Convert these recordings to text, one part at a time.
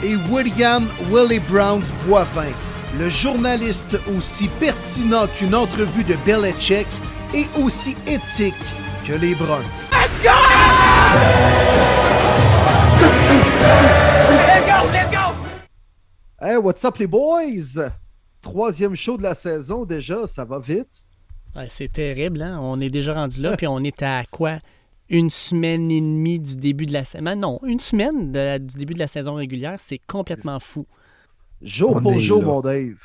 Et William Willie Browns Boivin, le journaliste aussi pertinent qu'une entrevue de Belichick et aussi éthique que les Browns. Let's go! Let's go! Let's go! Hey, what's up les boys? Troisième show de la saison déjà, ça va vite? c'est terrible, hein? On est déjà rendu là, puis on est à quoi? Une semaine et demie du début de la saison. Non, une semaine du début de la saison régulière, c'est complètement fou. Jour pour jour, mon Dave.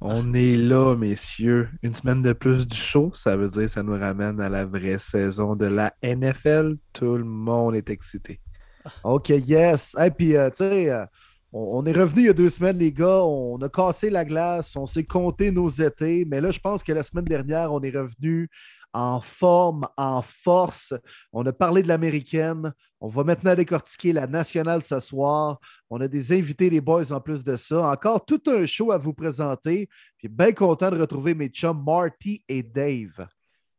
On est là, messieurs. Une semaine de plus du show, ça veut dire que ça nous ramène à la vraie saison de la NFL. Tout le monde est excité. OK, yes. Et puis, euh, tu sais, euh, on, est revenu il y a deux semaines, les gars. On a cassé la glace, on s'est compté nos étés. Mais là, je pense que la semaine dernière, on est revenu en forme, en force. On a parlé de l'américaine. On va maintenant décortiquer la nationale ce soir. On a des invités, les boys, en plus de ça. Encore tout un show à vous présenter. Puis bien content de retrouver mes chums Marty et Dave.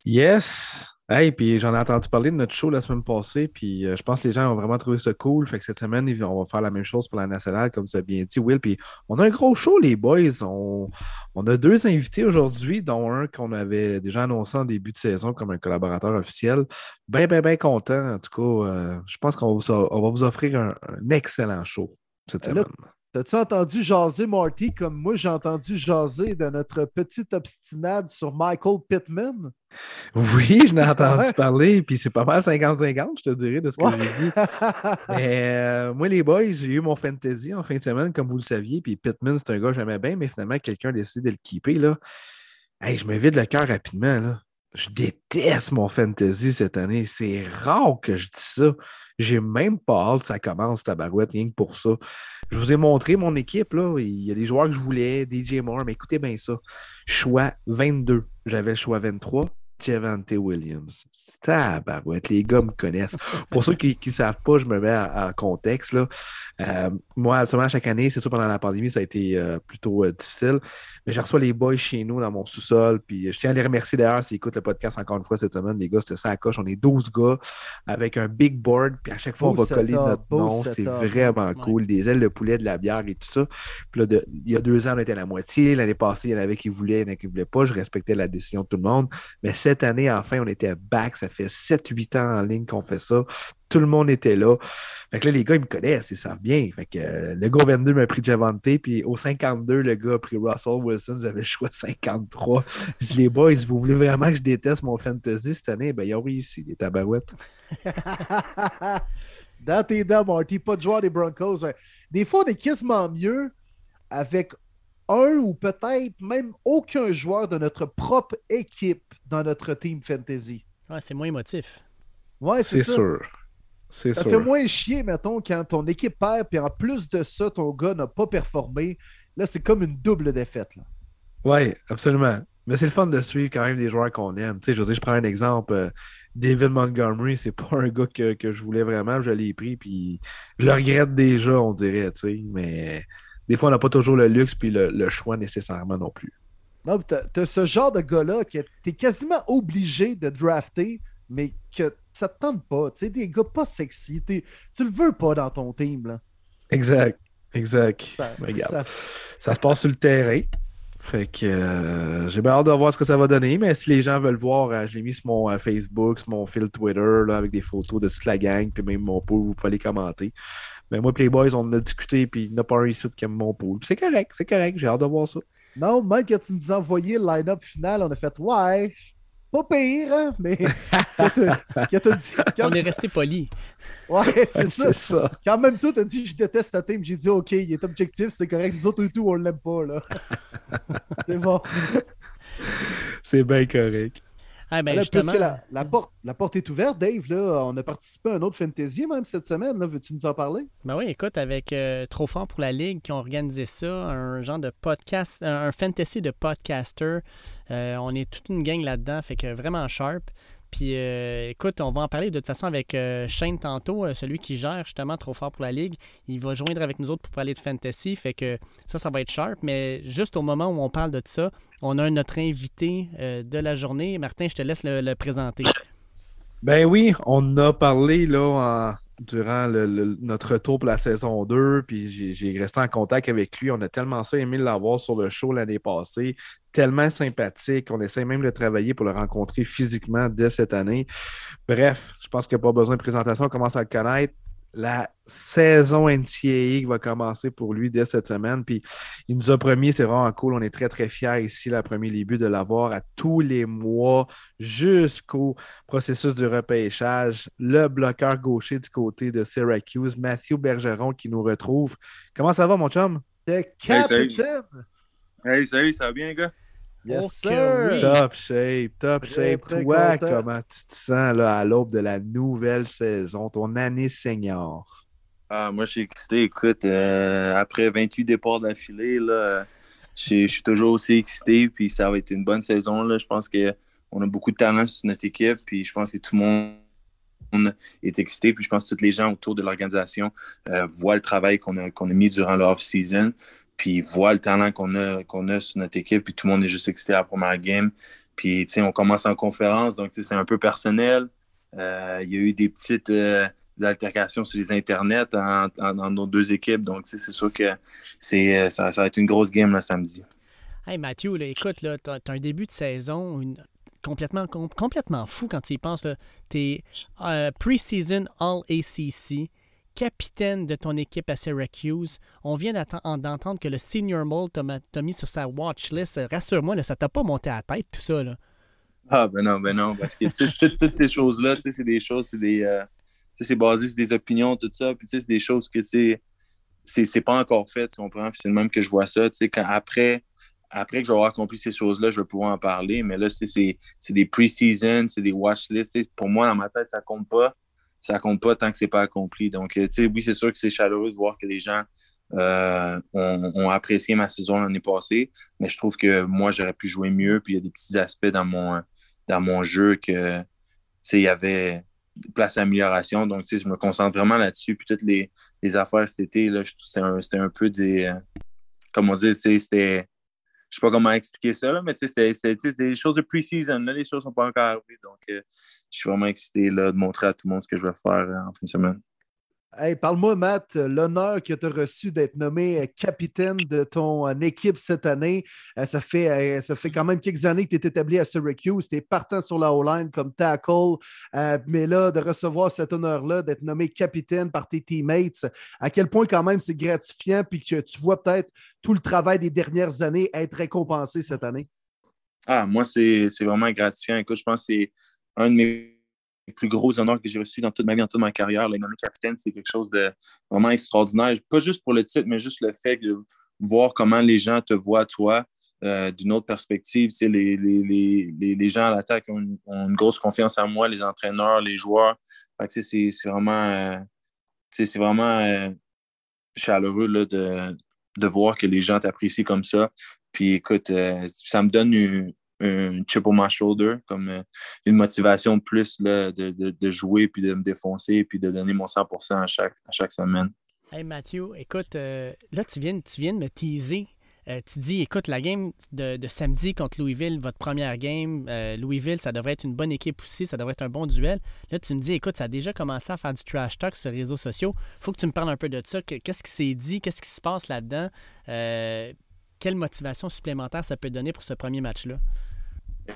Yes! Hey, puis j'en ai entendu parler de notre show la semaine passée, puis euh, je pense que les gens ont vraiment trouvé ça cool. Fait que cette semaine, on va faire la même chose pour la nationale, comme tu as bien dit, Will. Puis on a un gros show, les boys. On, a deux invités aujourd'hui, dont un qu'on avait déjà annoncé en début de saison comme un collaborateur officiel. Bien, bien, bien content. En tout cas, euh, je pense qu'on va, vous offrir un, excellent show cette semaine. T'as-tu entendu jaser, Marty, comme moi j'ai entendu jaser de notre petite obstinade sur Michael Pittman? Oui, je n'ai entendu parler, puis c'est pas mal 50-50, je te dirais, de ce que j'ai vu. Mais euh, moi, les boys, j'ai eu mon fantasy en fin de semaine, comme vous le saviez, puis Pittman, c'est un gars que j'aimais bien, mais finalement, quelqu'un a décidé de le keeper. Là. Hey, je me vide le cœur rapidement. Là. Je déteste mon fantasy cette année. C'est rare que je dis ça. J'ai même pas hâte ça commence, ta barouette, rien que pour ça. Je vous ai montré mon équipe, là. Il y a des joueurs que je voulais, DJ Moore, mais écoutez bien ça. Choix 22. J'avais le choix 23. Javante Williams. Tabarouette, les gars me connaissent. Pour ceux qui ne savent pas, je me mets en contexte. Là. Euh, moi, absolument, chaque année, c'est sûr, pendant la pandémie, ça a été euh, plutôt euh, difficile. Mais je reçois les boys chez nous dans mon sous-sol. Puis je tiens à les remercier d'ailleurs s'ils écoutent le podcast encore une fois cette semaine. Les gars, c'était ça à coche. On est 12 gars avec un big board. Puis à chaque fois, on va coller notre nom. C'est vraiment cool. Des ailes de poulet, de la bière et tout ça. Puis là, il y a deux ans, on était à la moitié. L'année passée, il y en avait qui voulaient, il y en avait qui ne voulaient pas. Je respectais la décision de tout le monde. Mais cette année, enfin, on était back. Ça fait 7-8 ans en ligne qu'on fait ça. Tout le monde était là. Fait que là, les gars, ils me connaissent, ils savent bien. Fait que euh, le gars 22 m'a pris Javante, puis au 52, le gars a pris Russell Wilson. J'avais le choix 53. Je dis, les boys, vous voulez vraiment que je déteste mon fantasy cette année? Ben, ils ont réussi, les tabarouettes. Dans tes dents, Marty, pas de joueur des Broncos. Des fois, on est quasiment mieux avec un ou peut-être même aucun joueur de notre propre équipe dans notre team fantasy. Ouais, c'est moins émotif. Ouais, c'est sûr. Ça sûr. fait moins chier, mettons, quand ton équipe perd, puis en plus de ça, ton gars n'a pas performé. Là, c'est comme une double défaite. Oui, absolument. Mais c'est le fun de suivre quand même des joueurs qu'on aime. Tu sais, je, je prends un exemple. Euh, David Montgomery, c'est pas un gars que, je voulais vraiment. Je l'ai pris, puis je le regrette déjà, on dirait. Tu sais, mais des fois, on n'a pas toujours le luxe puis le, choix nécessairement non plus. Non, tu as, ce genre de gars-là que tu es quasiment obligé de drafter, mais que ça te tente pas. Tu sais, des gars pas sexy. Tu le veux pas dans ton team. Là. Exact. Exact. Ça, ça... se passe sur le terrain. Fait que euh, j'ai bien hâte de voir ce que ça va donner, mais si les gens veulent voir, euh, je l'ai mis sur mon euh, Facebook, sur mon fil Twitter, là, avec des photos de toute la gang, puis même mon pool, vous pouvez les commenter. Mais moi, Playboys, on en a discuté, puis il n'y a pas un ici qui aime mon pool. C'est correct, c'est correct, j'ai hâte de voir ça. Non, même que tu nous as envoyé le line-up final, on a fait Ouais, pas pire, hein, mais. dit, On est resté poli. Ouais, c'est ça. ça. Quand même, toi, t'as dit Je déteste ta team, j'ai dit Ok, il est objectif, c'est correct. Nous autres et tout, on l'aime pas, là. c'est bon. C'est bien correct. Ah, ben, justement... la, la, porte, la porte est ouverte, Dave, là, on a participé à un autre fantasy même cette semaine. Veux-tu nous en parler? Ben oui, écoute, avec euh, Trop fort pour la Ligue qui ont organisé ça, un genre de podcast, un, fantasy de podcaster. Euh, on est toute une gang là-dedans, fait que vraiment sharp. Puis euh, écoute, on va en parler de toute façon avec euh, Shane tantôt, euh, celui qui gère justement trop fort pour la Ligue. Il va joindre avec nous autres pour parler de fantasy. Fait que ça, ça va être sharp. Mais juste au moment où on parle de ça, on a notre invité de la journée. Martin, je te laisse le, présenter. Ben oui, on a parlé là durant notre retour pour la saison 2, puis j'ai resté en contact avec lui. On a tellement ça aimé l'avoir sur le show l'année passée tellement sympathique. On essaie même de travailler pour le rencontrer physiquement dès cette année. Bref, je pense qu'il n'y a pas besoin de présentation. On commence à le connaître. La saison NCAA va commencer pour lui dès cette semaine. Puis il nous a promis, c'est vraiment cool. On est très, très fiers ici, le premier début, de l'avoir à tous les mois jusqu'au processus du repêchage. Le bloqueur gaucher du côté de Syracuse, Matthew Bergeron, qui nous retrouve. Comment ça va, mon chum? Le capitaine! Hey, salut, ça va bien, gars? Yes, sir! Top shape, top shape. Toi, comment tu te sens là, à l'aube de la nouvelle saison, ton année senior? Ah, moi, je suis excité. Écoute, euh, après 28 départs d'affilée, là, je suis toujours aussi excité. Puis ça va être une bonne saison. Là. Je pense qu'on a beaucoup de talent sur notre équipe. Puis je pense que tout le monde est excité. Puis je pense que tous les gens autour de l'organisation euh, voient le travail qu'on a, qu'on a mis durant l'off-season puis voit le talent qu'on a, qu'on a sur notre équipe, puis tout le monde est juste excité à la première game. Puis, tu sais, on commence en conférence, donc, tu sais, c'est un peu personnel. Euh, il y a eu des petites euh, altercations sur les internets en, nos deux équipes, donc, tu sais, c'est sûr que c'est, euh, ça, va être une grosse game le samedi. Hey, Mathieu, écoute, là, tu as, un début de saison complètement, complètement fou quand tu y penses. Tu es pre-season All-ACC capitaine de ton équipe à Syracuse. On vient d'entendre que le Senior Mold t'a mis sur sa watch list. Rassure-moi, ça t'a pas monté à la tête, tout ça. Là. Ah, ben non, ben non, parce que toutes, ces choses-là, c'est des choses, c'est des. Euh, c'est basé sur des opinions, tout ça. Puis, c'est des choses que, tu sais, c'est pas encore fait, tu comprends? Puis, c'est le même que je vois ça. Tu sais, quand après, après que je vais avoir accompli ces choses-là, je vais pouvoir en parler. Mais là, c'est des pre-season, c'est des watch lists. Pour moi, dans ma tête, ça compte pas ça compte pas tant que c'est pas accompli. Donc, euh, tu sais, oui, c'est sûr que c'est chaleureux de voir que les gens euh, ont, apprécié ma saison l'année passée, mais je trouve que moi, j'aurais pu jouer mieux. Puis il y a des petits aspects dans mon, dans mon jeu que, tu sais, il y avait place à amélioration. Donc, tu sais, je me concentre vraiment là-dessus. Puis toutes les, affaires cet été, là, c'était un, un, peu des. Euh, comment dire, c'était je sais pas comment expliquer ça, mais c'était des choses de pre-season. Les choses sont pas encore arrivées. Donc, euh, je suis vraiment excité là, de montrer à tout le monde ce que je vais faire euh, en fin de semaine. Hey, parle-moi, Matt, l'honneur que tu as reçu d'être nommé euh, capitaine de ton euh, équipe cette année. Euh, ça, fait, quand même quelques années que tu es établi à Syracuse. Tu es partant sur la O-line comme tackle. mais là, de recevoir cet honneur-là, d'être nommé capitaine par tes teammates, à quel point quand même c'est gratifiant puis que tu vois peut-être tout le travail des dernières années être récompensé cette année? Ah, moi, c'est vraiment gratifiant. Je pense que c'est un de mes plus gros honneurs que j'ai reçus dans toute ma vie, dans toute ma carrière. Le capitaine, c'est quelque chose de vraiment extraordinaire. Pas juste pour le titre, mais juste le fait de voir comment les gens te voient, toi, euh, d'une autre perspective. Tu sais, les, les, les, les, gens à l'attaque ont, une grosse confiance en moi, les entraîneurs, les joueurs. c'est vraiment, euh, c'est vraiment euh, chaleureux là, de, de voir que les gens t'apprécient comme ça. Puis écoute, ça me donne une, un chip on my shoulder, comme euh, une motivation de plus là, de, de, jouer, puis de me défoncer, puis de donner mon 100% à chaque, à chaque semaine. Hey Mathieu, écoute, euh, là, tu viens, tu viens de me teaser. Euh, tu dis, écoute, la game de, de, samedi contre Louisville, votre première game, Louisville, ça devrait être une bonne équipe aussi, ça devrait être un bon duel. Là, tu me dis, écoute, ça a déjà commencé à faire du trash talk sur les réseaux sociaux. faut que tu me parles un peu de ça. Qu'est-ce qui s'est dit? Qu'est-ce qui se passe là-dedans? Quelle motivation supplémentaire ça peut donner pour ce premier match-là?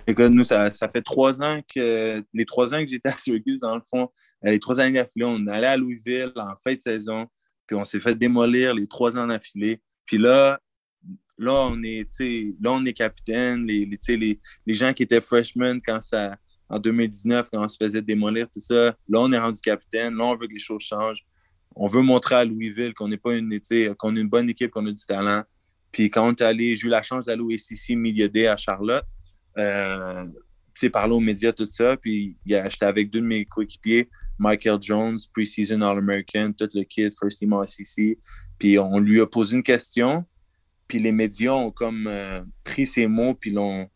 Écoute, nous, ça, fait trois ans que les trois ans que j'étais à Syracuse, dans le fond, les trois années d'affilée, on allait à Louisville en fin de saison, puis on s'est fait démolir les trois ans d'affilée. Puis là, là, on est, là, on est capitaine. Les, les, les, gens qui étaient freshmen quand ça, en 2019, quand on se faisait démolir, tout ça, là, on est rendu capitaine. Là, on veut que les choses changent. On veut montrer à Louisville qu'on n'est pas une, qu'on est une bonne équipe, qu'on a du talent. Puis quand j'ai eu la chance d'aller au SEC Media Day à Charlotte. Euh, parler aux médias, tout ça. Puis j'étais avec deux de mes coéquipiers, Michael Jones, Preseason All-American, tout le kit, First Team ACC. Puis on lui a posé une question. Puis les médias ont comme euh, pris ses mots, puis l'ont,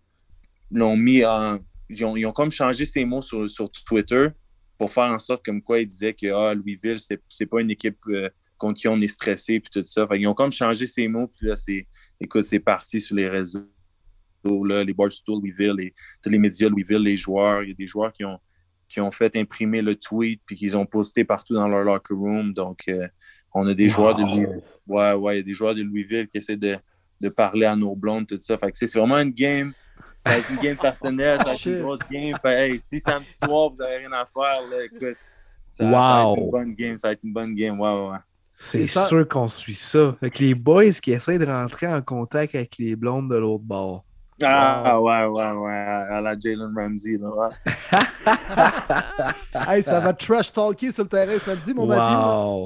mis en. Ils ont, ils ont, comme changé ses mots sur, sur Twitter pour faire en sorte comme quoi il disait que ah, Louisville, c'est, c'est pas une équipe euh, contre qui on est stressé puis tout ça. ils ont comme changé ces mots, puis là, c'est, écoute, c'est parti sur les réseaux, là, les Barstool Louisville, les, tous les médias Louisville, les joueurs. Il y a des joueurs qui ont, qui ont fait imprimer le tweet puis qu'ils ont posté partout dans leur locker room. Donc, euh, on a des joueurs de Louisville. Ouais, ouais, il y a des joueurs de Louisville qui essaient de, de parler à nos blondes, tout ça. Fait que c'est vraiment une game ça va être une game personnelle, ça va être une grosse game. Hey, si samedi soir, vous n'avez rien à faire, là, écoute, ça, wow. ça, va être une bonne game. Ça va être une bonne game. Ouais, ouais, ouais. C'est sûr qu'on suit ça. Avec les boys qui essaient de rentrer en contact avec les blondes de l'autre bord. Ah, wow. ouais, ouais, ouais. À la Jalen Ramsey, là, ouais. hey, ça va trash talker sur le terrain samedi, mon wow.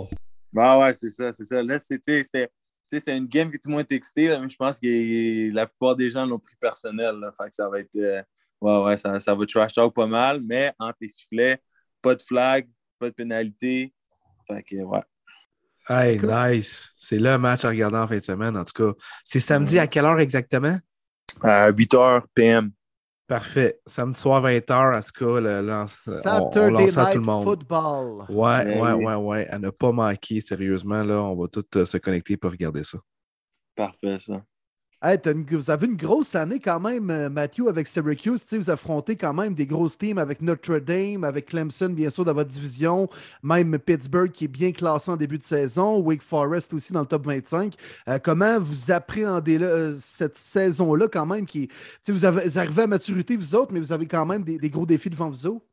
Mathieu. Ouais, ouais, c'est ça, c'est ça. Là, c'était c'est une game que tout le monde là, mais je pense que la plupart des gens l'ont pris personnel. Là, fait que ça va être. Euh, ouais, ouais, ça, ça, va trash talk pas mal, mais entre les sifflets, pas de flag, pas de pénalité. Fait que, ouais. Hey, nice. C'est le match à regarder en fin de semaine, en tout cas. C'est samedi à quelle heure exactement? À 8 h PM. Parfait. Samedi soir, 20h, en tout cas, le, Saturday on, on lance à tout le monde. Football. Ouais, ouais, ouais, ouais, ouais. À ne pas manquer, sérieusement, là, on va tous euh, se connecter pour regarder ça. Parfait, ça. Vous avez une grosse année quand même, euh, Matthew, avec Syracuse. Vous affrontez quand même des grosses teams avec Notre Dame, avec Clemson, bien sûr, dans votre division. Même Pittsburgh qui est bien classé en début de saison. Wake Forest aussi dans le top 25. Euh, comment vous appréhendez là, cette saison-là quand même? Qui, vous, vous arrivez à maturité, vous autres, mais vous avez quand même des, gros défis devant vous autres?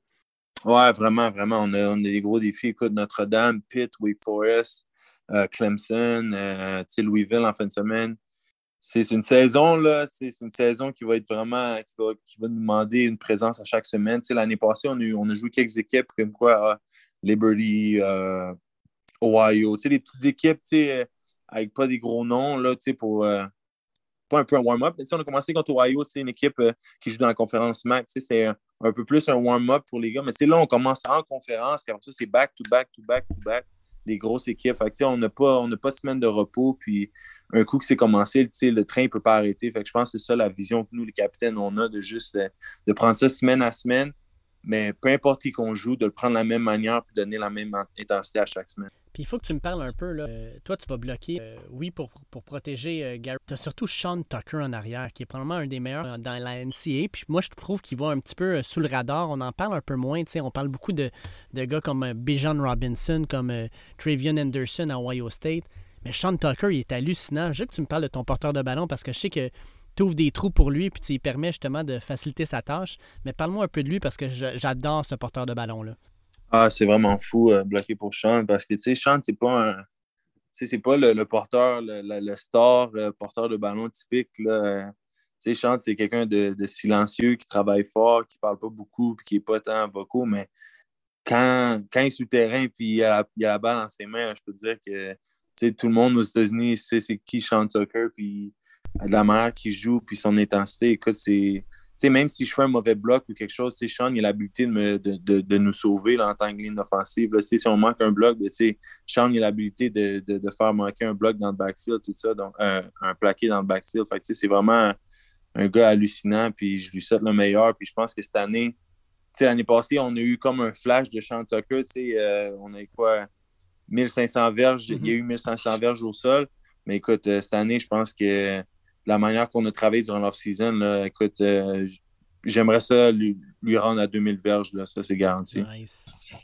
Ouais, vraiment, vraiment. On a, des gros défis. Écoute, Notre-Dame, Pitt, Wake Forest, euh, Clemson, Louisville en fin de semaine c'est une saison, là, c'est une saison qui va être vraiment, qui va, qui va, nous demander une présence à chaque semaine. L'année passée, on a, on a, joué quelques équipes comme quoi, ah, Liberty, euh, Ohio, les petites équipes avec pas des gros noms là, pour euh, pas un peu un warm-up. On a commencé contre Ohio, une équipe euh, qui joue dans la conférence MAC. C'est un, peu plus un warm-up pour les gars. Mais là, on commence en conférence, puis après ça, c'est back-to-back, to back, to back, des grosses équipes. On n'a pas, pas de semaine de repos. Puis un coup que c'est commencé, le train ne peut pas arrêter. Fait que je pense que c'est ça la vision que nous, les capitaines, on a de juste euh, de, prendre ça semaine à semaine, mais peu importe qui qu'on joue, de le prendre de la même manière et donner la même intensité à chaque semaine. Puis il faut que tu me parles un peu. Là. Euh, toi, tu vas bloquer, euh, oui, pour, pour protéger Gary. Tu as surtout Sean Tucker en arrière, qui est probablement un des meilleurs dans la NCA. Puis moi, je trouve qu'il va un petit peu sous le radar. On en parle un peu moins. On parle beaucoup de, de gars comme Bijan Robinson, comme Travion Anderson à Ohio State. Mais Sean Tucker, il est hallucinant. Je veux que tu me parles de ton porteur de ballon parce que je sais que tu ouvres des trous pour lui puis tu lui permets justement de faciliter sa tâche. Mais parle-moi un peu de lui parce que j'adore ce porteur de ballon-là. Ah, c'est vraiment fou euh, bloqué pour Sean parce que tu sais, Sean, c'est pas un. C'est pas le, porteur, le, star euh, porteur de ballon typique. Là. Tu sais, Sean, c'est quelqu'un de, silencieux, qui travaille fort, qui parle pas beaucoup, puis qui est pas tant vocaux, mais quand, quand il est sous terrain et il a, a la balle dans ses mains, je peux te dire que tout le monde aux États-Unis sait c'est qui Sean Tucker, puis la manière qu'il joue, puis son intensité. C'est. même si je fais un mauvais bloc ou quelque chose, Sean il a l'habilité de, de, de, nous sauver en tant que ligne offensive. Si on manque un bloc, Sean il a l'habilité de, de, faire manquer un bloc dans le backfield, tout ça, donc un, un plaqué dans le backfield. Fait c'est vraiment un gars hallucinant, puis je lui souhaite le meilleur. Puis je pense que cette année, l'année passée, on a eu comme un flash de Sean Tucker. Euh, on a eu quoi? 1500 verges, il y a eu 1500 verges au sol. Mais écoute, euh, cette année, je pense que la manière qu'on a travaillé durant l'off-season, écoute, euh, j'aimerais ça lui, rendre à 2000 verges, là, ça c'est garanti.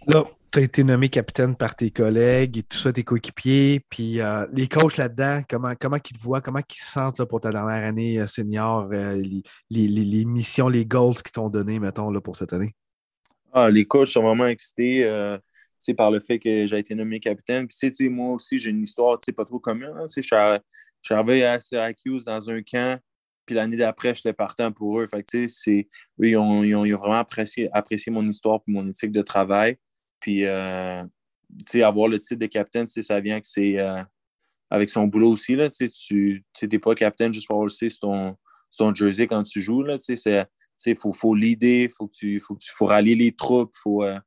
Là, tu as été nommé capitaine par tes collègues et tout ça, tes coéquipiers. Puis euh, les coachs là-dedans, comment, comment ils te voient, comment ils se sentent pour ta dernière année senior, les, les, missions, les goals qu'ils t'ont donné, mettons, là, pour cette année? Ah, les coachs sont vraiment excités par le fait que j'ai été nommé capitaine. Puis, moi aussi, j'ai une histoire pas trop commune. Je suis arrivé à Syracuse dans un camp, puis l'année d'après, j'étais partant pour eux. Fait que, eux, ils ont, ils, ont, vraiment apprécié, apprécié, mon histoire et mon éthique de travail. Puis, euh, avoir le titre de capitaine, ça vient que c'est euh, avec son boulot aussi. Là, tu n'es pas capitaine juste pour avoir le sur ton, ton jersey quand tu joues. Il faut, faut leader, faut que tu, faut, faut rallier les troupes, faut, euh,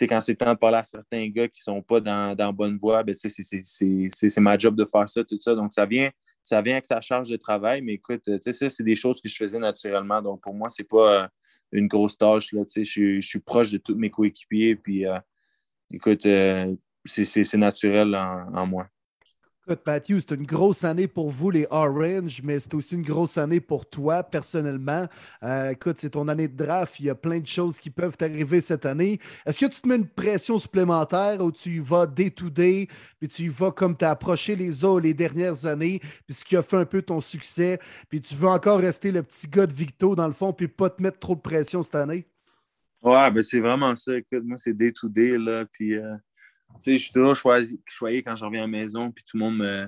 quand c'est temps de parler à certains gars qui sont pas dans, dans bonne voie, ben, c'est ma job de faire ça, tout ça. Donc, ça vient, ça vient avec sa charge de travail, mais écoute, ça, c'est des choses que je faisais naturellement. Donc, pour moi, ce n'est pas euh, une grosse tâche. Là, je, je suis proche de tous mes coéquipiers, puis euh, écoute, c'est naturel en moi. Matthew, c'est une grosse année pour vous, les Orange, mais c'est aussi une grosse année pour toi, personnellement. Euh, écoute, c'est ton année de draft. Il y a plein de choses qui peuvent t'arriver cette année. Est-ce que tu te mets une pression supplémentaire ou tu y vas day-to-day, puis tu y vas comme tu as approché les autres les dernières années, puis ce qui a fait un peu ton succès, puis tu veux encore rester le petit gars de Victo, dans le fond, puis pas te mettre trop de pression cette année? Ouais, ben c'est vraiment ça. Écoute, moi, c'est day-to-day, là, puis... Euh, je suis toujours choisi, choyé quand je reviens à la maison, puis tout le monde me,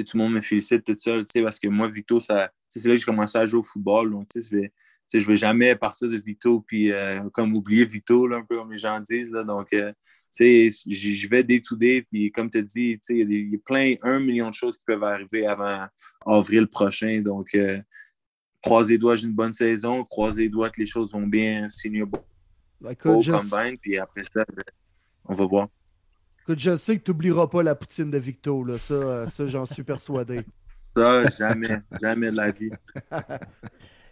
tout le monde me félicite, tout ça, parce que moi, Vito, c'est là que j'ai commencé à jouer au football. Donc, je vais, je vais jamais partir de Vito, puis euh, comme oublier Vito, là, un peu comme les gens disent. Là, donc, euh, je vais day to day, puis comme tu as dit, il y, a plein, un million de choses qui peuvent arriver avant avril prochain. Donc, euh, croisez les doigts, j'ai une bonne saison, croisez les doigts que les choses vont bien, signer beau, beau combine, puis après ça, on va voir. Écoute, je sais que tu n'oublieras pas la poutine de Victo, là. Ça, euh, ça j'en suis persuadé. Ça, jamais, jamais de la vie.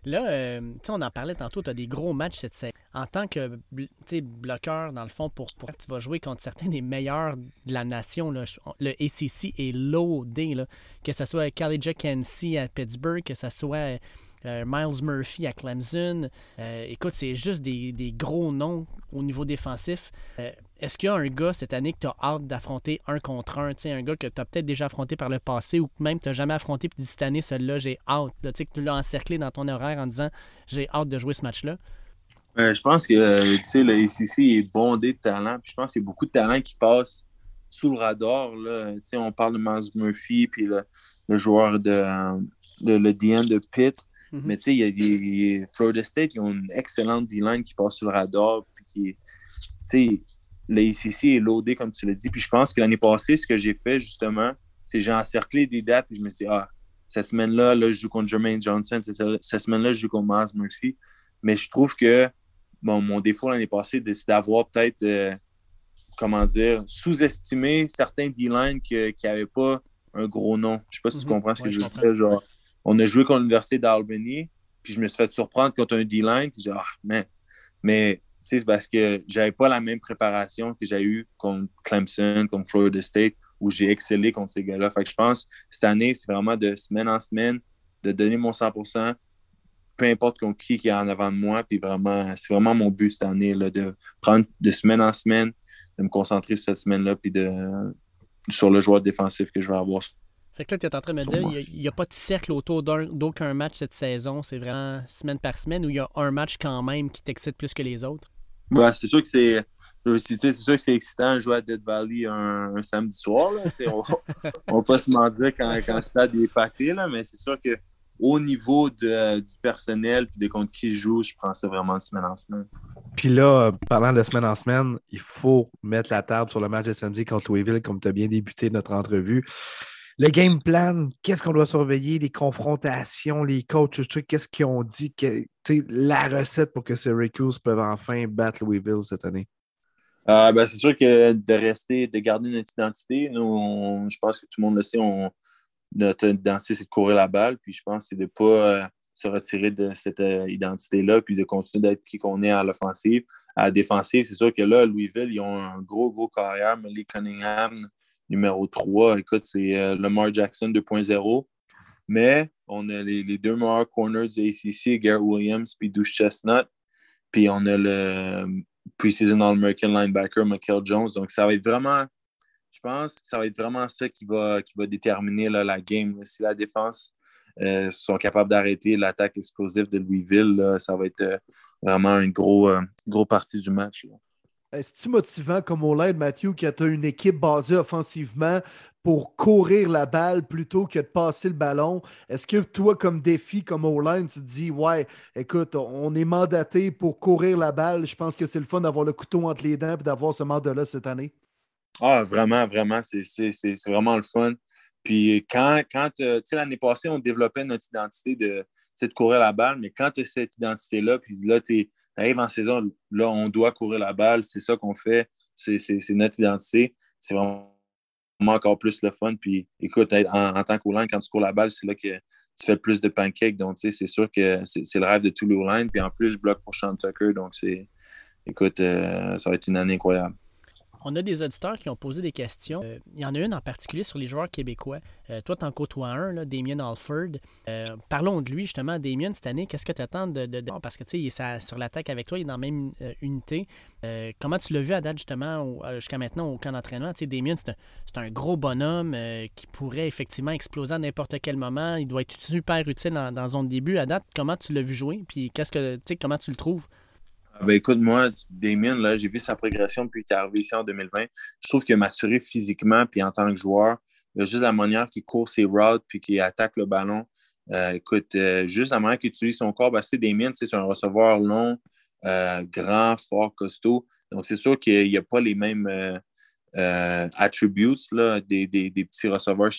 Là, euh, on en parlait tantôt, tu as des gros matchs cette saison. En tant que bloqueur, dans le fond, pour, pour, tu vas jouer contre certains des meilleurs de la nation. Là. Le ACC est loadé. Là. Que ce soit Jack Kensi à Pittsburgh, que ce soit euh, Miles Murphy à Clemson. écoute, c'est juste des, des, gros noms au niveau défensif. Est-ce qu'il y a un gars cette année que tu as hâte d'affronter un contre un, un gars que tu as peut-être déjà affronté par le passé ou même tu n'as jamais affronté, puis cette année, celui-là, j'ai hâte. Là, que tu l'as encerclé dans ton horaire en disant j'ai hâte de jouer ce match-là? Euh, je pense que euh, le ACC est bondé de talent. Puis je pense qu'il y a beaucoup de talents qui passent sous le radar. Là. On parle de Miles Murphy, puis le, joueur de, le DN de Pitt. Mm-hmm. Mais il y a des Florida State, ils ont une excellente D-line qui passe sous le radar. Puis qui, l'ACC est loadé, comme tu l'as dit. Puis je pense que l'année passée, ce que j'ai fait, justement, c'est j'ai encerclé des dates et je me suis dit, ah, cette semaine-là, là, je joue contre Jermaine Johnson, cette semaine-là, je joue contre Miles Murphy. Mais je trouve que bon, mon défaut l'année passée, c'est d'avoir peut-être, euh, comment dire, sous-estimé certains D-line qui n'avaient pas un gros nom. Je ne sais pas si tu mhm. comprends ce que je veux dire. Genre, on a joué contre l'Université d'Albany, puis je me suis fait surprendre contre un D-line. Ah, mais, mais c'est parce que j'avais pas la même préparation que j'ai eue contre Clemson, contre Florida State, où j'ai excellé contre ces gars-là. Fait que je pense cette année, c'est vraiment de semaine en semaine, de donner mon 100% peu importe qui qui est en avant de moi. Puis vraiment, c'est vraiment mon but cette année, là, de prendre de semaine en semaine, de me concentrer sur cette semaine-là, puis de, sur le joueur défensif que je vais avoir. Fait que là, tu es en train de me dire, il n'y a, pas de cercle autour d'aucun match cette saison. C'est vraiment semaine par semaine où il y a un match quand même qui t'excite plus que les autres? Ouais, c'est sûr que c'est. C'est sûr que c'est excitant de jouer à Dead Valley un, samedi soir. Là. On, on va pas se mentir quand, quand le stade est pacté, là, mais c'est sûr que au niveau de, du personnel et de contre qui je joue, je prends ça vraiment de semaine en semaine. Puis là, parlant de semaine en semaine, il faut mettre la table sur le match de samedi contre Louisville, comme tu as bien débuté notre entrevue. Le game plan, qu'est-ce qu'on doit surveiller, les confrontations, les coachs, qu'est-ce qu'ils ont dit, que, la recette pour que Syracuse peuvent enfin battre Louisville cette année? Euh, ben, c'est sûr que de rester, de garder notre identité, nous, je pense que tout le monde le sait, on, notre identité, c'est de courir la balle, puis je pense que c'est de ne pas euh, se retirer de cette euh, identité-là, puis de continuer d'être qui qu'on est à l'offensive. À la défensive, c'est sûr que là, Louisville, ils ont un gros, gros carrière. Lee Cunningham, numéro 3. Écoute, c'est euh, Lamar Jackson 2.0. Mais on a les, deux meilleurs corners du ACC, Garrett Williams puis Douche Chestnut. Puis on a le euh, preseason All-American linebacker, Michael Jones. Donc, ça va être vraiment, je pense que ça va être vraiment ça qui va, qui va déterminer la game. Si la défense euh, sont capables d'arrêter l'attaque explosive de Louisville, ça va être vraiment une grosse gros partie du match. Est-ce motivant comme au Matthew, qui a une équipe basée offensivement pour courir la balle plutôt que de passer le ballon? Est-ce que toi, comme défi, comme au tu te dis, ouais, écoute, on est mandaté pour courir la balle. Je pense que c'est le fun d'avoir le couteau entre les dents et d'avoir ce mandat-là cette année? Ah, vraiment, vraiment. C'est vraiment le fun. Puis quand, quand tu sais, l'année passée, on développait notre identité de, de courir la balle, mais quand tu as cette identité-là, puis là, tu arrives en saison, là, on doit courir la balle, c'est ça qu'on fait, c'est notre identité. C'est vraiment encore plus le fun. Puis écoute, en, en tant qu'O-line, quand tu cours la balle, c'est là que tu fais plus de pancakes. Donc, tu sais, c'est sûr que c'est le rêve de tous les O-line. Puis en plus, je bloque pour Sean Tucker. Donc, c'est écoute, euh, ça va être une année incroyable. On a des auditeurs qui ont posé des questions. Euh, il y en a une en particulier sur les joueurs québécois. Euh, toi, tu en côtoies un, Damien Alford. Euh, parlons de lui, justement. Damien, cette année, qu'est-ce que tu attends de, Parce que, tu sais, il est sur l'attaque avec toi, il est dans la même unité. comment tu l'as vu à date, justement, jusqu'à maintenant, au camp d'entraînement? Tu sais, Damien, c'est un, gros bonhomme qui pourrait effectivement exploser à n'importe quel moment. Il doit être super utile dans, dans zone début. À date, comment tu l'as vu jouer? Puis, qu'est-ce que, tu sais, comment tu le trouves? Ben écoute, moi, Damien, là, j'ai vu sa progression depuis qu'il est arrivé ici en 2020. Je trouve qu'il a maturé physiquement, puis en tant que joueur. Il a juste la manière qu'il court ses routes, puis qu'il attaque le ballon. Euh, écoute, euh, juste la manière qu'il utilise son corps, ben, c'est Damien, c'est un receveur long, euh, grand, fort, costaud. Donc, c'est sûr qu'il n'y a pas les mêmes attributes là, des, des, petits receveurs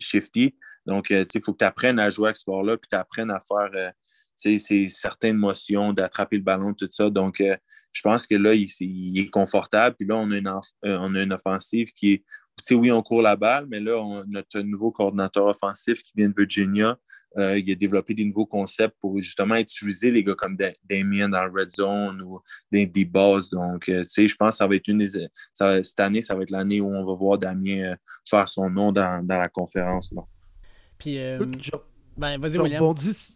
shifty. Donc, il faut que tu apprennes à jouer avec ce sport-là, puis tu apprennes à faire c'est certaines motions, d'attraper le ballon, tout ça. Donc, euh, je pense que là, il, est confortable. Puis là, on a une, euh, on a une offensive qui est. oui, on court la balle, mais là, on, notre nouveau coordinateur offensif qui vient de Virginia, euh, il a développé des nouveaux concepts pour justement utiliser les gars comme Damien dans le red zone ou des, des bases. Donc, je pense que ça va être une cette année, ça va être l'année où on va voir Damien faire son nom dans, la conférence. Là. Puis, ben, vas-y,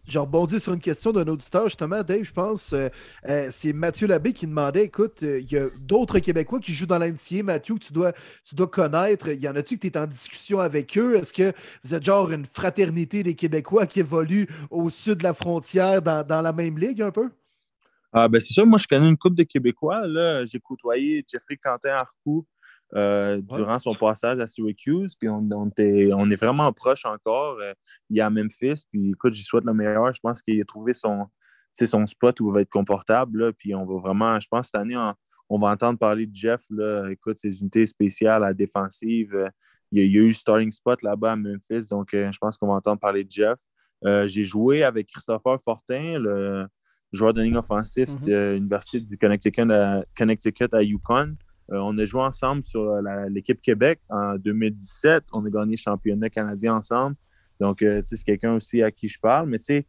Je rebondis, sur une question d'un auditeur, justement, Dave, je pense. Euh, euh, c'est Mathieu Labbé qui demandait écoute, euh, il y a d'autres Québécois qui jouent dans l'NCA, Mathieu, que tu dois, tu dois connaître. Il y en a-tu que tu es en discussion avec eux? Est-ce que vous êtes genre une fraternité des Québécois qui évolue au sud de la frontière dans, dans la même ligue un peu? Ah, ben c'est ça, moi je connais une couple de Québécois. J'ai côtoyé Jeffrey Quentin Arcou, euh, durant son passage à Syracuse. Puis on, on, est vraiment proche encore. Euh, il est à Memphis. Puis écoute, j'y souhaite le meilleur. Je pense qu'il a trouvé son, son spot où il va être confortable. puis on va vraiment, je pense, cette année, on, va entendre parler de Jeff. Là. Écoute, ses unités spéciales à défensive. Euh, il, y a, eu eu starting spot là-bas à Memphis. Donc, je pense qu'on va entendre parler de Jeff. J'ai joué avec Christopher Fortin, le joueur de ligne offensif mm-hmm. de l'Université du Connecticut à, Connecticut à Yukon. Euh, on a joué ensemble sur euh, l'équipe Québec en 2017. On a gagné le championnat canadien ensemble. Donc, euh, c'est quelqu'un aussi à qui je parle. Mais tu sais,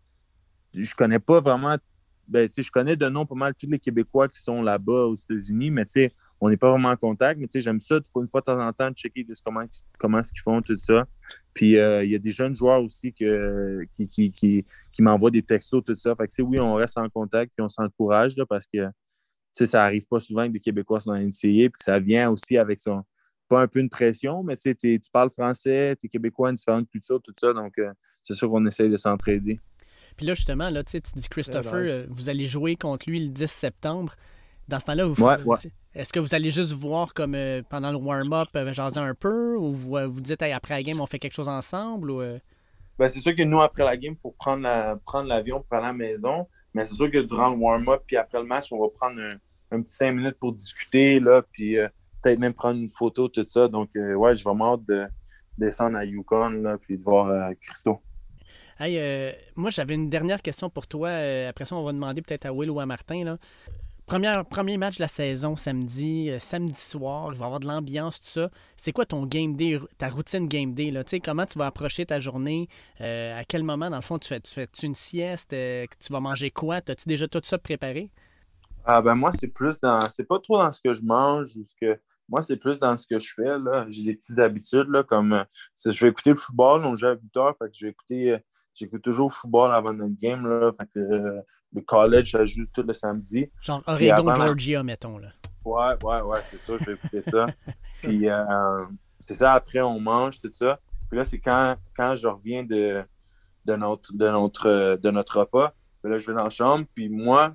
je connais pas vraiment. Ben, je connais de nom pas mal tous les Québécois qui sont là-bas aux États-Unis, mais tu sais, on n'est pas vraiment en contact. Mais tu sais, j'aime ça, une fois de temps en temps, checker de comment, comment ce qu'ils font, tout ça. Puis il y a des jeunes joueurs aussi qui, qui, qui, qui m'envoient des textos, tout ça. Fait que, oui, on reste en contact puis on s'encourage parce que ça arrive pas souvent que des Québécois sont dans l'NCA, puis ça vient aussi avec son, pas un peu une pression, mais tu parles français, tu es Québécois, une différente culture, tout ça, donc euh, c'est sûr qu'on essaye de s'entraider. Puis là, justement, là, tu dis Christopher, euh, vous allez jouer contre lui le 10 septembre. Dans ce temps-là, vous est-ce que vous allez juste voir comme euh, pendant le warm-up, jaser un peu, ou vous, vous dites après la game, on fait quelque chose ensemble? Ou, ben, c'est sûr que nous, après la game, il faut prendre l'avion la, pour aller à la maison. Mais c'est sûr que durant le warm-up, puis après le match, on va prendre un, petit cinq minutes pour discuter, là, puis euh, peut-être même prendre une photo, tout ça. Donc, euh, ouais, j'ai vraiment hâte de descendre à Yukon, là, puis de voir euh, Christo. Hey, moi, j'avais une dernière question pour toi. après ça, on va demander peut-être à Will ou à Martin. Là premier match de la saison samedi, euh, samedi soir, il va y avoir de l'ambiance, tout ça. C'est quoi ton game day, ta routine game day? Là? Comment tu vas approcher ta journée? Euh, à quel moment, dans le fond, tu fais, tu une sieste? Euh, tu vas manger quoi? As-tu déjà tout ça préparé? Ah ben moi, c'est plus dans. C'est pas trop dans ce que je mange ou ce que. Moi, c'est plus dans ce que je fais. J'ai des petites habitudes là, comme je vais écouter le football, on joue à 8 heures, fait que je vais écouter. J'écoute toujours le football avant notre game. Là, le college, ça joue tout le samedi. Genre Oregon, Georgia, mettons. Là. Ouais, ouais, ouais, c'est ça, je vais écouter ça. Puis euh, c'est ça, après, on mange, tout ça. Puis là, c'est quand, quand je reviens de, de, notre, de, notre, de notre repas. Puis là, je vais dans la chambre. Puis moi,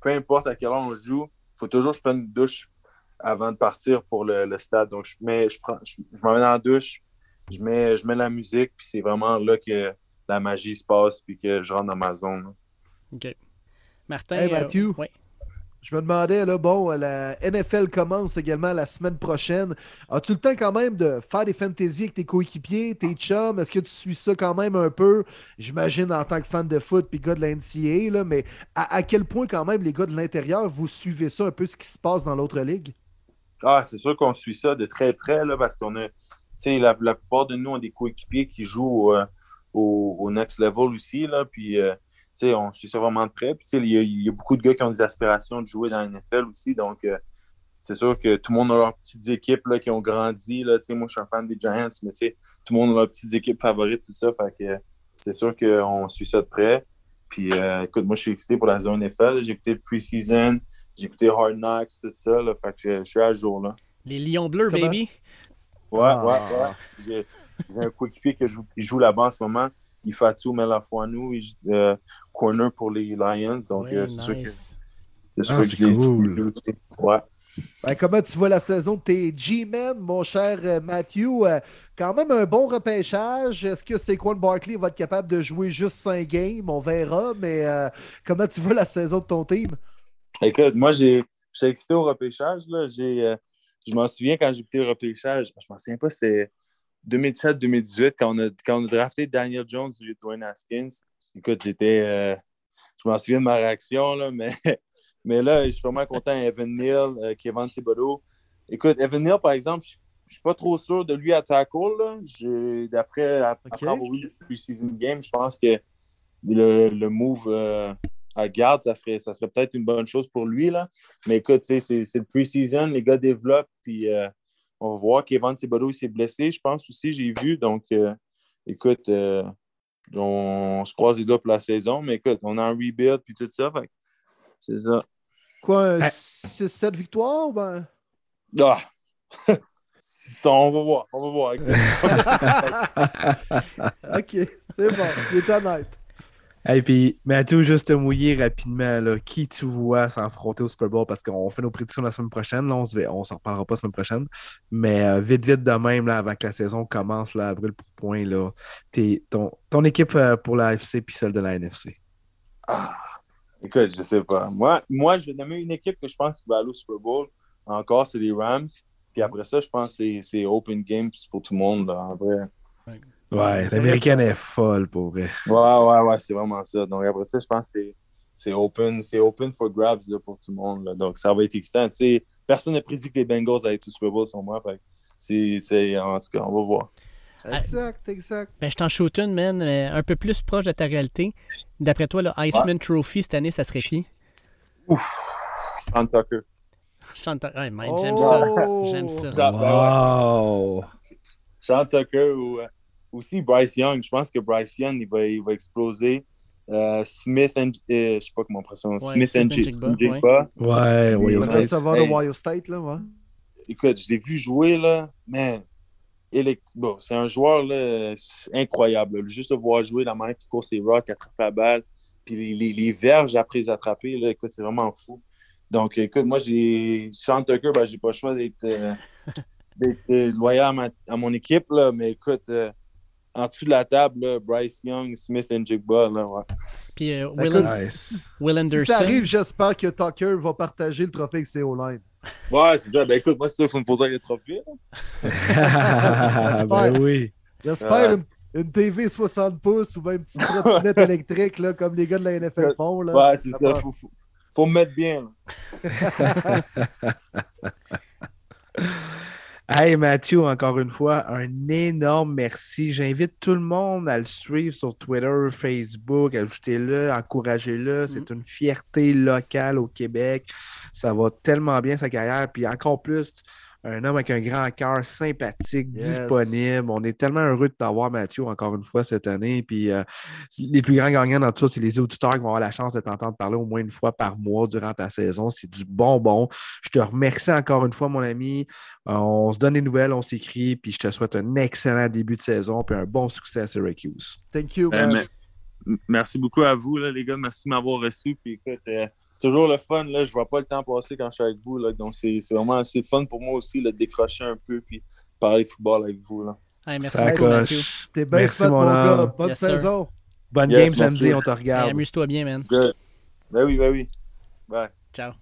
peu importe à quelle heure on joue, il faut toujours que je prenne une douche avant de partir pour le, stade. Donc, je, mets, je, prends, je, m'en vais dans la douche, je mets, je mets la musique, puis c'est vraiment là que la magie se passe, puis que je rentre dans ma zone. OK. Martin. Hey, Mathieu. Euh, Je me demandais, là, bon, la NFL commence également la semaine prochaine. As-tu le temps quand même de faire des fantaisies avec tes coéquipiers, tes chums? Est-ce que tu suis ça quand même un peu? J'imagine en tant que fan de foot puis gars de la NCAA, là, mais à, quel point quand même les gars de l'intérieur, vous suivez ça un peu ce qui se passe dans l'autre ligue? Ah, c'est sûr qu'on suit ça de très près, là, parce qu'on a, tu sais, la, plupart de nous ont des coéquipiers qui jouent euh, au, next level aussi, là, puis... Euh, on suit ça vraiment de près. il y, a beaucoup de gars qui ont des aspirations de jouer dans la NFL aussi. Donc, euh, c'est sûr que tout le monde a leurs petites équipes là, qui ont grandi. Là, moi, je suis un fan des Giants, mais tout le monde a leurs petites équipes favorites, tout ça. c'est sûr qu'on suit ça de près. Puis, euh, écoute, moi, je suis excité pour la zone NFL. J'ai écouté le preseason, j'ai écouté Hard Knocks, tout ça. fait que je, suis à jour. Là. Les Lions bleus, baby. Ouais, ouais, ouais. J'ai, un coéquipier qui joue, qui joue là-bas en ce moment. Il fait tout, mais la fois nous, il, euh, corner pour les Lions. Donc, euh, c'est sûr que, sûr ah, que cool. Ouais. Ben, comment tu vois la saison de tes G-Men, mon cher euh, Matthew? quand même un bon repêchage. Est-ce que Saquon Barkley va être capable de jouer juste 5 games? On verra, mais comment tu vois la saison de ton team? Écoute, moi, j'ai, j'étais excité au repêchage. Là. J'ai, je m'en souviens quand j'ai écouté le repêchage. Je m'en souviens pas, c'était 2017-2018, quand, on a, quand on a drafté Daniel Jones et Dwayne Haskins, écoute, j'étais. Euh, je m'en souviens de ma réaction, là, mais, mais là, je suis vraiment content. Evan Neal, euh, Kevin Thibodeau. Écoute, Evan Neal, par exemple, je ne suis pas trop sûr de lui à tackle. D'après avoir eu le season game, je pense que le, le move euh, à garde, ça serait, ça serait peut-être une bonne chose pour lui. Là. Mais écoute, c'est le pre-season, les gars développent, puis on va voir qu'Evan Thibodeau s'est blessé, je pense aussi, j'ai vu. Donc, euh, écoute, euh, on, se croise les doigts pour la saison, mais écoute, on a un rebuild puis tout ça. C'est ça. Quoi, 6-7 victoires? Ben... Ah! on va voir, on va voir. ok, c'est bon, il est honnête. Et puis, Mathieu, juste te mouiller rapidement, là, qui tu vois s'affronter au Super Bowl? Parce qu'on fait nos prédictions la semaine prochaine. Là, on ne s'en reparlera pas la semaine prochaine. Mais euh, vite, vite de même, là, avant que la saison commence, là, avril pour point, là, ton, ton équipe euh, pour la FC puis celle de la NFC. Ah, écoute, je sais pas. Moi, moi, je vais nommer une équipe que je pense qui va aller au Super Bowl. Encore, c'est les Rams. Puis après ça, je pense que c'est open games pour tout le monde, là, en vrai. Ouais, l'américaine est folle pour vrai. Ouais, ouais, ouais, c'est vraiment ça. Donc après ça, je pense que c'est open, c'est open for grabs là, pour tout le monde. Là. Donc ça va être excitant. T'sais, personne n'a prédit que les Bengals allaient tout Super Bowl sur moi. C'est, en tout cas, on va voir. Exact, exact. Ben, je t'en shoot une, man, un peu plus proche de ta réalité. D'après toi, le Iceman Trophy cette année, ça serait qui? Ouf, Sean Tucker. Sean Tucker, j'aime ça. J'aime ça. Wow! Sean Tucker ou aussi Bryce Young. Je pense que Bryce Young, il va, il va exploser. Euh, Smith and euh, je sais pas comment on prononce. Ouais, Smith, and Jigba. Ouais, Ohio State. Ça va de Ohio State, là, ouais. Écoute, je l'ai vu jouer, là. Man, bon, c'est un joueur là, incroyable. Juste de voir jouer, la main qui court ses rocks, attrape la balle, puis les, les, les verges après les attraper, là, écoute, c'est vraiment fou. Donc, écoute, moi, j'ai. Sean Tucker, ben, j'ai pas le choix d'être euh, loyal à, ma, à, mon équipe, là, mais écoute, euh, en dessous de la table, Bryce Young, Smith et Jigba. Là, ouais. Puis euh, Will, Will, Anderson. Si ça arrive, j'espère que Tucker va partager le trophée avec ses O-line. Ouais, c'est ça. Ben écoute, moi, c'est ça, il faut me photo avec le trophée. ben oui. J'espère une, une, TV 60 pouces ou même une petite trottinette électrique, là, comme les gars de la NFL font. Là. Ouais, c'est ça. Il faut, faut, faut, me mettre bien. Hey Mathieu, encore une fois, un énorme merci. J'invite tout le monde à le suivre sur Twitter, Facebook, ajoutez-le, encouragez-le. C'est mm. une fierté locale au Québec. Ça va tellement bien sa carrière. Puis encore plus, un homme avec un grand cœur, sympathique, disponible. On est tellement heureux de t'avoir, Mathieu, encore une fois cette année. Puis euh, les plus grands gagnants dans tout ça, c'est les auditeurs qui vont avoir la chance de t'entendre parler au moins une fois par mois durant ta saison. C'est du bonbon. Je te remercie encore une fois, mon ami. Euh, on se donne des nouvelles, on s'écrit, puis je te souhaite un excellent début de saison puis un bon succès à Syracuse. Thank you. Ben, merci beaucoup à vous, les gars. Merci de m'avoir reçu. Puis écoute, euh, c'est toujours le fun. Là. Je vois pas le temps passer quand je suis avec vous. Là. Donc, c'est vraiment assez fun pour moi aussi de décrocher un peu puis parler de football avec vous. Là. merci beaucoup, T'es bien merci, mon, gars. Bonne saison. Bonne game samedi, on te regarde. Amuse-toi bien, man. Ben oui, ben oui. Bye. Ciao.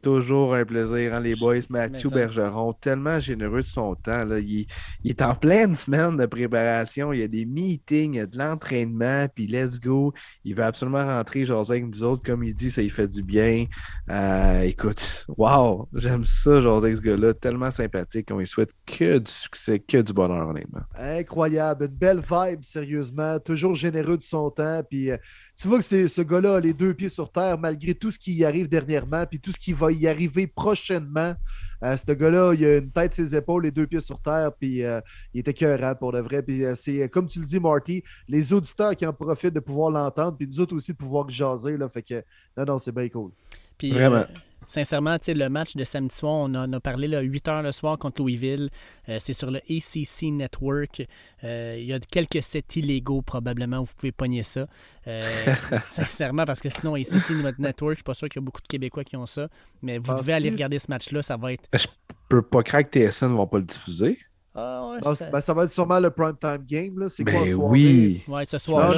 Toujours un plaisir, hein, les boys. Mathieu Bergeron, tellement généreux de son temps. Là. Il, est en pleine semaine de préparation. Il y a des meetings, il y a de l'entraînement, puis let's go. Il veut absolument rentrer, genre, avec nous autres. Comme il dit, ça lui fait du bien. Euh, écoute, wow, j'aime ça, genre, avec ce gars-là. Tellement sympathique. On lui souhaite que du succès, que du bonheur, honnêtement. Incroyable. Une belle vibe, sérieusement. Toujours généreux de son temps. Puis euh, tu vois que c'est ce gars-là a les deux pieds sur terre, malgré tout ce qui y arrive dernièrement, puis tout ce qui va y arriver prochainement. Euh, ce gars-là, il a une tête, ses épaules, les deux pieds sur terre, puis euh, il était cœurant pour de vrai. Puis euh, c'est comme tu le dis, Marty, les auditeurs qui en profitent de pouvoir l'entendre, puis nous autres aussi de pouvoir jaser. Là, fait que non, non, c'est bien cool. Puis, Vraiment. Sincèrement, le match de samedi soir, on en a parlé là, 8 heures le soir contre Louisville. Euh, c'est sur le ACC Network. Euh, il y a quelques sets illégaux probablement, vous pouvez pogner ça. Euh, sincèrement, parce que sinon, ACC Network, je suis pas sûr qu'il y a beaucoup de Québécois qui ont ça. Mais vous devez aller regarder ce match-là, ça va être. Je peux pas croire que TSN ne va pas le diffuser. Ah, ben, ça... va être sûrement le prime time game. C'est quoi ben oui. Ouais, ce soir.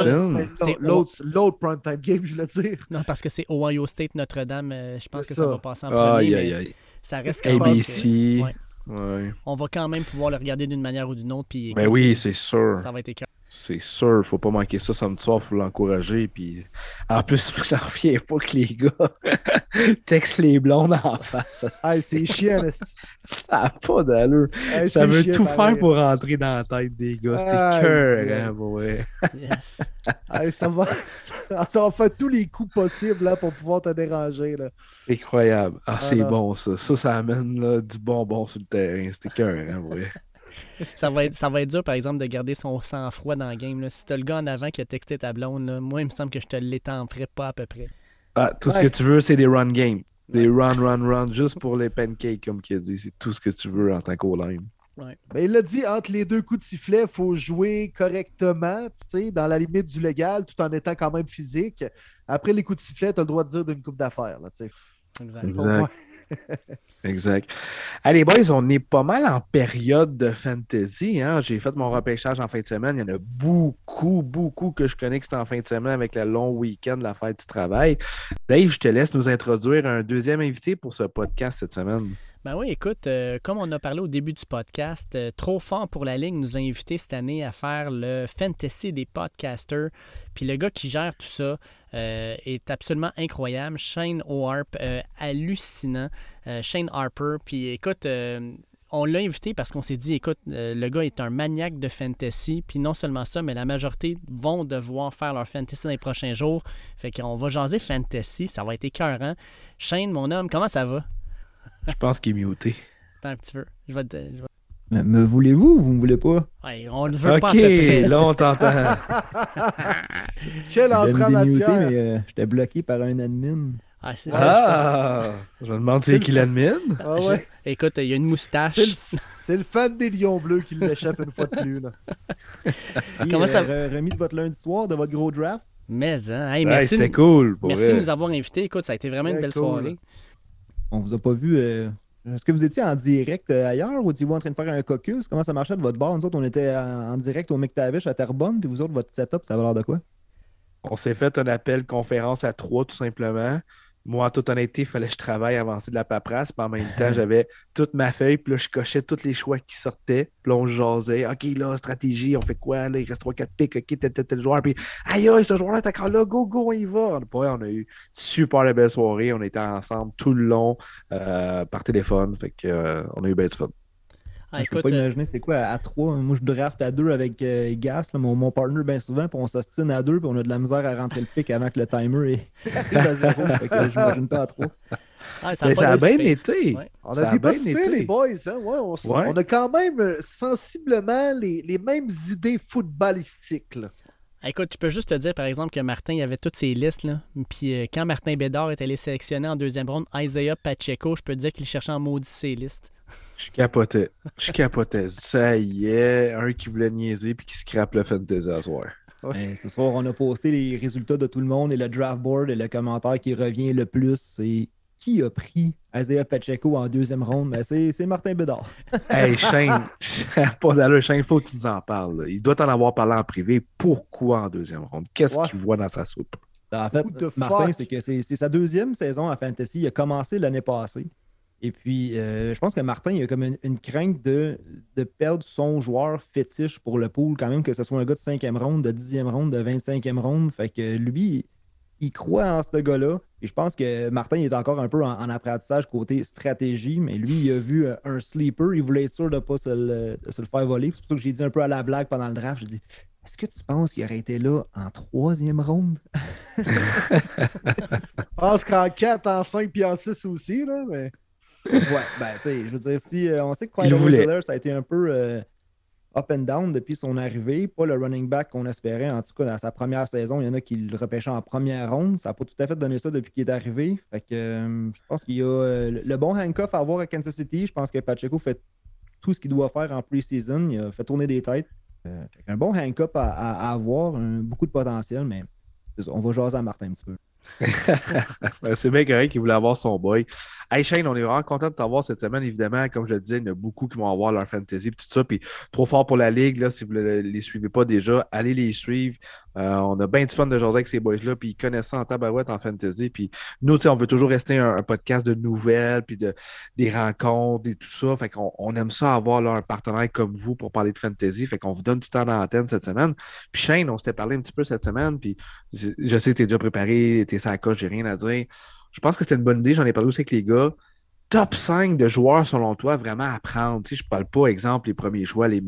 L'autre prime time game, je veux dire. Non, parce que c'est Ohio State Notre-Dame. Euh, je pense que ça. va passer en premier. Aïe, aïe, Ça reste ABC. On va quand même pouvoir le regarder d'une manière ou d'une autre. Puis, ben oui, c'est sûr. Ça va être écœurant. C'est sûr, faut pas manquer ça samedi soir, faut l'encourager. Puis en plus, je n'en reviens pas que les gars textent les blondes en face. c'est chiant, Ça n'a pas d'allure. ça veut tout faire pour rentrer dans la tête des gars. C'était cœur, hein, pour vrai. Yes. ça, va, ça, va faire tous les coups possibles là, pour pouvoir te déranger. C'est incroyable. Ah, c'est bon ça. Ça, ça amène là, du bonbon sur le terrain. C'était cœur, hein, pour vrai. ça, va être, ça va être dur, par exemple, de garder son sang-froid dans le game. Là. Si t'as le gars en avant qui a texté ta blonde, moi, il me semble que je te l'étendrai pas à peu près. Ah, tout ce que tu veux, c'est des run games. Des run, run, run, juste pour les pancakes, comme il a dit. C'est tout ce que tu veux en tant qu'O-line. Ouais. Ben, il l'a dit, entre les deux coups de sifflet, il faut jouer correctement, dans la limite du légal, tout en étant quand même physique. Après les coups de sifflet, tu as le droit de dire d'une coupe d'affaires. Exact. exact. exact. Allez, boys, on est pas mal en période de fantasy. Hein? J'ai fait mon repêchage en fin de semaine. Il y en a beaucoup, beaucoup que je connais que c'est en fin de semaine avec le long week-end, la fête du travail. Dave, je te laisse nous introduire un deuxième invité pour ce podcast cette semaine. Ben oui, écoute, euh, comme on a parlé au début du podcast, euh, Trop fort pour la ligne nous a invités cette année à faire le fantasy des podcasters. Puis le gars qui gère tout ça euh, est absolument incroyable. Shane O'Harp, hallucinant. Shane Harper. Puis écoute, on l'a invité parce qu'on s'est dit, écoute, le gars est un maniaque de fantasy. Puis non seulement ça, mais la majorité vont devoir faire leur fantasy dans les prochains jours. Fait qu'on va jaser fantasy. Ça va être écœurant. Shane, mon homme, comment ça va? Je pense qu'il est muté. Attends un petit peu. Je vais te. Me voulez-vous ou vous me voulez pas? Ouais, on le veut pas. Ok, là on t'entend. Quel entrée en matière. mais euh, j'étais bloqué par un admin. Ah, c'est ça. Ah, je me demande c'est qui l'admin. Ah ouais. Écoute, il y a une moustache. C'est le, fan des Lions Bleus qui l'échappe une fois de plus. Là. Comment ça euh, Remis de votre lundi soir, de votre gros draft? Mais, hein. Hey, merci. C'était cool. merci de nous avoir invités. Écoute, ça a été vraiment une belle soirée. On vous a pas vu. Euh, est-ce que vous étiez en direct euh, ailleurs ou étiez-vous en train de faire un caucus? Comment ça marchait de votre bord? Nous autres, on était en, direct au McTavish à Terrebonne, puis vous autres, votre setup, ça va l'air de quoi? On s'est fait un appel conférence à trois, tout simplement moi, en toute honnêteté, il fallait que je travaille, avancer de la paperasse. Puis en même temps, j'avais toute ma feuille. Puis là, je cochais tous les choix qui sortaient. Puis là, on jasait. OK, là, stratégie, on fait quoi? Là, il reste 3-4 pics. OK, tel, tel, tel joueur. Puis aïe, aïe, ce joueur-là est encore là. Go, go, on y va. On a eu super belle soirée. On était ensemble tout le long euh, par téléphone. Fait que, euh, on a eu bien du fun. Ah, je peux pas euh, imaginer c'est quoi à 3. Moi, je draft à 2 avec euh, Gas, mon, mon, partner, bien souvent, puis on s'ostine à 2, puis on a de la misère à rentrer le pic avant que le timer est à 0. fait que j'imagine pas à 3. Ah, ça, a, bien été. On a, bien été. les boys. Hein? Ouais, on, on, a quand même euh, sensiblement les, les mêmes idées footballistiques. Là. Écoute, tu peux juste te dire, par exemple, que Martin il avait toutes ses listes. Là. Puis quand Martin Bédard est allé sélectionner en deuxième ronde Isaiah Pacheco, je peux te dire qu'il cherchait en maudit ses listes. Je capotais. Je capotais. Ça y est, un qui voulait niaiser puis qui scrape le fantasy à soir. Ben, ce soir, on a posté les résultats de tout le monde et le draft board et le commentaire qui revient le plus, c'est qui a pris Isaiah Pacheco en deuxième ronde? Ben, c'est Martin Bédard. hey, Shane, pas d'allure, Shane, il faut que tu nous en parles. Il doit t'en avoir parlé en privé. Pourquoi en deuxième ronde? Qu'est-ce qu'il voit dans sa soupe? En fait, Martin, c'est que c'est sa deuxième saison à Fantasy. Il a commencé l'année passée. Et puis, euh, je pense que Martin, il a comme une, crainte de, de, perdre son joueur fétiche pour le pool, quand même, que ce soit un gars de 5e ronde, de 10e ronde, de 25e ronde. Fait que lui, il croit en ce gars-là. Et je pense que Martin est encore un peu en, apprentissage côté stratégie, mais lui, il a vu euh, un sleeper. Il voulait être sûr de ne pas se le, faire voler. C'est pour ça que j'ai dit un peu à la blague pendant le draft. J'ai dit Est-ce que tu penses qu'il aurait été là en troisième ronde? Je pense qu'en 4, en 5 puis en 6 aussi, là, mais. Ouais, ben, tu sais, je veux dire, si euh, on sait que Clyde ça a été un peu. Euh, up and down depuis son arrivée. Pas le running back qu'on espérait. En tout cas, dans sa première saison, il y en a qui le repêchaient en première ronde. Ça n'a pas tout à fait donné ça depuis qu'il est arrivé. Fait que euh, je pense qu'il y a le bon handcuff à avoir à Kansas City. Je pense que Pacheco fait tout ce qu'il doit faire en pre-season. Il a fait tourner des têtes. Un bon handcuff à, avoir, beaucoup de potentiel, mais on va jaser à Martin un petit peu. c'est bien correct qu'il voulait avoir son boy. Hey Shane, on est vraiment content de t'avoir cette semaine. Évidemment, comme je le disais, il y en a beaucoup qui vont avoir leur fantasy et tout ça. Puis trop fort pour la ligue, là, si vous ne les suivez pas déjà, allez les suivre. Euh, on a bien du fun de jaser avec ces boys-là, puis ils connaissent ça en tabarouette en fantasy. Puis nous, on veut toujours rester un, podcast de nouvelles, puis de, des rencontres et tout ça. Fait qu'on on aime ça avoir un partenaire comme vous pour parler de fantasy. Fait qu'on vous donne du temps dans l'antenne cette semaine. Puis Shane, on s'était parlé un petit peu cette semaine, puis je sais que tu es déjà préparé, tu ça coche, j'ai rien à dire. Je pense que c'était une bonne idée, j'en ai parlé aussi avec les gars top 5 de joueurs, selon toi, vraiment à prendre? Tu sais, je ne parle pas, exemple, les premiers choix, les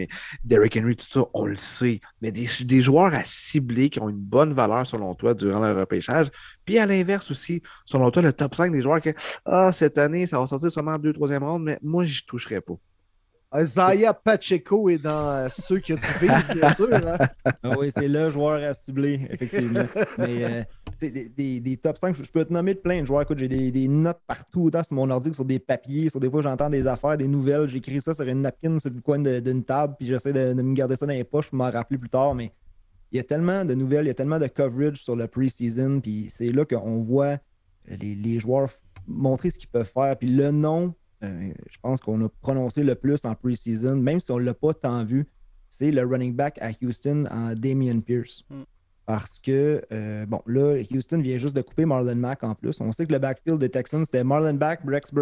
Derrick Henry, tout ça, on le sait. Mais des, joueurs à cibler qui ont une bonne valeur, selon toi, durant le repêchage. Puis à l'inverse aussi, selon toi, le top 5 des joueurs que, ah, cette année, ça va sortir seulement en 2-3e ronde, mais moi, je ne toucherai pas. Zaya Pacheco est dans euh, ceux qui ont du bien sûr. Hein? Ah oui, c'est le joueur à cibler, effectivement. Mais euh, des, des, top 5, je peux te nommer plein de joueurs. Écoute, j'ai des, notes partout, autant sur mon ordi sur des papiers. Sur des fois, j'entends des affaires, des nouvelles. J'écris ça sur une napkin sur le coin d'une table, puis j'essaie de, me garder ça dans les poches pour m'en rappeler plus tard. Mais il y a tellement de nouvelles, il y a tellement de coverage sur le preseason, puis c'est là qu'on voit les, les joueurs montrer ce qu'ils peuvent faire. Puis le nom euh, je pense qu'on a prononcé le plus en preseason, même si on ne l'a pas tant vu, c'est le running back à Houston en Damian Pierce. Mm. Parce que, euh, bon, là, Houston vient juste de couper Marlon Mack en plus. On sait que le backfield des Texans, c'était Marlon Mack, Rex,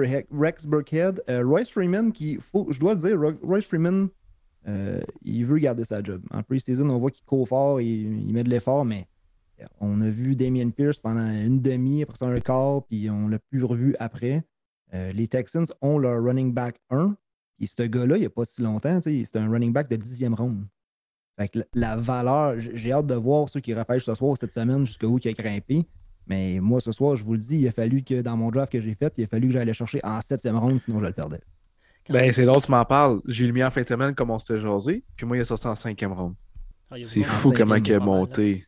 Burkhead, euh, Royce Freeman, qui, faut, je dois le dire, Royce Freeman, il veut garder sa job. En preseason, on voit qu'il court fort, il, il met de l'effort, mais on a vu Damian Pierce pendant une demi, après ça un quart, puis on l'a plus revu après. Euh, les Texans ont leur running back 1. Et ce gars-là, il n'y a pas si longtemps, c'est un running back de 10e ronde. Fait que la valeur, j'ai hâte de voir ceux qui repêchent ce soir, cette semaine, jusqu'où il a grimpé. Mais moi, ce soir, je vous le dis, il a fallu que dans mon draft que j'ai fait, il a fallu que j'aille le chercher en 7e ronde, sinon je le perdais. Ben, c'est l'autre, tu m'en parles. J'ai eu le mis en fin de semaine comme on s'était jasé, puis moi, il est sorti en 5e ronde. Ah, c'est fou comment il a monté.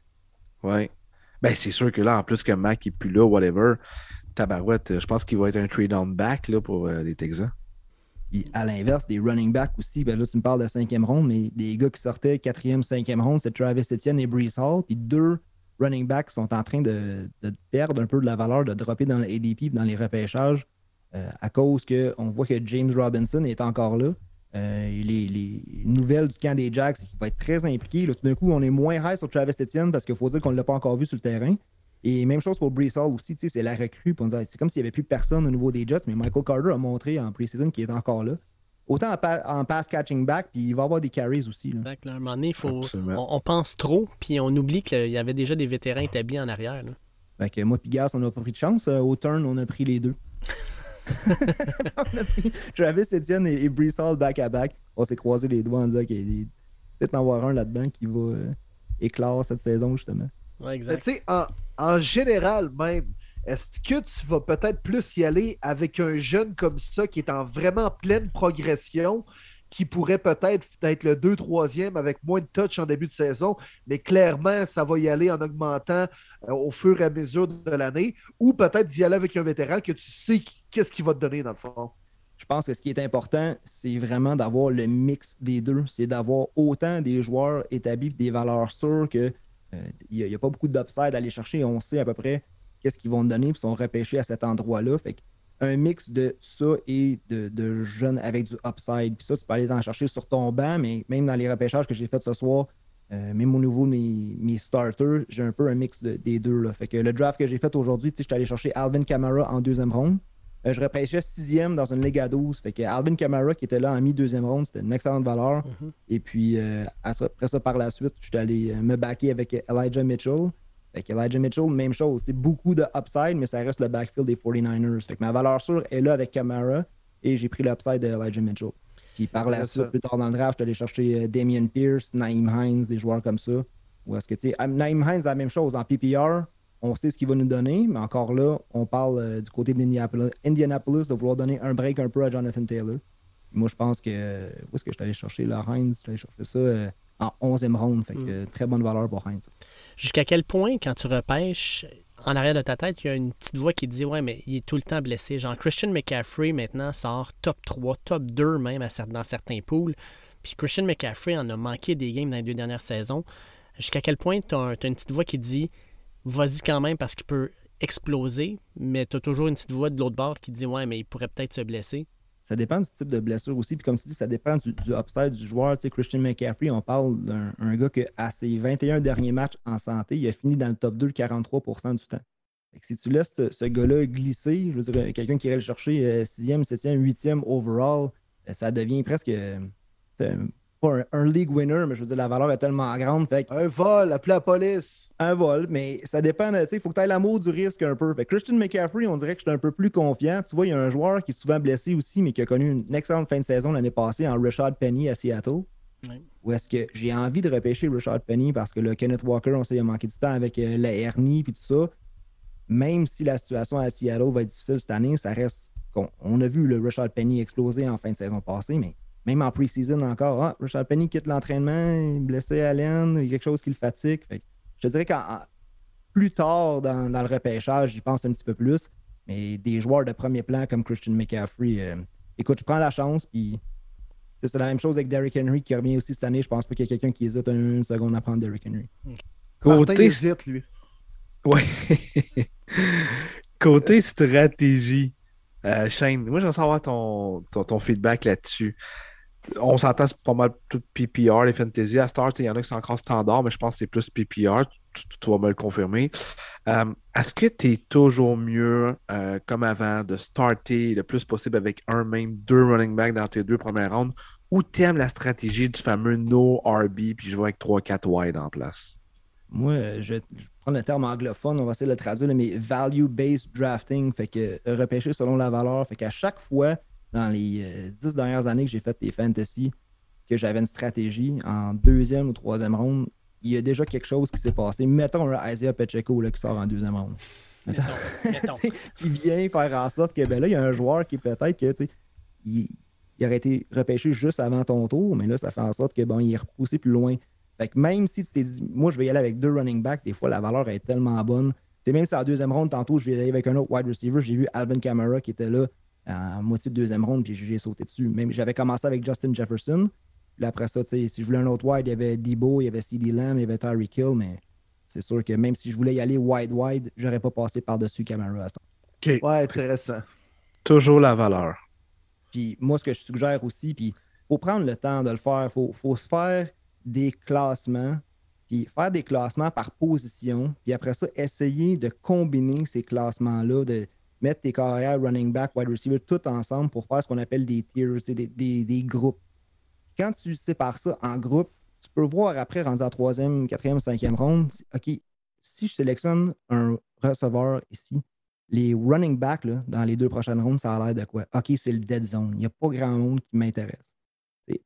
Ouais. Ben, c'est sûr que là, en plus que Mac n'est plus là, whatever, tabarouette, je pense qu'il va être un trade-down back là, pour euh, les Texans. À l'inverse, des running backs aussi, ben là, tu me parles de cinquième ronde, mais des gars qui sortaient quatrième, cinquième ronde, c'est Travis Etienne et Brees Hall. Puis deux running backs sont en train de, perdre un peu de la valeur, de dropper dans l'ADP dans les repêchages euh, à cause qu'on voit que James Robinson est encore là. les, nouvelles du camp des Jacks, il va être très impliqué. tout d'un coup, on est moins high sur Travis Etienne parce qu'il faut dire qu'on ne l'a pas encore vu sur le terrain. Et même chose pour Brees Hall aussi, c'est la recrue. C'est comme s'il n'y avait plus personne au niveau des Jets, mais Michael Carter a montré en pre-season qu'il est encore là. Autant en, pass catching back, puis il va avoir des carries aussi. Là. à un moment donné, faut, on, pense trop, puis on oublie qu'il y avait déjà des vétérans établis en arrière. Là. que moi, puis Gas, on n'a pas pris de chance. Euh, au turn, on a pris les deux. on a pris Travis Etienne et, Brees Hall back à back. On s'est croisé les doigts en disant qu'il y a peut-être en avoir un là-dedans qui va euh, éclore cette saison, justement. Ouais, exact. Tu sais, en, en général même, est-ce que tu vas peut-être plus y aller avec un jeune comme ça qui est en vraiment pleine progression, qui pourrait peut-être être le 2-3e avec moins de touch en début de saison, mais clairement, ça va y aller en augmentant euh, au fur et à mesure de l'année, ou peut-être d'y aller avec un vétéran que tu sais qu'est-ce qu'il va te donner dans le fond? Je pense que ce qui est important, c'est vraiment d'avoir le mix des deux. C'est d'avoir autant des joueurs établis, des valeurs sûres que il euh, n'y a, pas beaucoup d'upside à aller chercher. On sait à peu près qu'est-ce qu'ils vont donner, puis sont repêchés à cet endroit-là. Fait un mix de ça et de, jeunes avec du upside. Puis ça, tu peux aller t'en chercher sur ton banc, mais même dans les repêchages que j'ai fait ce soir, Euh, même au niveau de mes, starters, j'ai un peu un mix des deux. Là. Fait que le draft que j'ai fait aujourd'hui, je suis allé chercher Alvin Kamara en deuxième ronde. Euh, je repêchais sixième dans une Ligue à 12. Fait que Alvin Kamara, qui était là en mi-deuxième ronde, c'était une excellente valeur. Mhm. Et puis, euh, après ça, par la suite, je suis allé me backer avec Elijah Mitchell. Fait que Elijah Mitchell, même chose. C'est beaucoup de upside, mais ça reste le backfield des 49ers. Fait que ma valeur sûre est là avec Kamara et j'ai pris l'upside de Elijah Mitchell. Puis par la suite, plus tard dans le draft, je suis allé chercher euh, Damien Pierce, Naïm Hines, des joueurs comme ça. Ou est-ce que, tu sais, Naïm Hines, la même chose. En PPR, on sait ce qu'il va nous donner, mais encore là, on parle euh, du côté d'Indianapolis de vouloir donner un break un peu à Jonathan Taylor. moi, je pense que. où est-ce que je suis allé chercher la Hines Je suis allé chercher ça euh, en 11e ronde. Fait que mm. très bonne valeur pour Hines. Jusqu'à quel point, quand tu repêches, en arrière de ta tête, il y a une petite voix qui dit Ouais, mais il est tout le temps blessé. Genre, Christian McCaffrey, maintenant, sort top 3, top 2 même dans certains pools. Puis Christian McCaffrey en a manqué des games dans les deux dernières saisons. Jusqu'à quel point tu as, une petite voix qui dit Vas-y quand même parce qu'il peut exploser, mais tu as toujours une petite voix de l'autre bord qui dit Ouais, mais il pourrait peut-être se blesser. Ça dépend du type de blessure aussi. Puis comme tu dis, ça dépend du, upside du joueur. Tu sais, Christian McCaffrey, on parle d'un gars qui, à ses 21 derniers matchs en santé, il a fini dans le top 2 43% du temps. si tu laisses ce, gars-là glisser, je veux dire, quelqu'un qui irait le chercher 6e, 7e, 8e overall, euh, ça devient presque euh, un, league winner, mais je veux dire, la valeur est tellement grande. Fait un vol, appelez la police. Un vol, mais ça dépend. Il faut que tu aies l'amour du risque un peu. Fait Christian McCaffrey, on dirait que je suis un peu plus confiant. Tu vois, il y a un joueur qui est souvent blessé aussi, mais qui a connu une excellente fin de saison l'année passée en Richard Penny à Seattle. Ou est-ce que j'ai envie de repêcher Richard Penny parce que le Kenneth Walker, on sait, il a manqué du temps avec euh, la hernie et tout ça. Même si la situation à Seattle va être difficile cette année, ça reste. On, a vu le Richard Penny exploser en fin de saison passée, mais même en pre-season encore, ah, Richard Penny quitte l'entraînement, blessé à l'aine, il y a quelque chose qui le fatigue. je te dirais que plus tard dans, le repêchage, j'y pense un petit peu plus. Mais des joueurs de premier plan comme Christian McCaffrey, euh, écoute, je prends la chance, puis c'est la même chose avec Derrick Henry qui revient aussi cette année. Je pense pas qu'il y a quelqu'un qui hésite une, seconde à prendre Derrick Henry. Côté hésite, lui. Ouais. Côté stratégie, euh, Shane, moi, j'aimerais savoir ton, ton feedback là-dessus on s'entend, pas mal tout PPR, les fantasy. À Star, il y en a qui sont encore standard, mais je pense que c'est plus PPR. Tu, vas me le confirmer. Euh, est-ce que tu es toujours mieux, euh, comme avant, de starter le plus possible avec un même, deux running backs dans tes deux premières rounds, ou tu aimes la stratégie du fameux no RB, puis je vais avec 3-4 wide en place? Moi, je vais prendre le terme anglophone, on va essayer de le traduire, mais value-based drafting, fait que repêcher selon la valeur, fait qu'à chaque fois, dans les euh, dix dernières années que j'ai fait des fantasy, que j'avais une stratégie en deuxième ou troisième ronde, il y a déjà quelque chose qui s'est passé. Mettons un Isaiah Pacheco là, qui sort en deuxième ronde. Mettons, qui vient faire en sorte que ben là, il y a un joueur qui peut-être que il, il, aurait été repêché juste avant ton tour, mais là, ça fait en sorte que bon, il est repoussé plus loin. Fait que même si tu t'es dit, moi, je vais y aller avec deux running backs, des fois, la valeur est tellement bonne. c'est même si en deuxième ronde, tantôt, je vais y aller avec un autre wide receiver, j'ai vu Alvin Kamara qui était là en moitié de deuxième ronde, puis j'ai sauté dessus. Même j'avais commencé avec Justin Jefferson. Puis après ça, si je voulais un autre wide, il y avait Debo, il y avait CD Lamb, il y avait Tyreek Hill, mais c'est sûr que même si je voulais y aller wide wide, j'aurais pas passé par-dessus Camara à ce Ouais, intéressant. Toujours la valeur. Puis moi, ce que je suggère aussi, puis faut prendre le temps de le faire, faut, faut se faire des classements, puis faire des classements par position, puis après ça, essayer de combiner ces classements-là, de, mettre tes carrières running back, wide receiver, tout ensemble pour faire ce qu'on appelle des tiers, des, des, des, groupes. Quand tu sépares ça en groupes, tu peux voir après, rendu en troisième, quatrième, cinquième ronde, OK, si je sélectionne un receveur ici, les running backs dans les deux prochaines rondes, ça a l'air de quoi? OK, c'est le dead zone. Il n'y a pas grand monde qui m'intéresse.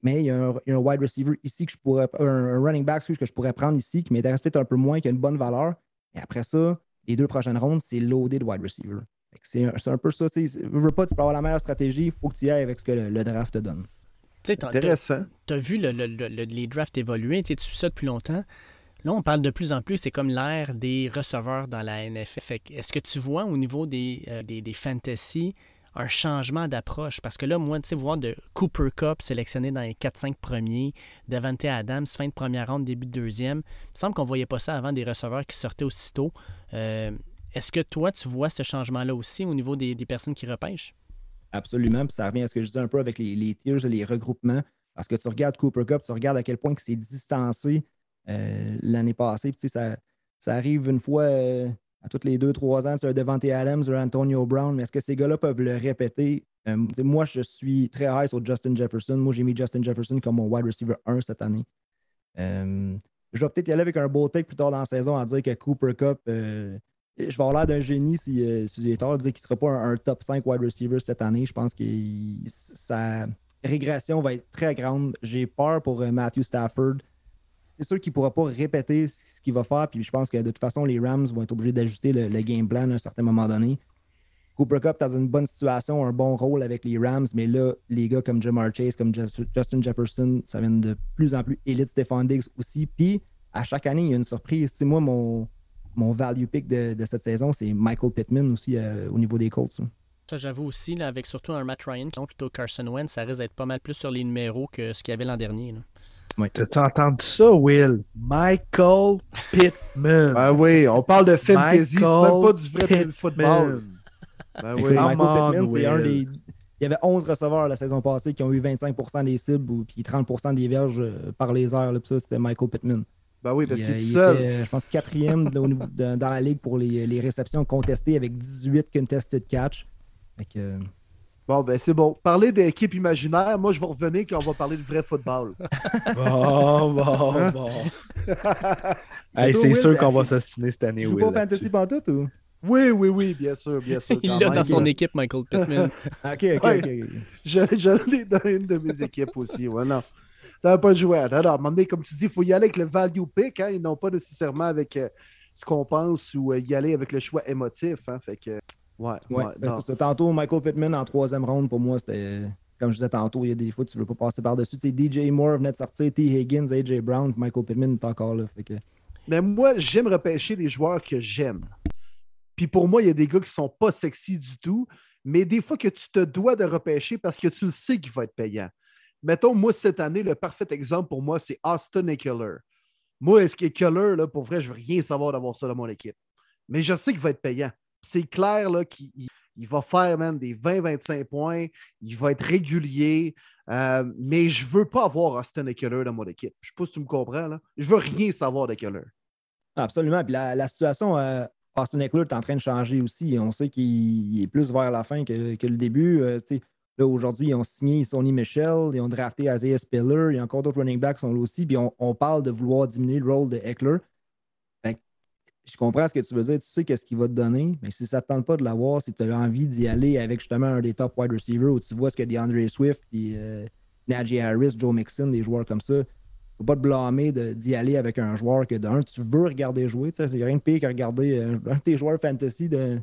Mais il y, a un, wide receiver ici que je pourrais, un, running back que je pourrais prendre ici qui m'intéresse peut-être un peu moins, qui a une bonne valeur. Et après ça, les deux prochaines rondes, c'est loaded wide receiver. C'est un, peu ça. Tu veux pas, tu peux avoir la meilleure stratégie, il faut que tu y ailles avec ce que le, draft te donne. Intéressant. Tu as vu les drafts évoluer, tu suis ça depuis longtemps. Là, on parle de plus en plus, c'est comme l'ère des receveurs dans la NFL. Est-ce que tu vois au niveau des, euh, des, des fantasy un changement d'approche? Parce que là, moi, tu sais, voir de Cooper Cup sélectionné dans les 4-5 premiers, Devante Adams, fin de première ronde, début de deuxième. Il me semble qu'on ne voyait pas ça avant des receveurs qui sortaient aussitôt. Euh, est-ce que toi, tu vois ce changement-là aussi au niveau des, personnes qui repêchent? Absolument. Puis ça revient à ce que je disais un peu avec les, les tiers, les regroupements. Parce que tu regardes Cooper Cup, tu regardes à quel point c'est distancé l'année passée. Ça, ça arrive une fois à toutes les deux, trois ans, as Devante Adams ou Antonio Brown, mais est-ce que ces gars-là peuvent le répéter? moi, je suis très high sur Justin Jefferson. Moi, j'ai mis Justin Jefferson comme mon wide receiver 1 cette année. je vais peut-être y aller avec un beau take plus tard dans la saison à dire que Cooper Cup, je vais avoir l'air d'un génie si, euh, si j'ai tort de dire qu'il ne sera pas un, top 5 wide receiver cette année. Je pense que sa régression va être très grande. J'ai peur pour euh, Matthew Stafford. C'est sûr qu'il ne pourra pas répéter ce qu'il va faire. Puis je pense que de toute façon, les Rams vont être obligés d'ajuster le, game plan à un certain moment donné. Cooper Cup dans une bonne situation, un bon rôle avec les Rams, mais là, les gars comme Jamar Chase, comme Justin Jefferson, ça vient de plus en plus élite Stephon Diggs aussi. Puis à chaque année, il y a une surprise. C'est moi, mon, mon value pick de, cette saison, c'est Michael Pittman aussi euh, au niveau des Colts. Ça, j'avoue aussi, là, avec surtout un Matt Ryan, plutôt Carson Wentz, ça risque d'être pas mal plus sur les numéros que ce qu'il y avait l'an dernier. Oui. T'as entendu ça, Will? Michael Pittman. ben oui, on parle de fantasy, c'est même pas du vrai football. Ben oui. Michael Pittman, c'est un des. Il y avait 11 receveurs la saison passée qui ont eu 25% des cibles puis 30% des verges euh, par les airs. Là, ça, c'était Michael Pittman. Ben oui, parce qu'il est tout seul. je pense quatrième dans la ligue pour les, réceptions contestées avec 18 contested catch. Bon, ben c'est bon. Parler d'équipe imaginaire, moi je vais revenir quand on va parler de vrai football. bon, bon, hein? bon. c'est sûr qu'on va s'assiner cette année. Tu pas Fantasy Pantoute ou? Oui, oui, oui, bien sûr, bien sûr. Il l'a dans son équipe, Michael Pittman. ok, ok, ok. Je, je l'ai dans une de mes équipes aussi. Voilà n'as pas le jouer. Alors, à un moment donné, comme tu dis, il faut y aller avec le value pick, hein, et non pas nécessairement avec euh, ce qu'on pense ou euh, y aller avec le choix émotif. Hein, fait que, ouais, ouais, ben, Tantôt, Michael Pittman en troisième ronde, pour moi, c'était. Comme je disais tantôt, il y a des fois tu ne veux pas passer par-dessus. DJ Moore venait de sortir, T. Higgins, AJ Brown, Michael Pittman est encore là. Fait que... Mais moi, j'aime repêcher les joueurs que j'aime. Puis pour moi, il y a des gars qui sont pas sexy du tout, mais des fois que tu te dois de repêcher parce que tu le sais qu'il va être payant mettons, moi, cette année, le parfait exemple pour moi, c'est Austin Eckler. Moi, est-ce que Keller, là, pour vrai, je ne veux rien savoir d'avoir ça dans mon équipe. Mais je sais qu'il va être payant. C'est clair qu'il il va faire même des 20-25 points. Il va être régulier. Euh, mais je ne veux pas avoir Austin Eckler dans mon équipe. Je ne sais pas si tu me comprends. Là. Je ne veux rien savoir de Keller. Absolument. Puis la, situation, euh, Austin Eckler est en train de changer aussi. On sait qu'il est plus vers la fin que, le début. Euh, aujourd'hui, ils ont signé Sonny Michel, ils ont drafté Isaiah Spiller, il y a encore d'autres running backs qui sont là aussi, puis on, parle de vouloir diminuer le rôle de Eckler. je comprends ce que tu veux dire, tu sais qu'est-ce qu'il va te donner, mais si ça ne te tente pas de l'avoir, si tu as envie d'y aller avec justement un des top wide receivers où tu vois ce que DeAndre Swift, puis euh, Najee Harris, Joe Mixon, des joueurs comme ça, faut pas te blâmer d'y aller avec un joueur que d'un, tu veux regarder jouer. Il n'y a rien de pire que regarder euh, un de tes joueurs fantasy de,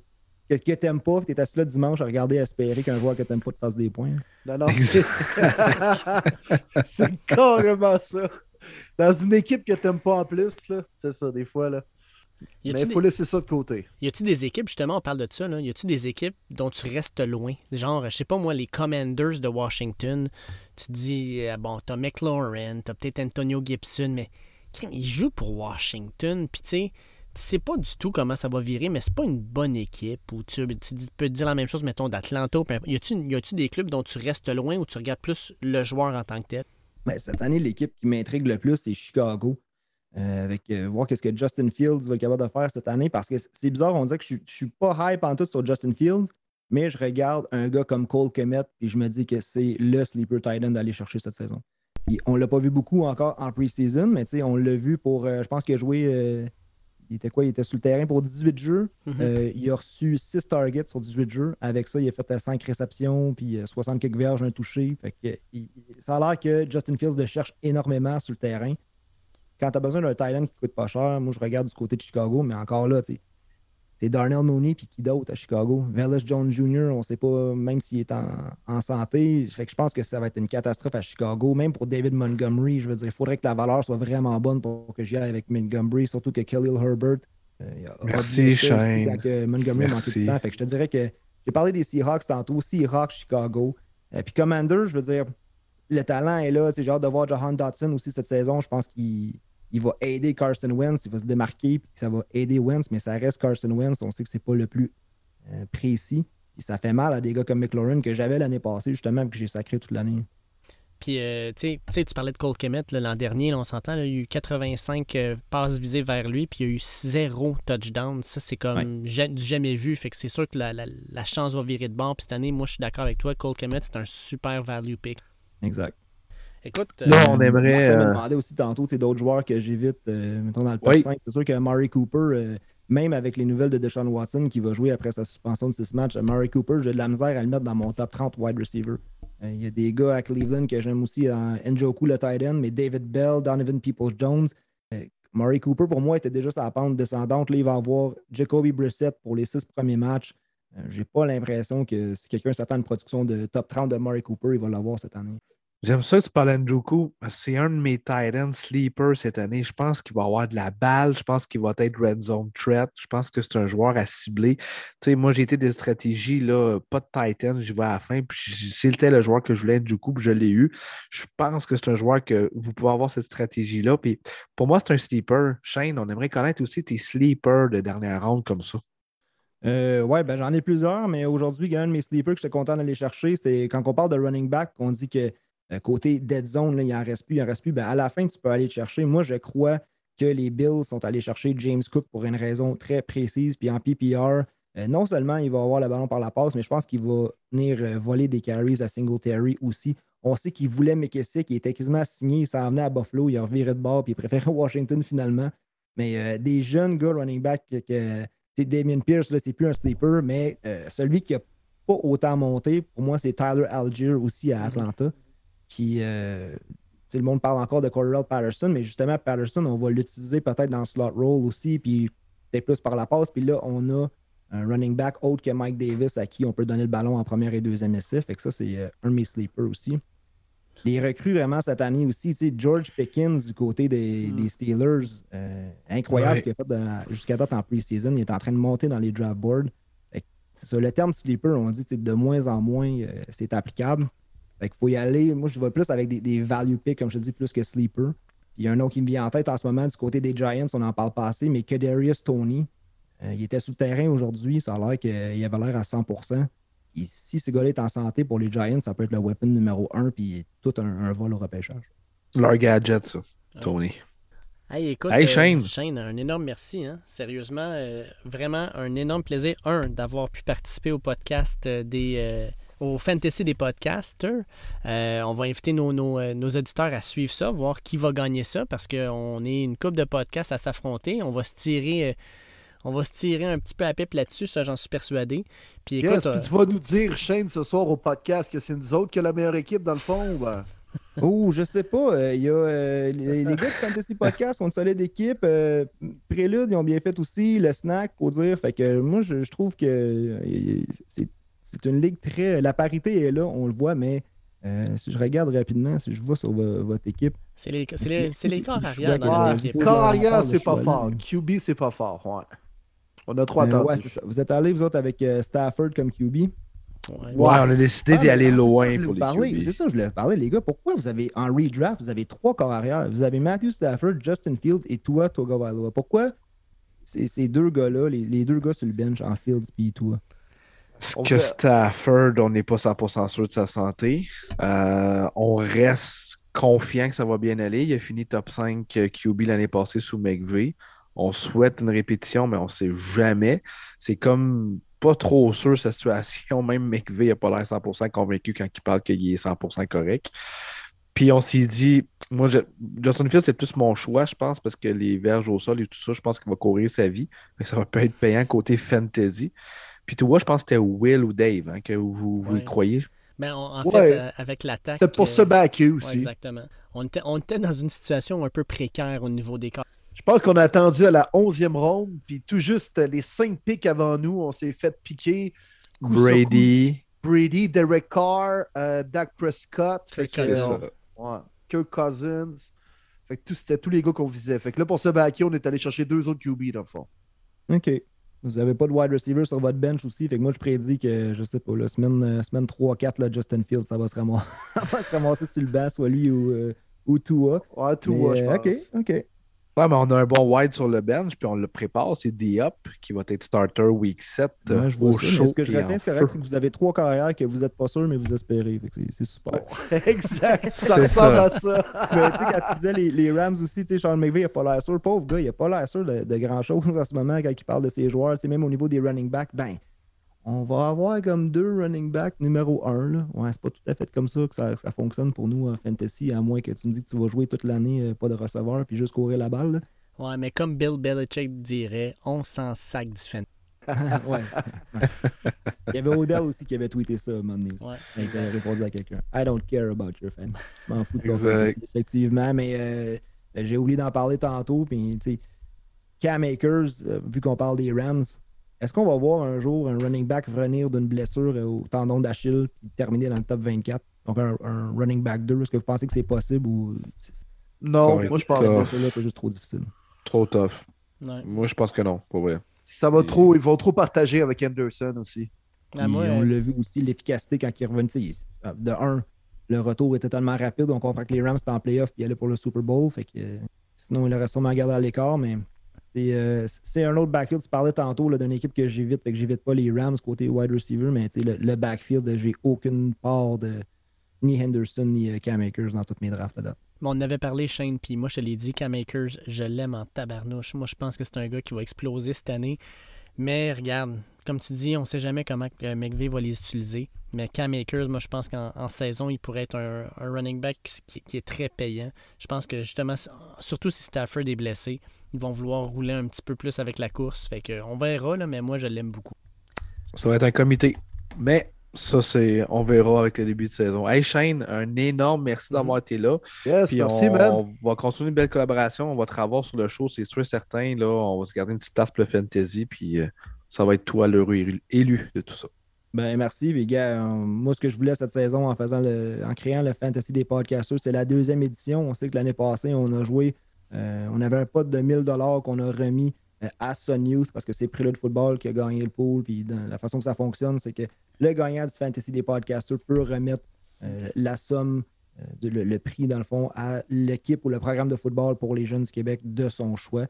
que, que t'aimes pas, tu es assis là dimanche à regarder espérer qu'un joueur que t'aimes pas te passe des points. Non, non, c'est... c'est carrément ça. Dans une équipe que t'aimes pas en plus, là, c'est ça, des fois, là. Mais il faut laisser ça de côté. Y a-tu des équipes, justement, on parle de ça, là, y a-tu des équipes dont tu restes loin? Genre, je sais pas moi, les Commanders de Washington, tu te dis, euh, bon, t'as McLaurin, t'as peut-être Antonio Gibson, mais il joue pour Washington, puis tu sais, tu sais pas du tout comment ça va virer, mais c'est pas une bonne équipe où tu, peux dire la même chose, mettons, d'Atlanta. Y a-tu des clubs dont tu restes loin ou tu regardes plus le joueur en tant que tel? Ben, cette année, l'équipe qui m'intrigue le plus, c'est Chicago. Euh, avec euh, voir qu'est-ce que Justin Fields va être capable de faire cette année parce que c'est bizarre, on dirait que je, ne suis pas hype en tout sur Justin Fields, mais je regarde un gars comme Cole Kemet et je me dis que c'est le sleeper tight end d'aller chercher cette saison. On on l'a pas vu beaucoup encore en pre-season, mais on l'a vu pour, euh, je pense qu'il a joué il était quoi? Il était sur le terrain pour 18 jeux. Mhm. Euh, il a reçu 6 targets sur 18 jeux. Avec ça, il a fait 5 réceptions, puis 60 quelques verges, un touché. ça a l'air que Justin Fields le cherche énormément sur le terrain. Quand tu as besoin d'un Thailand qui coûte pas cher, moi je regarde du côté de Chicago, mais encore là, tu c'est Darnell Mooney puis qui d'autre à Chicago? Velus Jones Jr., on ne sait pas même s'il est en, santé. Fait que je pense que ça va être une catastrophe à Chicago. Même pour David Montgomery, je veux dire, il faudrait que la valeur soit vraiment bonne pour que j'y aille avec Montgomery, surtout que Khalil Herbert. Euh, Merci, Shane. Montgomery Merci. Temps. Fait que je te dirais que j'ai parlé des Seahawks tantôt, Seahawks, Chicago. euh, puis Commander, je veux dire, le talent est là. J'ai hâte de voir Johan Dotson aussi cette saison. Je pense qu'il il va aider Carson Wentz, il va se démarquer, puis ça va aider Wentz, mais ça reste Carson Wentz. On sait que c'est pas le plus euh, précis. Et ça fait mal à des gars comme McLaurin que j'avais l'année passée, justement, que j'ai sacré toute l'année. Puis, euh, tu sais, tu parlais de Cole Kemet l'an dernier, on s'entend, il y a eu 85 euh, passes visées vers lui, puis il y a eu zéro touchdown. Ça, c'est comme du jamais vu. Fait que c'est sûr que la, chance va virer de bord. Puis cette année, moi, je suis d'accord avec toi. Cole Kemet, c'est un super value pick. Exact. Écoute, là, on aimerait. Je me demandais aussi tantôt d'autres joueurs que j'évite, mettons dans le top 5. C'est sûr que Murray Cooper même avec les nouvelles de Deshaun Watson qui va jouer après sa suspension de six matchs, Murray Cooper, j'ai de la misère à le mettre dans mon top 30 wide receiver. Euh, il y a des gars à Cleveland que j'aime aussi, Njoku le tight end, mais David Bell, Donovan Peoples-Jones. Euh, Murray Cooper, pour moi, était déjà sa pente descendante. Là, il va avoir Jacoby Brissett pour les six premiers matchs. Euh, j'ai pas l'impression que si quelqu'un s'attend à une production de top 30 de Murray Cooper, il va l'avoir cette année. J'aime ça que tu parles Njoku. C'est un de mes Titans sleepers cette année. Je pense qu'il va avoir de la balle. Je pense qu'il va être red zone threat. Je pense que c'est un joueur à cibler. Tu sais, moi, j'ai été des stratégies, là, pas de Titan, je vais à la fin. Puis c'était le joueur que je voulais, Njoku, puis je l'ai eu. Je pense que c'est un joueur que vous pouvez avoir cette stratégie-là. Puis pour moi, c'est un sleeper. Shane, on aimerait connaître aussi tes sleepers de dernière ronde comme ça. Euh, oui, ben, j'en ai plusieurs, mais aujourd'hui, un de mes sleepers que j'étais content d'aller chercher, c'est quand on parle de running back, on dit que côté dead zone, il n'en reste plus, il en reste plus. Ben, à la fin, tu peux aller te chercher. Moi, je crois que les Bills sont allés chercher James Cook pour une raison très précise. Puis en PPR, euh, non seulement il va avoir le ballon par la passe, mais je pense qu'il va venir euh, voler des carries à Singletary aussi. On sait qu'il voulait McKessick, il était quasiment signé, il s'en venait à Buffalo, il a reviré de bord, puis il préférait Washington finalement. Mais des jeunes gars running back que, Damien Pierce, c'est plus un sleeper, mais celui qui n'a pas autant monté, pour moi, c'est Tyler Algier aussi à mm-hmm. Atlanta qui. Euh, le monde parle encore de Cordell Patterson, mais justement, Patterson, on va l'utiliser peut-être dans le slot roll aussi, puis peut-être plus par la passe. Puis là, on a un running back autre que Mike Davis à qui on peut donner le ballon en première et deuxième essai. Fait que ça, c'est euh, un de mes sleepers aussi. Les recrues vraiment cette année aussi, George Pickens du côté des, mm. Steelers, euh, incroyable ce qu'il a fait jusqu'à date en pre-season. Il est en train de monter dans les draft boards. le terme sleeper, on dit de moins en moins, c'est applicable. Fait qu'il faut y aller. Moi, je vais plus avec des, value picks, comme je te dis, plus que sleeper. Il y a un nom qui me vient en tête en ce moment du côté des Giants, on en parle pas assez, mais Kadarius Tony. Euh, il était sous le terrain aujourd'hui, ça a l'air qu'il avait l'air à 100 Et si ce gars-là est en santé pour les Giants, ça peut être le weapon numéro 1 puis tout un, vol au repêchage. Leur gadget, ça, Tony. Hey, écoute, hey, euh, Shane. un énorme merci. Hein. Sérieusement, euh, vraiment un énorme plaisir, un, d'avoir pu participer au podcast des au Fantasy des podcasters. Euh, on va inviter euh, nos, auditeurs à suivre ça, voir qui va gagner ça, parce qu'on est une coupe de podcasts à s'affronter. On va se tirer. Euh, on va se tirer un petit peu à pipe là-dessus, ça j'en suis persuadé. Puis, écoute, tu vas nous dire, Shane, ce soir au podcast, que c'est nous autres qui a la meilleure équipe dans le fond? Ben... oh, je sais pas. Il y a, les, gars de Fantasy Podcast ont une solide équipe. Prélude, ils ont bien fait aussi. Le snack, pour dire. Fait que moi, je, je trouve que c'est c'est une ligue très. La parité est là, on le voit, mais euh, si je regarde rapidement, si je vois sur votre équipe. C'est les, les, les, corps arrière dans l'équipe. Corps arrière, c'est pas fort. QB, c'est pas fort. Ouais. On a trois euh, Vous êtes allés, vous autres, avec euh, Stafford comme QB. Ouais, on a décidé ah, d'y aller loin pour les QB. C'est ça, je voulais parler, les gars. Pourquoi vous avez, en redraft, vous avez trois corps arrière? Vous avez Matthew Stafford, Justin Fields et toi, Toga. Pourquoi ces deux gars-là, les, les, deux gars sur le bench en Fields puis toi? Est-ce que Stafford, on n'est pas 100% sûr de sa santé. Euh, on reste confiant que ça va bien aller. Il a fini top 5 QB l'année passée sous McVeigh. On souhaite une répétition, mais on ne sait jamais. C'est comme pas trop sûr sa situation. Même McVeigh n'a pas l'air 100% convaincu quand il parle qu'il est 100% correct. Puis on s'est dit, moi, Justin Fields, c'est plus mon choix, je pense, parce que les verges au sol et tout ça, je pense qu'il va courir sa vie. Ça va peut être payant côté fantasy. Puis vois, je pense que c'était Will ou Dave hein, que vous, vous y croyez. Ben, en fait, euh, avec l'attaque. C'était pour se backer aussi. exactement. On était, on était, dans une situation un peu précaire au niveau des cas. Je pense qu'on a attendu à la 11e ronde, puis tout juste les cinq pics avant nous, on s'est fait piquer. Brady. Brady, Derek Carr, euh, Dak Prescott. Kirk Cousins. Ouais, Kirk Cousins. Fait que c'était tous les gars qu'on visait. Fait que là, pour se backer, on est allé chercher deux autres QB dans le fond. OK. Vous n'avez pas de wide receiver sur votre bench aussi. Fait que moi, je prédis que, je sais pas, la semaine, euh, semaine 3-4, Justin Fields, ça va, se ramasser, ça va se ramasser sur le bas, soit lui ou, euh, ou Tua. Ouais, Tua, je euh, pense. OK, OK. Ouais, mais on a un bon wide sur le bench, puis on le prépare. C'est D-Up qui va être starter week 7 ouais, je au chaud. Ce que je retiens, c'est correct, c'est que vous avez trois carrières que vous n'êtes pas sûr, mais vous espérez. C'est super. exact. ça ressemble à ça. mais tu sais, quand tu disais les, les Rams aussi, tu sais, Sean McVay, il n'a pas l'air sûr. Pauvre gars, il n'a pas l'air sûr de, de grand-chose en ce moment quand il parle de ses joueurs. Tu sais, même au niveau des running backs, ben, on va avoir comme deux running backs numéro un. Là. Ouais, c'est pas tout à fait comme ça que ça, ça, fonctionne pour nous en fantasy, à moins que tu me dis que tu vas jouer toute l'année, euh, pas de receveur, puis juste courir la balle. Là. Ouais, mais comme Bill Belichick dirait, on s'en sac du fantasy. ouais. Il y avait Odell aussi qui avait tweeté ça à un moment donné. Ouais, il avait répondu à quelqu'un. I don't care about your fan. Je m'en fous de ton effectivement, mais euh, j'ai oublié d'en parler tantôt. Puis, Cam Akers, euh, vu qu'on parle des Rams, est-ce qu'on va voir un jour un running back revenir d'une blessure au tendon d'Achille et terminer dans le top 24? Donc un, running back 2, est-ce que vous pensez que c'est possible ou. Non, moi je pense pas. C'est juste trop difficile. Trop tough. Moi je pense que non, pour vrai. Ça va trop, ils vont trop partager avec Anderson aussi. Ah, on euh, l'a vu aussi, l'efficacité quand il est revenu. De un, le retour était tellement rapide. On comprend que les Rams étaient en playoff et allaient pour le Super Bowl. Fait que, sinon, il aurait sûrement gardé à l'écart, mais euh, c'est un autre backfield. Tu parlais tantôt d'une équipe que j'évite, que j'évite pas les Rams côté wide receiver, mais le, backfield, j'ai aucune part de ni Henderson ni euh, Cam Akers dans toutes mes drafts là on en avait parlé, Shane, puis moi, je te l'ai dit, Cam Akers, je l'aime en tabarnouche. Moi, je pense que c'est un gars qui va exploser cette année. Mais regarde, comme tu dis, on ne sait jamais comment McVeigh va les utiliser. Mais Cam Akers, moi, je pense qu'en saison, il pourrait être un, running back qui, qui, est très payant. Je pense que justement, surtout si Stafford est blessé, ils vont vouloir rouler un petit peu plus avec la course. Fait que on verra, là, mais moi, je l'aime beaucoup. Ça va être un comité. Mais ça, c'est. On verra avec le début de saison. Hey Shane, un énorme merci d'avoir mhm. été là. Yes, merci, on, man. On va continuer une belle collaboration. On va travailler sur le show, c'est sûr et certain. Là, on va se garder une petite place pour le fantasy. Puis euh, ça va être toi l'heureux élu de tout ça. Ben, merci, les gars. Euh, moi, ce que je voulais cette saison en créant le Fantasy des podcasters, c'est la deuxième édition. On sait que l'année passée, on a joué euh, on avait un pot de 1000 qu'on a remis euh, à Sun Youth parce que c'est Prélude Football qui a gagné le pool. Puis la façon que ça fonctionne, c'est que le gagnant du Fantasy des podcasters peut remettre la somme, le, prix dans le fond, à l'équipe ou le programme de football pour les jeunes du Québec de son choix.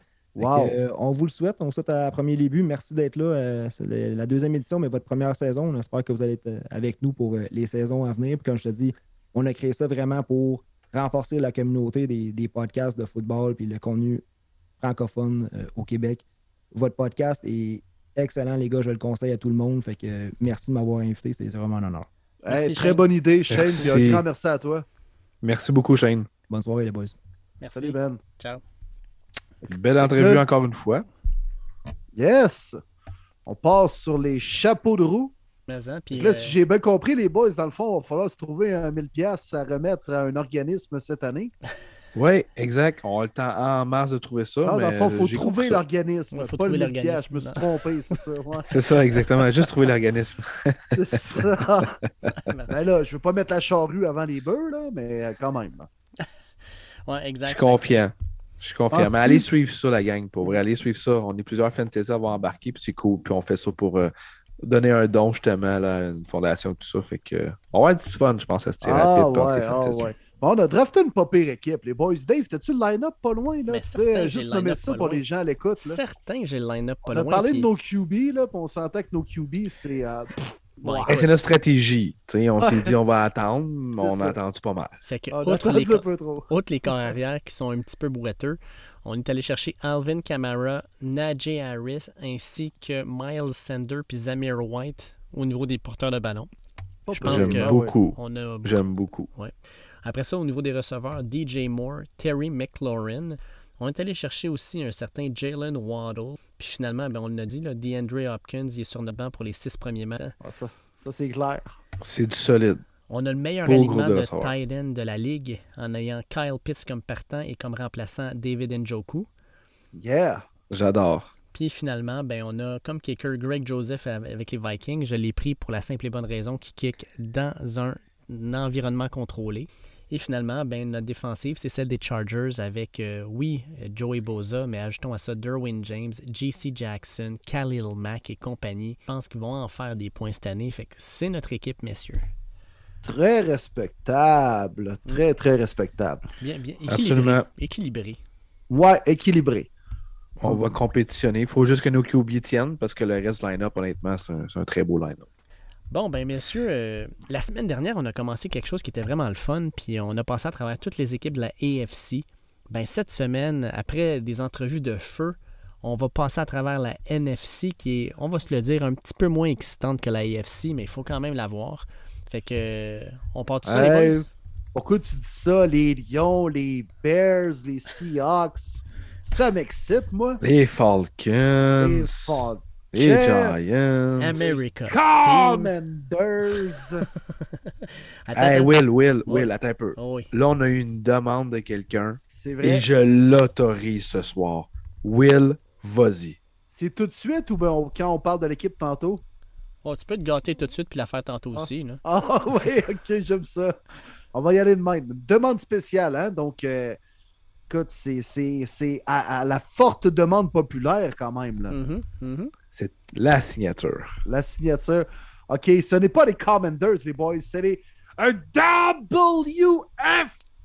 On vous le souhaite. On vous souhaite à premier début. Merci d'être là. c'est la deuxième édition, mais votre première saison. On espère que vous allez être avec nous pour les saisons à venir. Puis comme je te dis, on a créé ça vraiment pour renforcer la communauté des, podcasts de football puis le contenu francophone euh, au Québec. Votre podcast est excellent, les gars. Je le conseille à tout le monde. Fait que merci de m'avoir invité. C'est vraiment un honneur. très bonne idée, Shane. Un grand merci à toi. Merci beaucoup, Shane. Bonne soirée, les boys. Merci. Salut, Ben. Ciao. Belle entrevue encore une fois. Yes! On passe sur les chapeaux de roue. Hein, là, euh, si j'ai bien compris, les boys, dans le fond, il va falloir se trouver un 1000$ à remettre à un organisme cette année. Oui, exact. On a le temps en mars de trouver ça. Non, dans le fond, il faut trouver l'organisme. Ouais, pas le 1000$. Je me suis trompé, c'est ça. c'est ça, exactement. Juste trouver l'organisme. c'est ça. ben là, je ne veux pas mettre la charrue avant les bœufs, là, mais quand même. Oui, exact. Je suis confiant. Je suis confiant. mais allez suivre ça, la gang, pour vrai. Allez suivre ça. On est plusieurs fantasy à avoir embarqué, puis c'est cool. Puis on fait ça pour euh, donner un don justement à une fondation, tout ça. Fait que on va être du fun, je pense, à se tirer ah, rapide. Ouais, ah, ouais. Bon, on a drafté une pas pire équipe, les boys. Dave, t'as-tu le line-up pas loin? Là? Certain, juste nommer ça pour les gens à l'écoute. Certain, j'ai le line-up pas loin. On a parlé de nos QB, là, puis on sentait que nos QB, c'est. Euh, c'est notre stratégie. on s'est dit on va attendre, mais on a attendu pas mal. Fait que, outre, les, outre les carrières qui sont un petit peu boiteux, on est allé chercher Alvin Kamara, Najee Harris, ainsi que Miles Sander puis Zamir White au niveau des porteurs de ballon. J'aime beaucoup. J'aime beaucoup. Après ça, au niveau des receveurs, DJ Moore, Terry McLaurin. On est allé chercher aussi un certain Jalen Waddle. Puis finalement, ben, on l'a dit, là, DeAndre Hopkins il est sur notre banc pour les six premiers matchs. Ah, ça, ça c'est clair. C'est du solide. On a le meilleur alignement de, tight end de la ligue en ayant Kyle Pitts comme partant et comme remplaçant David Njoku. Yeah! J'adore. Puis finalement, ben, on a comme kicker Greg Joseph avec les Vikings. Je l'ai pris pour la simple et bonne raison qu'il kick dans un, environnement contrôlé. Et finalement, ben, notre défensive, c'est celle des Chargers avec, euh, oui, Joey Boza, mais ajoutons à ça Derwin James, JC Jackson, Khalil Mack et compagnie. Je pense qu'ils vont en faire des points cette année. Fait que c'est notre équipe, messieurs. Très respectable. Très, très respectable. Bien, bien. Équilibré. Équilibré. Ouais, équilibré. On va compétitionner. Il faut juste que nos QB tiennent parce que le reste line-up, honnêtement, c'est un, très beau line-up. Bon, ben messieurs, euh, la semaine dernière, on a commencé quelque chose qui était vraiment le fun, puis on a passé à travers toutes les équipes de la AFC. Ben cette semaine, après des entrevues de feu, on va passer à travers la NFC qui est, on va se le dire, un petit peu moins excitante que la AFC, mais il faut quand même la voir. Fait que on part tout ça, les boys? Pourquoi tu dis ça? Les Lions, les Bears, les Seahawks. Ça m'excite, moi. Les Falcons. Les Falcons. Les Giants. America. Commanders. hey, Will, Will, Will, attends un peu. Oh Là, on a eu une demande de quelqu'un. C'est vrai. Et je l'autorise ce soir. Will, vas-y. C'est tout de suite ou ben, quand on parle de l'équipe tantôt? Oh, tu peux te gâter tout de suite puis la faire tantôt ah. aussi. Là. Ah oui, ok, j'aime ça. On va y aller de même. Demande spéciale, hein? Donc, euh, écoute, c'est à, la forte demande populaire quand même. Là. Mm-hmm, mm-hmm. La signature. La signature. OK, ce n'est pas les Commanders, les boys, c'est les un WFT!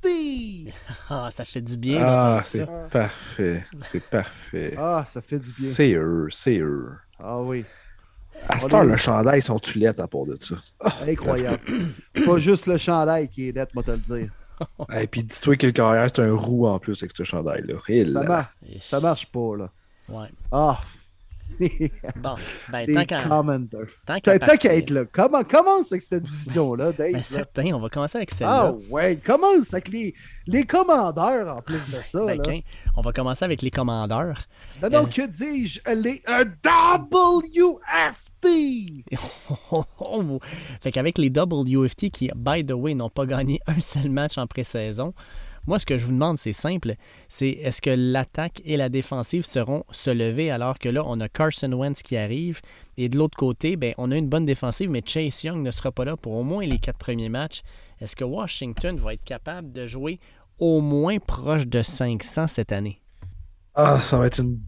Ah, ça fait du bien. Ah, c'est parfait. C'est parfait. Ah, ça fait du bien. C'est eux, c'est eux. Ah oui. À cette heure, le chandail, ils sont tulettes à part de ça? Incroyable. pas juste le chandail qui est net, moi te le dire. Et puis dis-toi que le carrière, c'est un roux en plus avec ce chandail-là. Ça, marche, ça marche pas, là. Ouais. Ah, bon, ben, tant qu'à. Tant qu'à être là. Comment commence avec cette division-là, Dave? Ben, certain, on va commencer avec celle-là. Ah, ouais, commence avec les, les commandeurs en plus de ça. Ben, là? on va commencer avec les commandeurs. Non, non, euh, que dis-je? Les WFT! fait qu'avec les WFT qui, by the way, n'ont pas gagné un seul match en pré-saison, moi, ce que je vous demande, c'est simple. C'est est-ce que l'attaque et la défensive seront se lever alors que là, on a Carson Wentz qui arrive? Et de l'autre côté, ben, on a une bonne défensive, mais Chase Young ne sera pas là pour au moins les quatre premiers matchs. Est-ce que Washington va être capable de jouer au moins proche de 500 cette année? Ah, ça va être une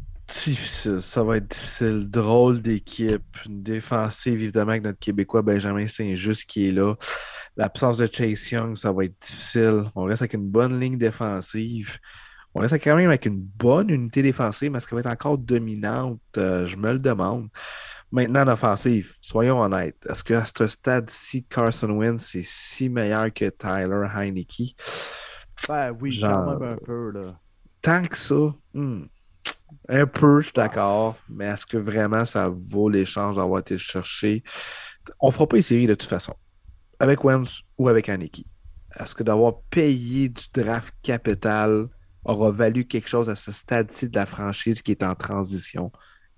difficile. Ça va être difficile. Drôle d'équipe. Une défensive, évidemment, avec notre Québécois Benjamin Saint-Just qui est là. L'absence de Chase Young, ça va être difficile. On reste avec une bonne ligne défensive. On reste quand même avec une bonne unité défensive, mais est-ce qu'elle va être encore dominante? Euh, je me le demande. Maintenant, l'offensive, soyons honnêtes. Est-ce qu'à ce stade-ci, Carson Wentz est si meilleur que Tyler Heineke? Ben oui, Genre, quand même un peu. Là. Tant que ça, hmm. Un peu, je suis d'accord, mais est-ce que vraiment ça vaut l'échange d'avoir été cherché? On ne fera pas une série de toute façon, avec Wentz ou avec Aniki. Est-ce que d'avoir payé du draft capital aura valu quelque chose à ce stade-ci de la franchise qui est en transition?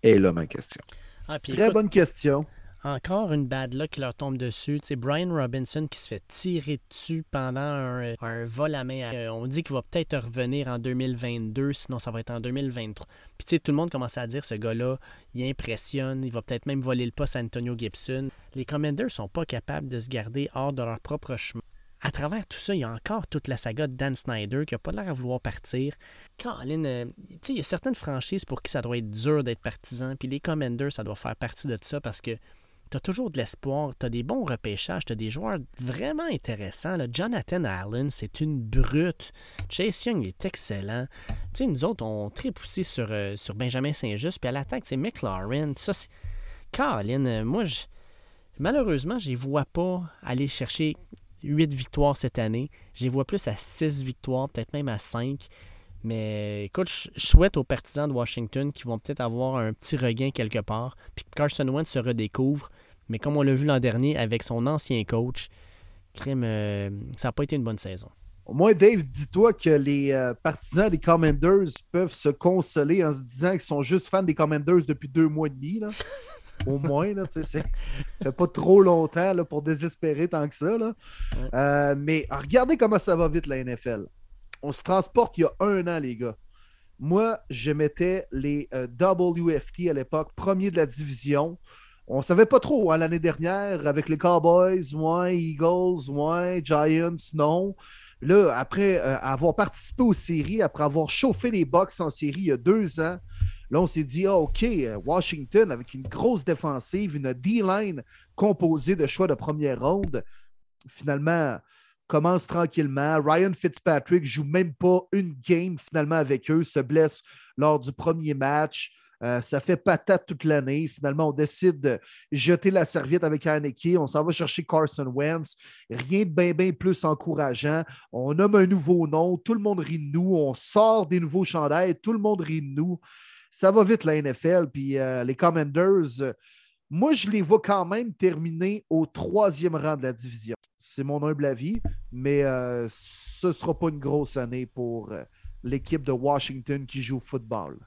Et là ma question. Ah, Très bonne question. Encore une bad luck qui leur tombe dessus. Sais, Brian Robinson qui se fait tirer dessus pendant un, un vol à main. Euh, on dit qu'il va peut-être revenir en 2022, sinon ça va être en 2023. Puis tu sais, tout le monde commence à dire ce gars-là, il impressionne, il va peut-être même voler le poste à Antonio Gibson. Les Commanders sont pas capables de se garder hors de leur propre chemin. À travers tout ça, il y a encore toute la saga de Dan Snyder qui n'a pas l'air à vouloir partir. Colin, euh, sais, il y a certaines franchises pour qui ça doit être dur d'être partisan, puis les Commanders, ça doit faire partie de ça parce que tu as toujours de l'espoir, tu as des bons repêchages, tu as des joueurs vraiment intéressants. Jonathan Allen, c'est une brute. Chase Young est excellent. Tu sais, nous autres, on tripe aussi sur, euh, sur Benjamin Saint-Just, puis à l'attaque, c'est McLaurin. Ça, euh, moi, je... malheureusement, je ne vois pas aller chercher 8 victoires cette année. Je les vois plus à 6 victoires, peut-être même à 5. Mais écoute, je souhaite aux partisans de Washington qu'ils vont peut-être avoir un petit regain quelque part, puis que Carson Wentz se redécouvre. Mais comme on l'a vu l'an dernier avec son ancien coach, crime, euh, ça n'a pas été une bonne saison. Au moins, Dave, dis-toi que les euh, partisans des Commanders peuvent se consoler en se disant qu'ils sont juste fans des Commanders depuis deux mois et demi. Là. Au moins, là, ça fait pas trop longtemps là, pour désespérer tant que ça. Là. Euh, mais regardez comment ça va vite la NFL. On se transporte il y a un an, les gars. Moi, je mettais les WFT à l'époque, premier de la division. On savait pas trop hein, l'année dernière avec les Cowboys, ouais, Eagles, ouais, Giants, non. Là, après euh, avoir participé aux séries, après avoir chauffé les Bucks en série il y a deux ans, là, on s'est dit, ah, OK, euh, Washington avec une grosse défensive, une D-line composée de choix de première ronde. Finalement, commence tranquillement. Ryan Fitzpatrick joue même pas une game finalement avec eux, se blesse lors du premier match. Euh, ça fait patate toute l'année. Finalement, on décide de jeter la serviette avec Haneke. On s'en va chercher Carson Wentz. Rien de bien, bien plus encourageant. On nomme un nouveau nom. Tout le monde rit de nous. On sort des nouveaux chandails. Tout le monde rit de nous. Ça va vite, la NFL. Puis euh, les Commanders, moi, je les vois quand même terminer au troisième rang de la division. C'est mon humble avis, mais euh, ce ne sera pas une grosse année pour l'équipe de Washington qui joue au football.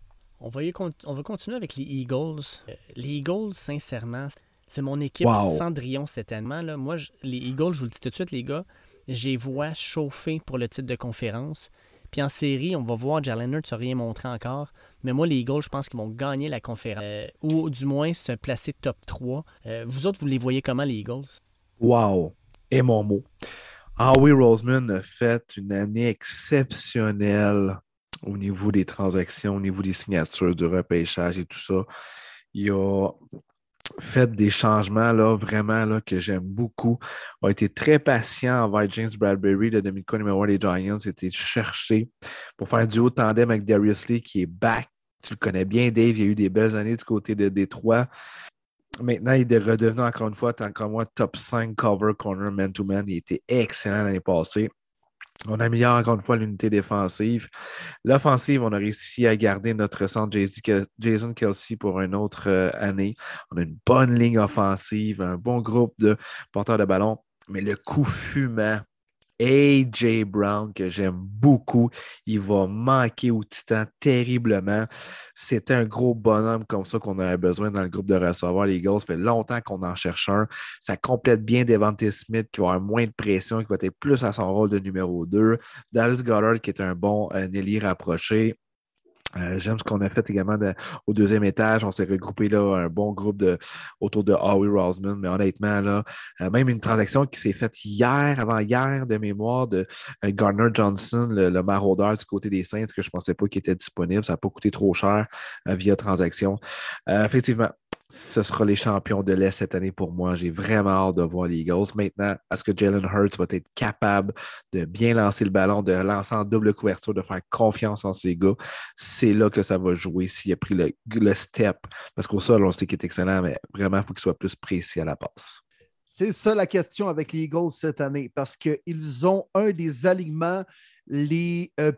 On va, on va continuer avec les Eagles. Euh, les Eagles, sincèrement, c'est mon équipe Cendrillon cet année. Là. Moi, les Eagles, je vous le dis tout de suite, les gars, j'ai vois chauffer pour le titre de conférence. Puis en série, on va voir, Jalen Hurts rien montré encore. Mais moi, les Eagles, je pense qu'ils vont gagner la conférence. Euh, ou du moins se placer top 3. Euh, vous autres, vous les voyez comment, les Eagles? Wow! Et mon mot. Howie Roseman a fait une année exceptionnelle au niveau des transactions, au niveau des signatures, du repêchage et tout ça. Il a fait des changements là, vraiment là, que j'aime beaucoup. Il a été très patient envers James Bradbury, le demi numéro 1 des Giants. Été cherché pour faire du haut tandem avec Darius Lee qui est back. Tu le connais bien, Dave. Il y a eu des belles années du côté de Détroit. Maintenant, il est redevenu encore une fois, tant moi, top 5 cover corner man-to-man. Il était excellent l'année passée. On améliore encore une fois l'unité défensive. L'offensive, on a réussi à garder notre centre Jason Kelsey pour une autre euh, année. On a une bonne ligne offensive, un bon groupe de porteurs de ballon. Mais le coup fumant AJ Brown, que j'aime beaucoup. Il va manquer au Titan terriblement. C'était un gros bonhomme comme ça qu'on avait besoin dans le groupe de receveurs. Les Eagles, ça fait longtemps qu'on en cherche un. Ça complète bien Devante Smith, qui va avoir moins de pression, qui va être plus à son rôle de numéro 2. Dallas Goddard, qui est un bon euh, Nelly rapproché. Euh, j'aime ce qu'on a fait également au deuxième étage. On s'est regroupé là un bon groupe autour de Howie Rosman. Mais honnêtement, là, euh, même une transaction qui s'est faite hier, avant hier, de mémoire, de euh, Gardner Johnson, le, maraudeur du côté des Saints, que je ne pensais pas qu'il était disponible. Ça n'a pas coûté trop cher via transaction. effectivement, ce sera les champions de l'Est cette année pour moi. J'ai vraiment hâte de voir les Eagles. Maintenant, est-ce que Jalen Hurts va être capable de bien lancer le ballon, de lancer en double couverture, de faire confiance en ses gars? C'est là que ça va jouer s'il a pris le, step. Parce qu'au sol, on sait qu'il est excellent, mais vraiment, il faut qu'il soit plus précis à la passe. C'est ça la question avec les Eagles cette année, parce qu'ils ont un des alignements les, euh,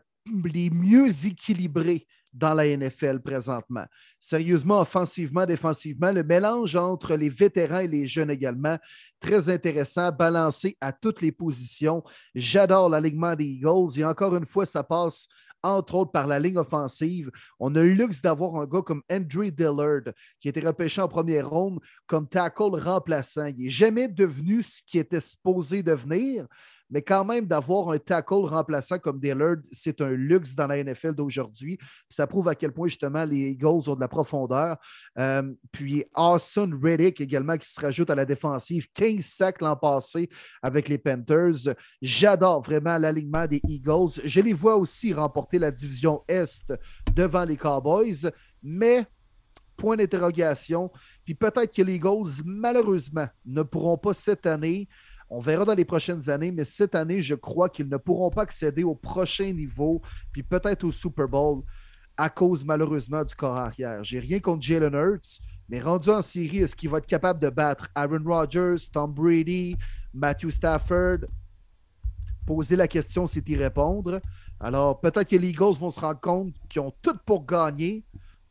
les mieux équilibrés dans la NFL présentement. Sérieusement, offensivement, défensivement, le mélange entre les vétérans et les jeunes également, très intéressant, balancé à toutes les positions. J'adore l'alignement des Eagles et encore une fois, ça passe entre autres par la ligne offensive. On a le luxe d'avoir un gars comme Andrew Dillard, qui a été repêché en première ronde comme tackle remplaçant. Il n'est jamais devenu ce qu'il était supposé devenir, mais quand même d'avoir un tackle remplaçant comme Dillard, c'est un luxe dans la NFL d'aujourd'hui. Ça prouve à quel point justement les Eagles ont de la profondeur. Euh, puis Austin Reddick également qui se rajoute à la défensive, 15 sacs l'an passé avec les Panthers. J'adore vraiment l'alignement des Eagles. Je les vois aussi remporter la division Est devant les Cowboys, mais point d'interrogation. Puis peut-être que les Eagles, malheureusement, ne pourront pas cette année on verra dans les prochaines années, mais cette année, je crois qu'ils ne pourront pas accéder au prochain niveau, puis peut-être au Super Bowl, à cause malheureusement du corps arrière. J'ai rien contre Jalen Hurts, mais rendu en série, est-ce qu'il va être capable de battre Aaron Rodgers, Tom Brady, Matthew Stafford? Poser la question, c'est y répondre. Alors, peut-être que les Eagles vont se rendre compte qu'ils ont tout pour gagner,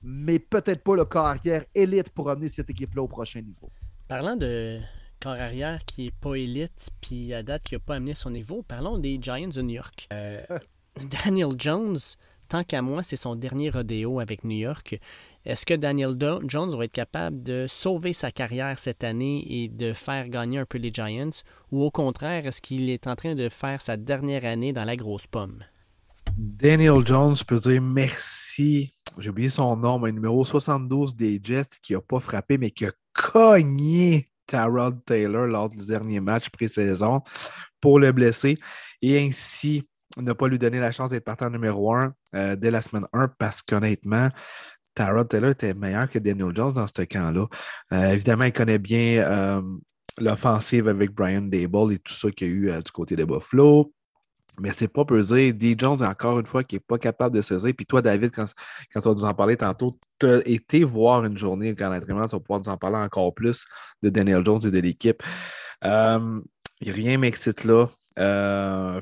mais peut-être pas le corps arrière élite pour amener cette équipe-là au prochain niveau. Parlant de, corps arrière qui est pas élite, puis à date qui n'a pas amené son niveau. Parlons des Giants de New York. Euh, Daniel Jones, tant qu'à moi, c'est son dernier rodéo avec New York. Est-ce que Daniel Jones va être capable de sauver sa carrière cette année et de faire gagner un peu les Giants? Ou au contraire, est-ce qu'il est en train de faire sa dernière année dans la grosse pomme? Daniel Jones, je peux dire merci. J'ai oublié son nom, mais numéro 72 des Jets qui n'a pas frappé, mais qui a cogné Tyrod Taylor lors du dernier match pré-saison pour le blesser et ainsi ne pas lui donner la chance d'être partant numéro un euh, dès la semaine 1 parce qu'honnêtement, Tyrod Taylor était meilleur que Daniel Jones dans ce camp-là. Euh, évidemment, il connaît bien euh, l'offensive avec Brian Dable et tout ça qu'il y a eu du côté de Buffalo. Mais c'est pas pesé. D. Jones, encore une fois, qui n'est pas capable de saisir. Puis toi, David, quand, quand tu vas nous en parler tantôt, tu as été voir une journée quand l'entraînement, tu vas pouvoir nous en parler encore plus de Daniel Jones et de l'équipe. Euh, rien m'excite là. Euh,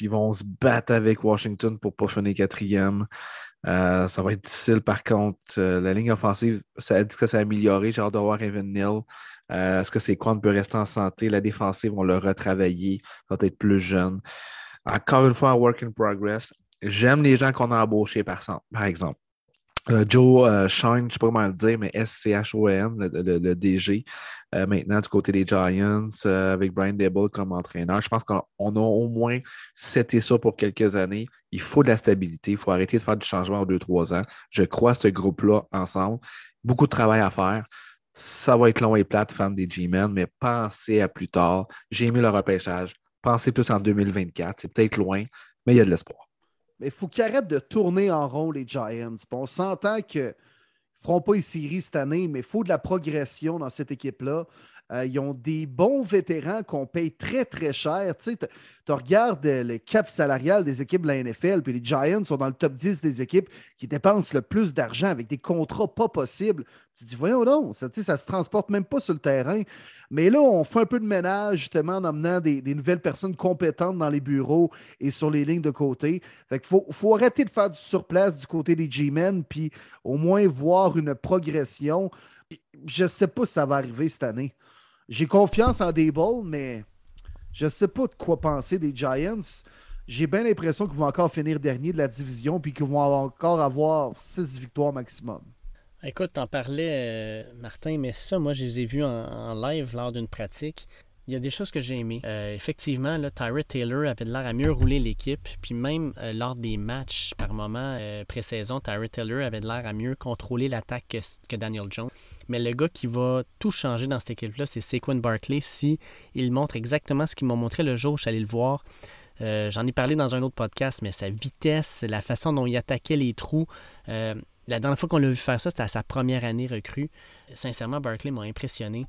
ils vont se battre avec Washington pour pas finir quatrième. Euh, ça va être difficile par contre. La ligne offensive, ça dit que ça a amélioré. J'ai hâte de Evan Neal. Est-ce que c'est quoi? Peut rester en santé? La défensive, on l'a retravaillé. Ça va être plus jeune. Encore une fois, work in progress. J'aime les gens qu'on a embauchés, par, par exemple. Euh, Joe euh, Shine, je ne sais pas comment le dire, mais S-C-H-O-N, le, DG, euh, maintenant du côté des Giants, avec Brian Dable comme entraîneur. Je pense qu'on a au moins seté ça pour quelques années. Il faut de la stabilité, il faut arrêter de faire du changement en deux, trois ans. Je crois à ce groupe-là ensemble. Beaucoup de travail à faire. Ça va être long et plate, fan des G-Men, mais pensez à plus tard. J'ai aimé le repêchage. Pensez plus en 2024. C'est peut-être loin, mais il y a de l'espoir. Mais il faut qu'ils arrêtent de tourner en rond, les Giants. on s'entend qu'ils ne feront pas une série cette année, mais il faut de la progression dans cette équipe-là. Euh, ils ont des bons vétérans qu'on paye très, très cher. Tu, regardes le cap salarial des équipes de la NFL, puis les Giants sont dans le top 10 des équipes qui dépensent le plus d'argent avec des contrats pas possibles. Tu te dis, voyons donc, ça ne se transporte même pas sur le terrain. Mais là, on fait un peu de ménage justement en amenant des, nouvelles personnes compétentes dans les bureaux et sur les lignes de côté. Fait faut, faut arrêter de faire du surplace du côté des G-Men, puis au moins voir une progression. Je ne sais pas si ça va arriver cette année. J'ai confiance en Dable, mais je ne sais pas de quoi penser des Giants. J'ai bien l'impression qu'ils vont encore finir dernier de la division puis qu'ils vont encore avoir six victoires maximum. Écoute, t'en parlais, euh, Martin, mais ça, moi, je les ai vus en, live lors d'une pratique. Il y a des choses que j'ai aimées. Euh, effectivement, là, Tyrod Taylor avait l'air à mieux rouler l'équipe. Puis même euh, lors des matchs par moment pré-saison, Tyrod Taylor avait l'air à mieux contrôler l'attaque que, Daniel Jones. Mais le gars qui va tout changer dans cette équipe-là, c'est Saquon Barkley. Si il montre exactement ce qu'il m'a montré le jour où je suis allé le voir. J'en ai parlé dans un autre podcast, mais sa vitesse, la façon dont il attaquait les trous. La dernière fois qu'on l'a vu faire ça, c'était à sa première année recrue. Sincèrement, Barkley m'a impressionné.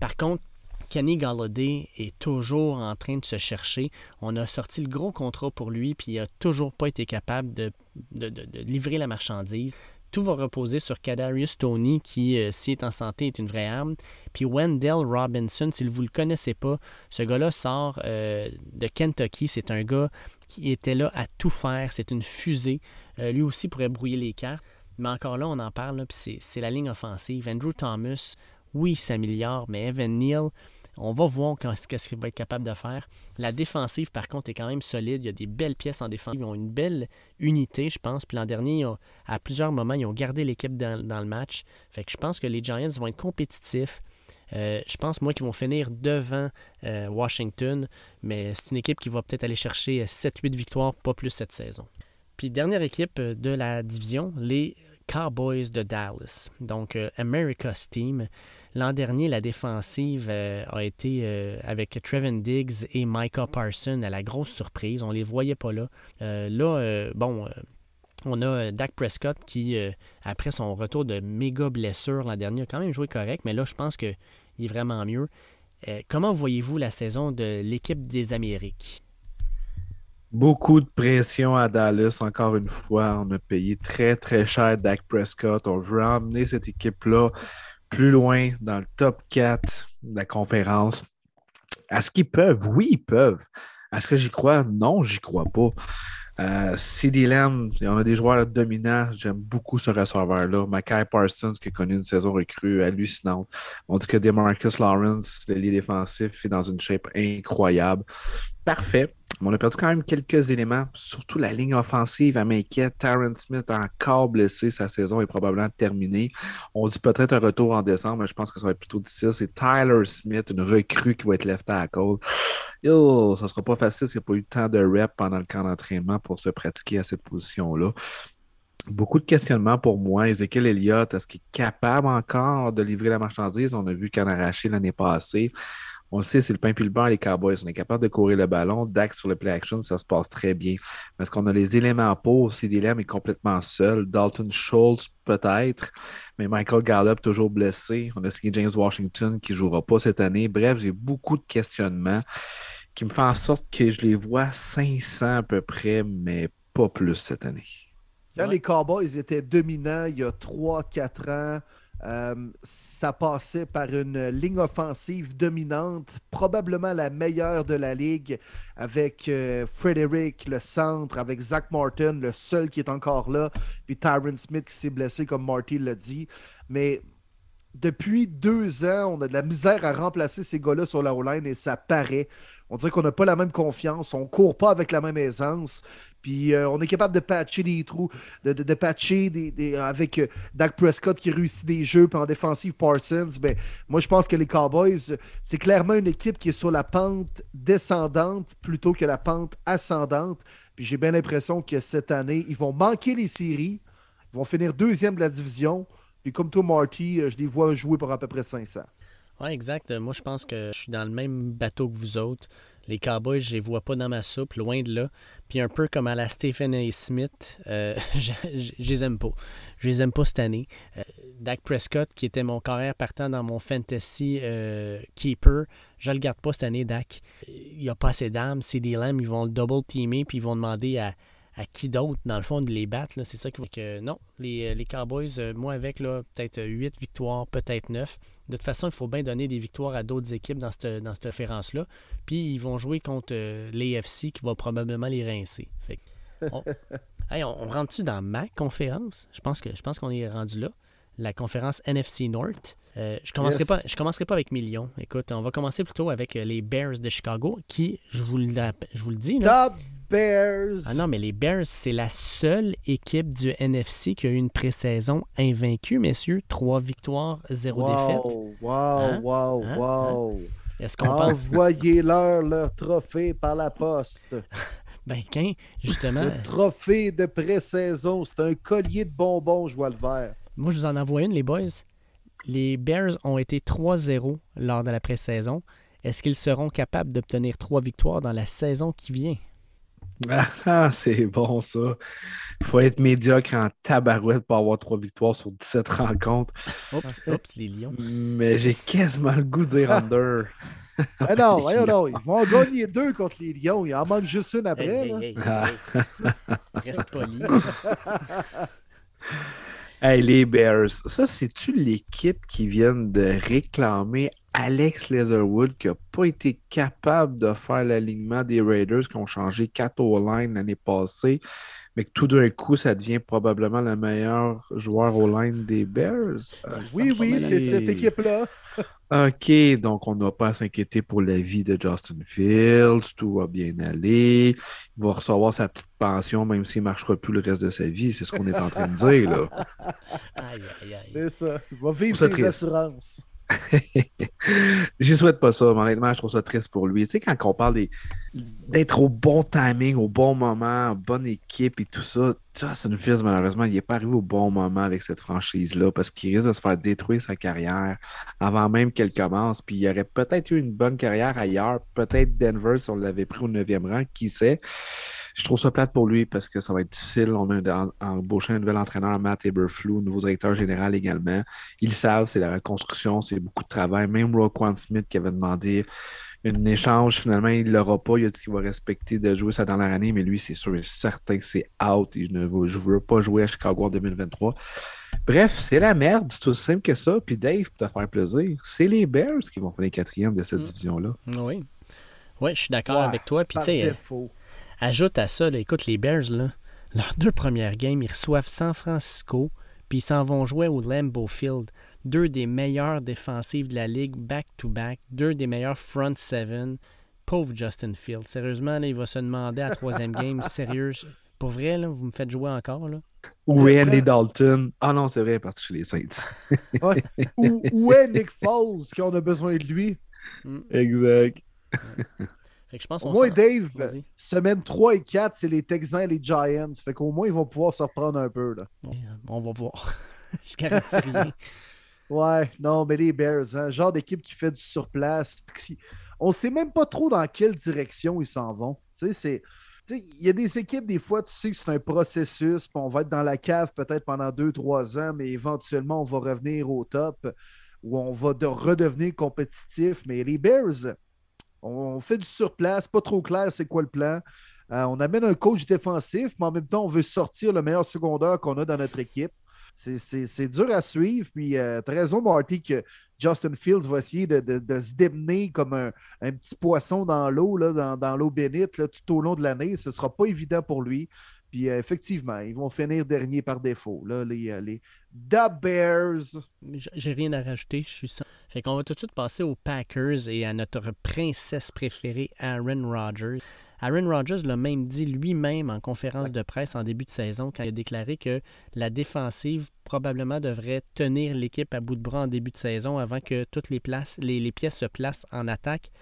Par contre, Kenny Galladay est toujours en train de se chercher. On a sorti le gros contrat pour lui, puis il n'a toujours pas été capable de, de livrer la marchandise tout va reposer sur Kadarius Tony, qui, euh, s'il est en santé, est une vraie arme. Puis Wendell Robinson, si vous ne le connaissez pas, ce gars-là sort euh, de Kentucky. C'est un gars qui était là à tout faire. C'est une fusée. Euh, lui aussi pourrait brouiller les cartes. Mais encore là, on en parle, puis c'est la ligne offensive. Andrew Thomas, oui, s'améliore, mais Evan Neal, on va voir qu'est-ce qu'il va être capable de faire. La défensive, par contre, est quand même solide. Il y a des belles pièces en défense. Ils ont une belle unité, je pense. Puis l'an dernier, à plusieurs moments, ils ont gardé l'équipe dans, le match. Fait que je pense que les Giants vont être compétitifs. Euh, je pense, moi, qu'ils vont finir devant euh, Washington, mais c'est une équipe qui va peut-être aller chercher 7-8 victoires, pas plus cette saison. Puis dernière équipe de la division, les Cowboys de Dallas. Donc, euh, America's Team. L'an dernier, la défensive euh, a été euh, avec Trevin Diggs et Micah Parson à la grosse surprise. On ne les voyait pas là. Euh, là, bon, on a Dak Prescott qui, après son retour de méga blessure l'an dernier, a quand même joué correct, mais là, je pense qu'il est vraiment mieux. comment voyez-vous la saison de l'équipe des Amériques? Beaucoup de pression à Dallas, encore une fois. On a payé très, très cher Dak Prescott. On veut emmener cette équipe-là plus loin dans le top 4 de la conférence. Est-ce qu'ils peuvent? Oui, ils peuvent. Est-ce que j'y crois? Non, j'y crois pas. Euh, CD Lamb, on a des joueurs dominants. J'aime beaucoup ce receveur-là. Mackay Parsons, qui a connu une saison recrue hallucinante. On dit que Demarcus Lawrence, le lit défensif, est dans une shape incroyable. Parfait on a perdu quand même quelques éléments, surtout la ligne offensive à m'inquiète. Taron Smith a encore blessé, sa saison est probablement terminée. On dit peut-être un retour en décembre, mais je pense que ça va être plutôt difficile. C'est Tyler Smith, une recrue qui va être left tackle. Yo, ça sera pas facile s'il n'y a pas eu tant de reps pendant le camp d'entraînement pour se pratiquer à cette position-là. Beaucoup de questionnements pour moi. Ezekiel Elliott, est-ce qu'il est capable encore de livrer la marchandise? On a vu qu'en arraché l'année passée. On le sait, c'est le pain puis le beurre, les Cowboys. On est capable de courir le ballon. Dak sur le play action, ça se passe très bien. Parce qu'on a les éléments pour. CD Lamb est complètement seul. Dalton Schultz, peut-être. Mais Michael Gallup, toujours blessé. On a signé James Washington qui ne jouera pas cette année. Bref, j'ai beaucoup de questionnements qui me font en sorte que je les vois 500 à peu près, mais pas plus cette année. Quand les Cowboys étaient dominants il y a 3-4 ans, euh, ça passait par une ligne offensive dominante, probablement la meilleure de la ligue, avec euh, Frederick, le centre, avec Zach Martin, le seul qui est encore là, puis Tyron Smith qui s'est blessé, comme Marty l'a dit. Mais depuis deux ans, on a de la misère à remplacer ces gars-là sur la O-line et ça paraît. On dirait qu'on n'a pas la même confiance, on court pas avec la même aisance. Puis euh, on est capable de patcher des trous, de, patcher avec euh, Dak Prescott qui réussit des jeux, puis en défensive Parsons. Ben, moi, je pense que les Cowboys, c'est clairement une équipe qui est sur la pente descendante plutôt que la pente ascendante. Puis j'ai bien l'impression que cette année, ils vont manquer les séries, ils vont finir deuxième de la division. Puis comme toi, Marty, euh, je les vois jouer pour à peu près 500. Oui, exact. Moi, je pense que je suis dans le même bateau que vous autres. Les Cowboys, je les vois pas dans ma soupe, loin de là. Puis un peu comme à la Stephen A. Smith, euh, je, les aime pas. Je les aime pas cette année. Euh, Dak Prescott, qui était mon carrière partant dans mon fantasy euh, keeper, je le garde pas cette année, Dak. Il a pas assez d'âme. C'est des ils vont le double teamer, puis ils vont demander à, à qui d'autre, dans le fond, de les battre. C'est ça qui fait que non, les, les Cowboys, moi avec peut-être 8 victoires, peut-être 9. De toute façon, il faut bien donner des victoires à d'autres équipes dans cette, dans cette conférence-là. Puis ils vont jouer contre euh, l'AFC qui va probablement les rincer. on, rentre-tu dans ma conférence? Je pense que qu'on est rendu là. La conférence NFC North. Euh, je ne commencerai, pas, je commencerai pas avec millions. Écoute, on va commencer plutôt avec euh, les Bears de Chicago, qui, je vous le, je vous le dis, là, Bears. Ah non, mais les Bears, c'est la seule équipe du NFC qui a eu une pré-saison invaincue, messieurs. Trois victoires, zéro défaite. Wow, hein? wow, hein? Hein? wow. Est-ce qu'on pense... Envoyez-leur leur trophée par la poste. ben, qu'un, justement. Le trophée de pré-saison, c'est un collier de bonbons, je vois le vert. Moi, je vous en envoie une, les boys. Les Bears ont été 3-0 lors de la pré-saison. Est-ce qu'ils seront capables d'obtenir trois victoires dans la saison qui vient? Ah, c'est bon ça. Il faut être médiocre en tabarouette pour avoir trois victoires sur 17 rencontres. Oups, oups, les Lions. Mais j'ai quasiment le goût de dire under. Mais non, ils vont en gagner deux contre les Lions. Il en manque juste une après. Hey, Reste poli. hey, les Bears, ça, c'est-tu l'équipe qui vient de réclamer Alex Leatherwood qui n'a pas été capable de faire l'alignement des Raiders qui ont changé 4 O-line l'année passée, mais que tout d'un coup, ça devient probablement le meilleur joueur O-line des Bears. oui, oui, c'est cette équipe-là. OK, donc on n'a pas à s'inquiéter pour la vie de Justin Fields, tout va bien aller. Il va recevoir sa petite pension, même s'il ne marchera plus le reste de sa vie. C'est ce qu'on est en train de dire, là. C'est ça. Il va vivre ses assurances. J'y souhaite pas ça, mais honnêtement, je trouve ça triste pour lui. Tu sais, quand on parle d'être au bon timing, au bon moment, bonne équipe et tout ça, Justin Fields, malheureusement, il n'est pas arrivé au bon moment avec cette franchise-là parce qu'il risque de se faire détruire sa carrière avant même qu'elle commence. Puis il aurait peut-être eu une bonne carrière ailleurs, peut-être Denver si on l'avait pris au 9e rang, qui sait? Je trouve ça plate pour lui parce que ça va être difficile. On a embauché un nouvel entraîneur, Matt Eberflou, nouveau directeur général également. Ils savent, c'est la reconstruction, c'est beaucoup de travail. Même Roquan Smith qui avait demandé un échange, finalement, il ne l'aura pas. Il a dit qu'il va respecter de jouer sa dernière année, mais lui, c'est sûr et certain que c'est out. Et je ne veux, je veux pas jouer à Chicago en 2023. Bref, c'est la merde, c'est aussi simple que ça. Puis Dave, pour te faire plaisir, c'est les Bears qui vont faire les quatrièmes de cette mm. division-là. Oui. Oui, je suis d'accord avec toi. Puis, tu sais, Ajoute à ça, écoute, les Bears, là, leurs deux premières games, ils reçoivent San Francisco, puis ils s'en vont jouer au Lambeau Field. Deux des meilleures défensives de la ligue, back-to-back. Deux des meilleurs front seven. Pauvre Justin Field. Sérieusement, là, il va se demander à la troisième game. Sérieux, pour vrai, là, vous me faites jouer encore. Là? Où est Andy Dalton? Ah non, c'est vrai, parce que chez les Saints. où, est Nick Foles, qui on a besoin de lui? Mm. Exact. Au moins, Dave, semaine 3 et 4, c'est les Texans et les Giants. Fait qu'au moins, ils vont pouvoir se reprendre un peu. Là. on va voir. Je garantis rien. Ouais, non, mais les Bears, hein, genre d'équipe qui fait du surplace. on ne sait même pas trop dans quelle direction ils s'en vont. Il y a des équipes, des fois, tu sais que c'est un processus, puis on va être dans la cave peut-être pendant deux, trois ans, mais éventuellement, on va revenir au top ou on va de redevenir compétitif. Mais les Bears, on fait du surplace, pas trop clair c'est quoi le plan. Euh, on amène un coach défensif, mais en même temps, on veut sortir le meilleur secondaire qu'on a dans notre équipe. C'est dur à suivre. Puis, euh, tu as raison, Marty, que Justin Fields va essayer de, se démener comme un, petit poisson dans l'eau, dans, dans l'eau bénite, tout au long de l'année. Ce ne sera pas évident pour lui. Puis euh, effectivement, ils vont finir dernier par défaut. Là, les, euh, les Bears. J'ai rien à rajouter, je suis sans... Fait qu'on va tout de suite passer aux Packers et à notre princesse préférée, Aaron Rodgers. Aaron Rodgers l'a même dit lui-même en conférence de presse en début de saison quand il a déclaré que la défensive probablement devrait tenir l'équipe à bout de bras en début de saison avant que toutes les, places, les pièces se placent en attaque.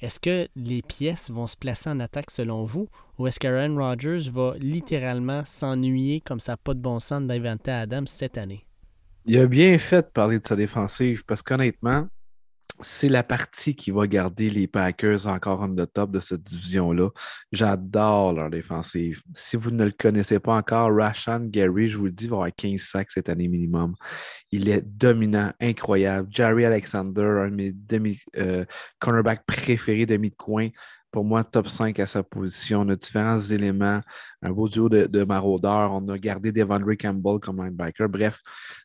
Est-ce que les pièces vont se placer en attaque selon vous ou est-ce qu'Aaron Rodgers va littéralement s'ennuyer comme ça pas de bon sens d'inventer Adams cette année? Il a bien fait de parler de sa défensive parce qu'honnêtement, c'est la partie qui va garder les Packers encore en the top de cette division-là. J'adore leur défensive. Si vous ne le connaissez pas encore, Rashan Gary, je vous le dis, va avoir 15 sacs cette année minimum. Il est dominant, incroyable. Jerry Alexander, un de mes demi euh, cornerbacks préférés, demi de coin pour moi, top 5 à sa position. On a différents éléments, un beau duo de, maraudeurs. On a gardé Devondre Campbell comme linebacker. Bref,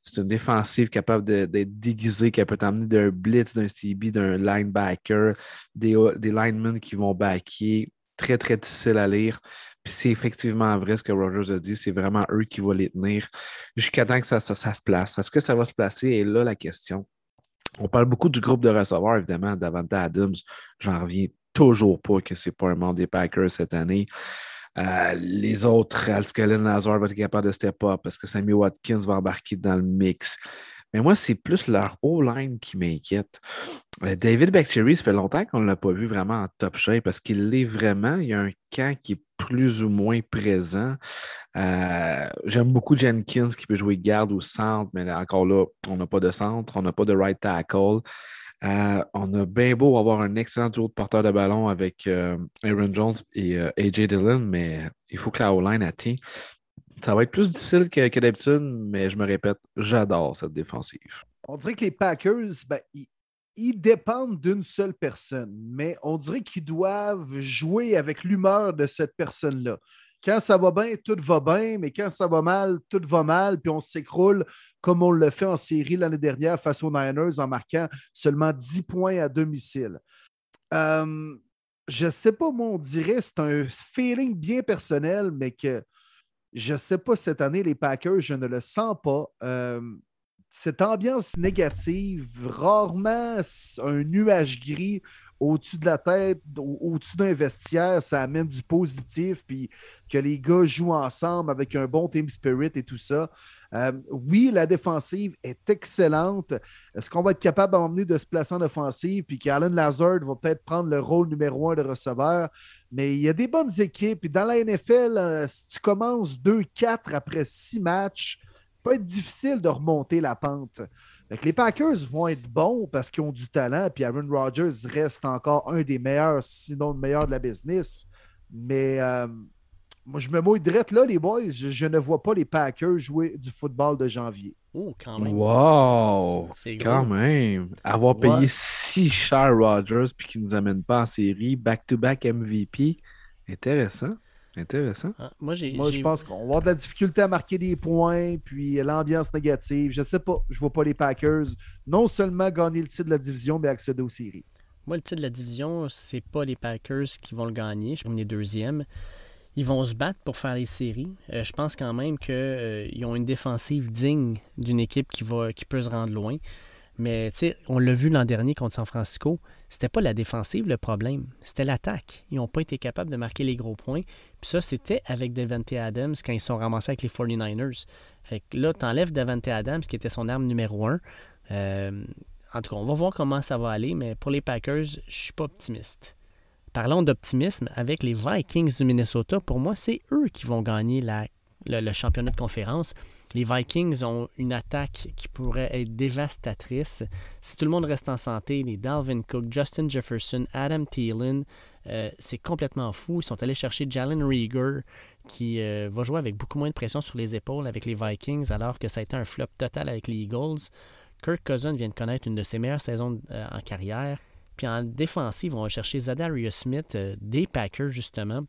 c'est une défensive capable d'être déguisée, qui peut t'amener d'un blitz, d'un CB, d'un linebacker, des, des linemen qui vont backer. Très, très difficile à lire. Puis c'est effectivement vrai ce que Rogers a dit. C'est vraiment eux qui vont les tenir jusqu'à temps que ça, ça, se place. Est-ce que ça va se placer? Et là, la question. On parle beaucoup du groupe de receveurs, évidemment, Davante Adams. J'en reviens toujours pas que c'est pas un membre des Packers cette année. Euh, les autres, Alskelin Lazar va être capable de step up parce que Sammy Watkins va embarquer dans le mix. Mais moi, c'est plus leur O-line qui m'inquiète. Euh, David Bactery, ça fait longtemps qu'on ne l'a pas vu vraiment en top shape parce qu'il l'est vraiment. Il y a un camp qui est plus ou moins présent. Euh, j'aime beaucoup Jenkins qui peut jouer garde ou centre, mais encore là, on n'a pas de centre, on n'a pas de right tackle. Euh, on a bien beau avoir un excellent tour de porteur de ballon avec euh, Aaron Jones et euh, AJ Dillon, mais il faut que la O-line atteigne. Ça va être plus difficile que, d'habitude, mais je me répète, j'adore cette défensive. On dirait que les Packers, ben, ils, dépendent d'une seule personne, mais on dirait qu'ils doivent jouer avec l'humeur de cette personne-là. Quand ça va bien, tout va bien, mais quand ça va mal, tout va mal, puis on s'écroule comme on l'a fait en série l'année dernière face aux Niners en marquant seulement 10 points à domicile. Euh, je ne sais pas, moi, on dirait, c'est un feeling bien personnel, mais que je ne sais pas cette année, les Packers, je ne le sens pas. Euh, cette ambiance négative, rarement un nuage gris au-dessus de la tête, au-dessus d'un vestiaire, ça amène du positif, puis que les gars jouent ensemble avec un bon team spirit et tout ça. Euh, oui, la défensive est excellente. Est-ce qu'on va être capable d'emmener de se placer en offensive, puis qu'Alan Lazard va peut-être prendre le rôle numéro un de receveur? Mais il y a des bonnes équipes. Dans la NFL, euh, si tu commences 2-4 après six matchs, ça peut être difficile de remonter la pente les Packers vont être bons parce qu'ils ont du talent, puis Aaron Rodgers reste encore un des meilleurs, sinon le meilleur de la business. Mais euh, moi, je me mouille direct là, les boys. Je, ne vois pas les Packers jouer du football de janvier. Oh, quand même. Wow! C'est quand même. Avoir payé si cher Rodgers puis qu'il ne nous amène pas en série, back-to-back MVP, intéressant. Intéressant. Ah, moi, je pense qu'on va avoir de la difficulté à marquer des points, puis l'ambiance négative. Je sais pas. Je vois pas les Packers non seulement gagner le titre de la division, mais accéder aux séries. Moi, le titre de la division, c'est pas les Packers qui vont le gagner. Je suis les deuxièmes. Ils vont se battre pour faire les séries. Euh, je pense quand même qu'ils euh, ont une défensive digne d'une équipe qui, va, qui peut se rendre loin. Mais on l'a vu l'an dernier contre San Francisco, c'était pas la défensive le problème, c'était l'attaque. Ils n'ont pas été capables de marquer les gros points. Puis ça, c'était avec Devante Adams quand ils sont ramassés avec les 49ers. Fait que là, tu enlèves Devante Adams, qui était son arme numéro un. Euh, en tout cas, on va voir comment ça va aller, mais pour les Packers, je suis pas optimiste. Parlons d'optimisme avec les Vikings du Minnesota. Pour moi, c'est eux qui vont gagner le championnat de conférence. Les Vikings ont une attaque qui pourrait être dévastatrice. Si tout le monde reste en santé, les Dalvin Cook, Justin Jefferson, Adam Thielen, euh, c'est complètement fou. Ils sont allés chercher Jalen Rieger, qui euh, va jouer avec beaucoup moins de pression sur les épaules avec les Vikings, alors que ça a été un flop total avec les Eagles. Kirk Cousins vient de connaître une de ses meilleures saisons euh, en carrière. Puis en défensive, on va chercher Zadarius Smith des Packers, justement.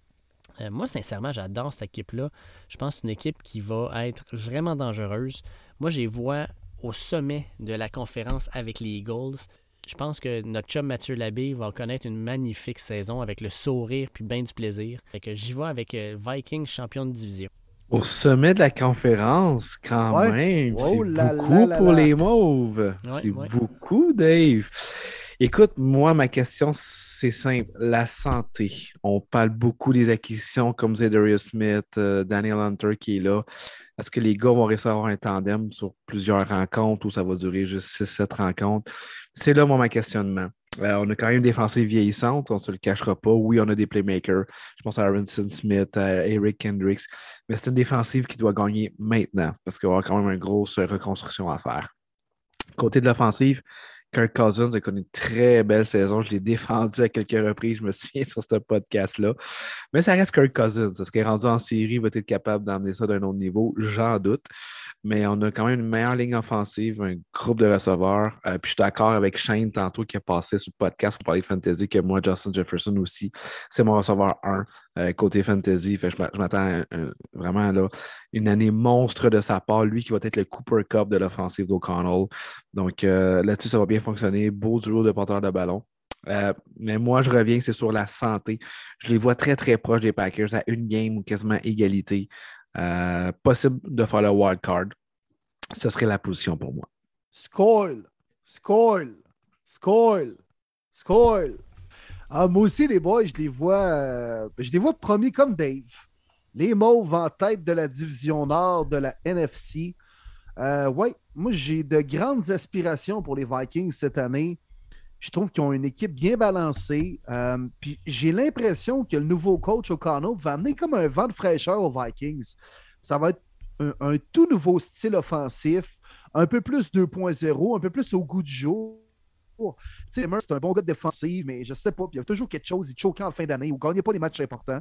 Moi, sincèrement, j'adore cette équipe-là. Je pense que c'est une équipe qui va être vraiment dangereuse. Moi, je les vois au sommet de la conférence avec les Eagles je pense que notre chum Mathieu Labbé va connaître une magnifique saison avec le sourire puis bien du plaisir. Fait que j'y vais avec euh, Vikings champion de division. Au sommet de la conférence, quand même. Oh c'est beaucoup pour les Mauves. c'est beaucoup, Dave. Écoute, moi, ma question, c'est simple. La santé. On parle beaucoup des acquisitions comme Zedarius Smith, euh, Daniel Hunter qui est là. Est-ce que les gars vont réussir à avoir un tandem sur plusieurs rencontres ou ça va durer juste 6-7 rencontres? C'est là mon questionnement. Euh, on a quand même une défensive vieillissante, on ne se le cachera pas. Oui, on a des playmakers. Je pense à Aronson Smith, à Eric Kendricks, mais c'est une défensive qui doit gagner maintenant parce qu'il y aura quand même une grosse reconstruction à faire. Côté de l'offensive, Kirk Cousins a connu une très belle saison. Je l'ai défendu à quelques reprises, je me souviens sur ce podcast-là. Mais ça reste Kirk Cousins. Est-ce qu'il est rendu en série, va être capable d'emmener ça d'un autre niveau? J'en doute mais on a quand même une meilleure ligne offensive, un groupe de receveurs. Euh, puis je suis d'accord avec Shane tantôt qui a passé sur le podcast pour parler de fantasy, que moi, Justin Jefferson aussi, c'est mon receveur 1 euh, côté fantasy. Je m'attends vraiment là, une année monstre de sa part. Lui qui va être le Cooper Cup de l'offensive d'O'Connell. Donc euh, là-dessus, ça va bien fonctionner. Beau duo de porteur de ballon. mais moi, je reviens, c'est sur la santé. Je les vois très, très proches des Packers à une game ou quasiment égalité. Euh, possible de faire le wild card. Ce serait la position pour moi. Scoil, scoil, scoil, scoil. Ah, moi aussi, les boys, je les vois, euh, je les vois premiers comme Dave. Les Mauves en tête de la division Nord de la NFC. Euh, oui, moi, j'ai de grandes aspirations pour les Vikings cette année. Je trouve qu'ils ont une équipe bien balancée. Euh, puis j'ai l'impression que le nouveau coach O'Connell va amener comme un vent de fraîcheur aux Vikings. Ça va être un, tout nouveau style offensif, un peu plus 2.0, un peu plus au goût du jour. C'est un bon gars de défensive, mais je sais pas. il y a toujours quelque chose. Il choquait en fin d'année ou gagnait pas les matchs importants.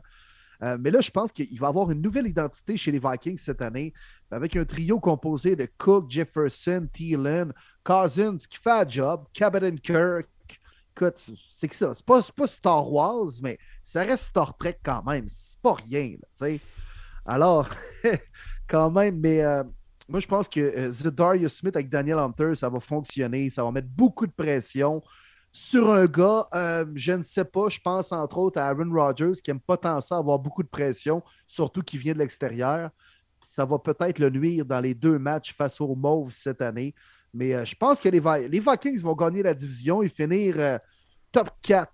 Euh, mais là, je pense qu'il va avoir une nouvelle identité chez les Vikings cette année, avec un trio composé de Cook, Jefferson, Thielen, Cousins qui fait un job, Cabot Kirk, écoute, c'est que ça. C'est pas, pas Star Wars, mais ça reste Star Trek quand même. C'est pas rien, tu. Alors, quand même, mais euh, moi, je pense que euh, The Darius Smith avec Daniel Hunter, ça va fonctionner. Ça va mettre beaucoup de pression sur un gars, euh, je ne sais pas, je pense entre autres à Aaron Rodgers qui n'aime pas tant ça, avoir beaucoup de pression, surtout qui vient de l'extérieur. Ça va peut-être le nuire dans les deux matchs face aux Mauves cette année. Mais euh, je pense que les, les, Vikings vont gagner la division et finir euh, top 4.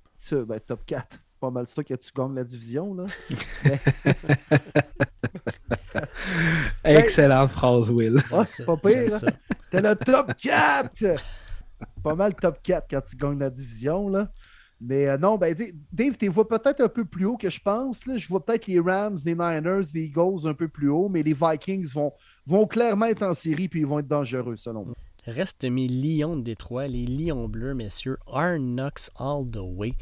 Ben, top 4. Pas mal ça que tu gagnes la division. Là. Excellente phrase, Will. c'est pas pire. Hein? T'es le top 4. pas mal top 4 quand tu gagnes la division. Là. Mais euh, non, ben, Dave, tu vois peut-être un peu plus haut que je pense. Là. Je vois peut-être les Rams, les Niners, les Eagles un peu plus haut, mais les Vikings vont, vont clairement être en série et ils vont être dangereux, selon moi. Reste mes Lions de Détroit, les Lions bleus, messieurs. Arnox all the way.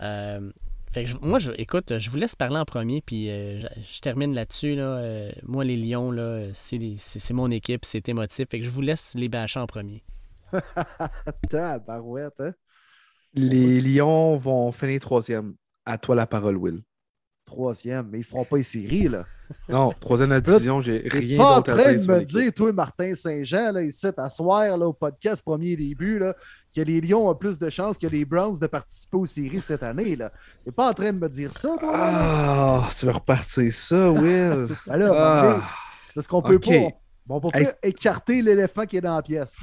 Euh, fait que moi, je, écoute, je vous laisse parler en premier, puis euh, je, termine là-dessus. Là. Euh, moi, les Lions, là, c'est, mon équipe, c'est émotif. Fait que je vous laisse les bâcher en premier. barouette, hein? Les Lions vont finir troisième. À toi la parole, Will troisième, mais ils ne feront pas les séries, là. Non, troisième la division, j'ai rien d'autre à dire. Tu en train de me dire, toi, Martin Saint-Jean, là, ici, à soir, là, au podcast premier début, là, que les Lions ont plus de chances que les Browns de participer aux séries cette année, là. Tu n'es pas en train de me dire ça, toi? Ah, tu vas repartir ça, Will? Alors, ben ah. parce qu'on peut pas... Bon, on peut pas écarter l'éléphant qui est dans la pièce.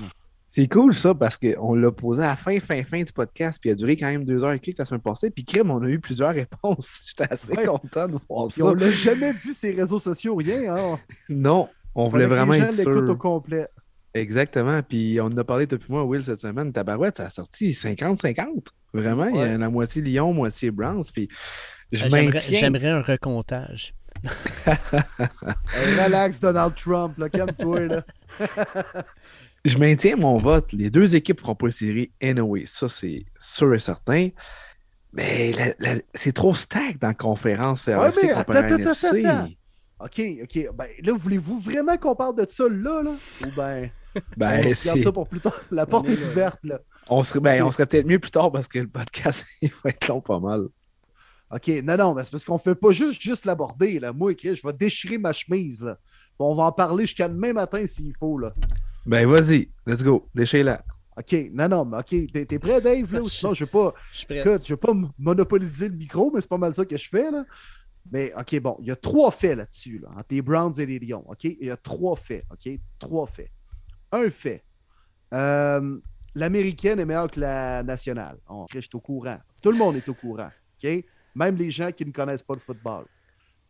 C'est cool ça parce qu'on l'a posé à la fin, fin, fin du podcast, puis il a duré quand même deux heures et quelques la semaine passée. Puis crème, on a eu plusieurs réponses. J'étais assez content de voir ça. on l'a jamais dit ces réseaux sociaux, rien. Hein? non, on voulait vraiment les gens être sûr. au complet. Exactement. Puis on en a parlé depuis moi, Will, cette semaine. Tabarouette, ça a sorti 50-50. Vraiment, il y a la moitié Lyon, moitié Browns. Puis je euh, J'aimerais un recomptage. relax, Donald Trump, là, calme-toi, là. Je maintiens mon vote. Les deux équipes ne feront pas le série anyway. Ça, c'est sûr et certain. Mais c'est trop stack dans la conférence. Ouais, mais attends, attends, attends, OK, OK. Ben, là, voulez-vous vraiment qu'on parle de ça là, là? Ou ben. Ben, on ça pour plus tard. La porte est ouverte, là. On serait, ben, on serait peut-être mieux plus tard parce que le podcast, il va être long pas mal. OK, non, non, c'est parce qu'on ne fait pas juste, juste l'aborder. Là. Moi, je vais déchirer ma chemise. Là. on va en parler jusqu'à demain matin s'il faut. Là. Ben, vas-y, let's go, déchire-la. OK, non, non, mais OK, t'es, es prêt, Dave? Là, ou sinon, je ne vais pas, je vais pas monopoliser le micro, mais c'est pas mal ça que je fais. Là. Mais OK, bon, il y a trois faits là-dessus, là, entre les Browns et les Lions. OK, il y a trois faits. OK, trois faits. Un fait. Euh, l'américaine est meilleure que la nationale. On, je suis au courant. Tout le monde est au courant. OK? Même les gens qui ne connaissent pas le football.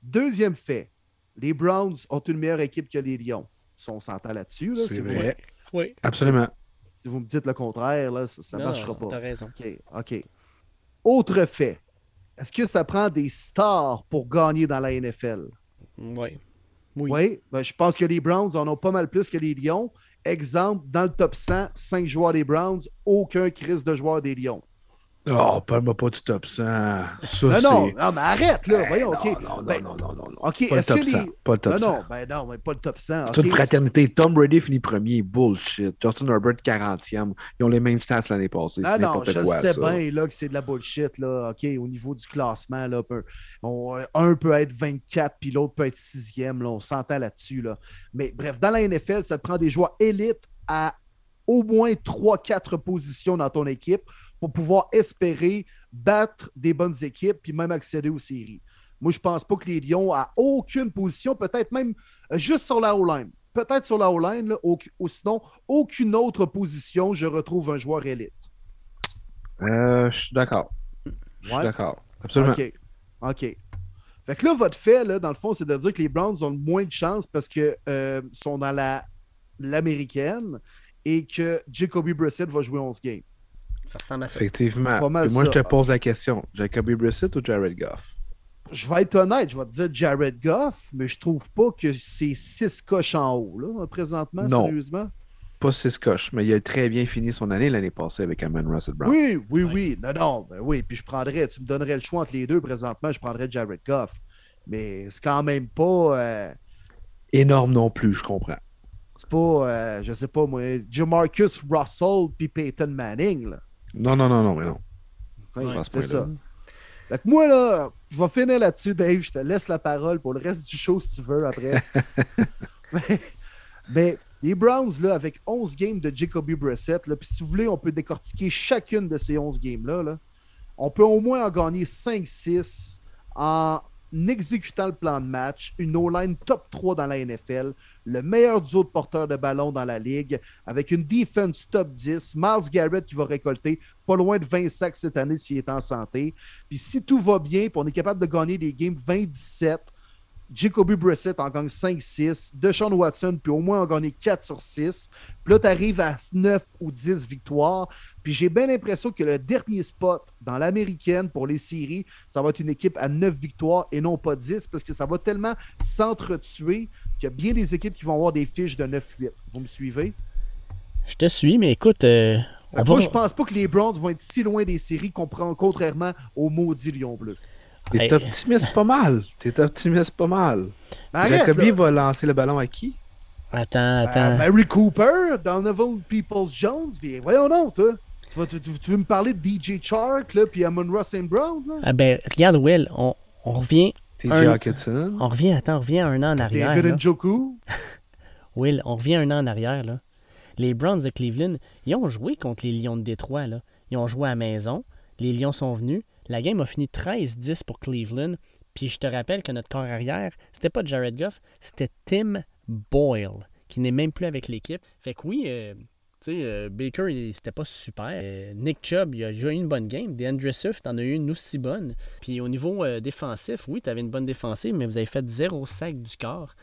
Deuxième fait. Les Browns ont une meilleure équipe que les Lions. On s'entend là-dessus. Là, c'est vrai. Oui. Absolument. Si vous me dites le contraire, là, ça ne marchera pas. Tu as raison. OK. OK. Autre fait. Est-ce que ça prend des stars pour gagner dans la NFL? Oui. Oui. oui ben, je pense que les Browns en ont pas mal plus que les Lions. Exemple, dans le top 100, 5 joueurs des Browns, aucun crise de joueurs des Lions. Oh, parle-moi pas du top 100. Ça, non, non, non, mais arrête, là. Voyons, OK. Non, non, non, non, non, OK, pas, le top 100, pas le top non, 100. Non, ben non, mais pas le top 100. C'est une fraternité. Tom Brady finit premier. Bullshit. Justin Herbert, 40e. Ils ont les mêmes stats l'année passée. Ah non, je sais bien là, que c'est de la bullshit. Là. OK, au niveau du classement, là, un peut être 24 puis l'autre peut être 6e. Là, on s'entend là-dessus. Là. Mais bref, dans la NFL, ça te prend des joueurs élites à au moins 3-4 positions dans ton équipe pour pouvoir espérer battre des bonnes équipes puis même accéder aux séries. Moi, je pense pas que les Lions, à aucune position, peut-être même euh, juste sur la O-line, peut-être sur la O-line, ou, sinon, aucune autre position, je retrouve un joueur élite. Euh, je suis d'accord. Je suis d'accord. Absolument. OK. OK. Fait que là, votre fait, là, dans le fond, c'est de dire que les Browns ont moins de chance parce qu'ils euh, sont dans la l'américaine et que Jacoby Brissett va jouer 11 games. Ça ressemble à ça. Effectivement. moi, je te pose la question Jacoby Brissett ou Jared Goff? Je vais être honnête, je vais te dire Jared Goff, mais je trouve pas que c'est 6 coches en haut, là, présentement, non. sérieusement. Pas 6 coches, mais il a très bien fini son année l'année passée avec Amon Russell Brown. Oui, oui, oui. Non, non, ben oui. Puis je prendrais, tu me donnerais le choix entre les deux présentement, je prendrais Jared Goff. Mais c'est quand même pas. Euh, Énorme non plus, je comprends. C'est pas, euh, je sais pas moi, Jamarcus Russell puis Peyton Manning. Là. Non, non, non, non, mais non. c'est ça. Fait que moi, là, je vais finir là-dessus, Dave. Je te laisse la parole pour le reste du show si tu veux après. mais, les Browns, là, avec 11 games de Jacoby Brissett, là, puis si vous voulez, on peut décortiquer chacune de ces 11 games-là. Là. On peut au moins en gagner 5-6 en exécutant le plan de match, une O-line top 3 dans la NFL, le meilleur duo de porteurs de ballon dans la ligue, avec une defense top 10, Miles Garrett qui va récolter pas loin de 20 sacs cette année s'il est en santé. Puis si tout va bien, puis on est capable de gagner des games 27, Jacoby Brissett en gagne 5-6, Deshaun Watson, puis au moins en gagner 4 sur 6. Puis là, tu arrives à 9 ou 10 victoires. Puis j'ai bien l'impression que le dernier spot dans l'américaine pour les séries, ça va être une équipe à 9 victoires et non pas 10 parce que ça va tellement s'entretuer qu'il y a bien des équipes qui vont avoir des fiches de 9-8. Vous me suivez? Je te suis, mais écoute. Euh, moi, je pense pas que les Browns vont être si loin des séries, contrairement aux maudits Lions Bleus. T'es optimiste pas mal. T'es optimiste pas mal. Jacoby va lancer le ballon à qui? Attends, ben, attends. Mary Cooper, Donovan Peoples-Jones. Voyons donc, toi. Tu, vas, tu, veux me parler de DJ Chark, là, puis Amon Ross and Brown? Là? Ah ben, regarde, Will, on, on revient... TJ Hawkinson. On revient, attends, on revient un an en arrière. David Njoku. Will, on revient un an en arrière, là. Les Browns de Cleveland, ils ont joué contre les Lions de Détroit, là. Ils ont joué à la maison. Les Lions sont venus. La game a fini 13-10 pour Cleveland. Puis je te rappelle que notre corps arrière, c'était pas Jared Goff, c'était Tim Boyle, qui n'est même plus avec l'équipe. Fait que oui, euh, tu sais, euh, Baker, c'était pas super. Euh, Nick Chubb, il a joué une bonne game. DeAndre Swift en a eu une aussi bonne. Puis au niveau défensif, oui, tu avais une bonne défensive, mais vous avez fait zéro sac du corps.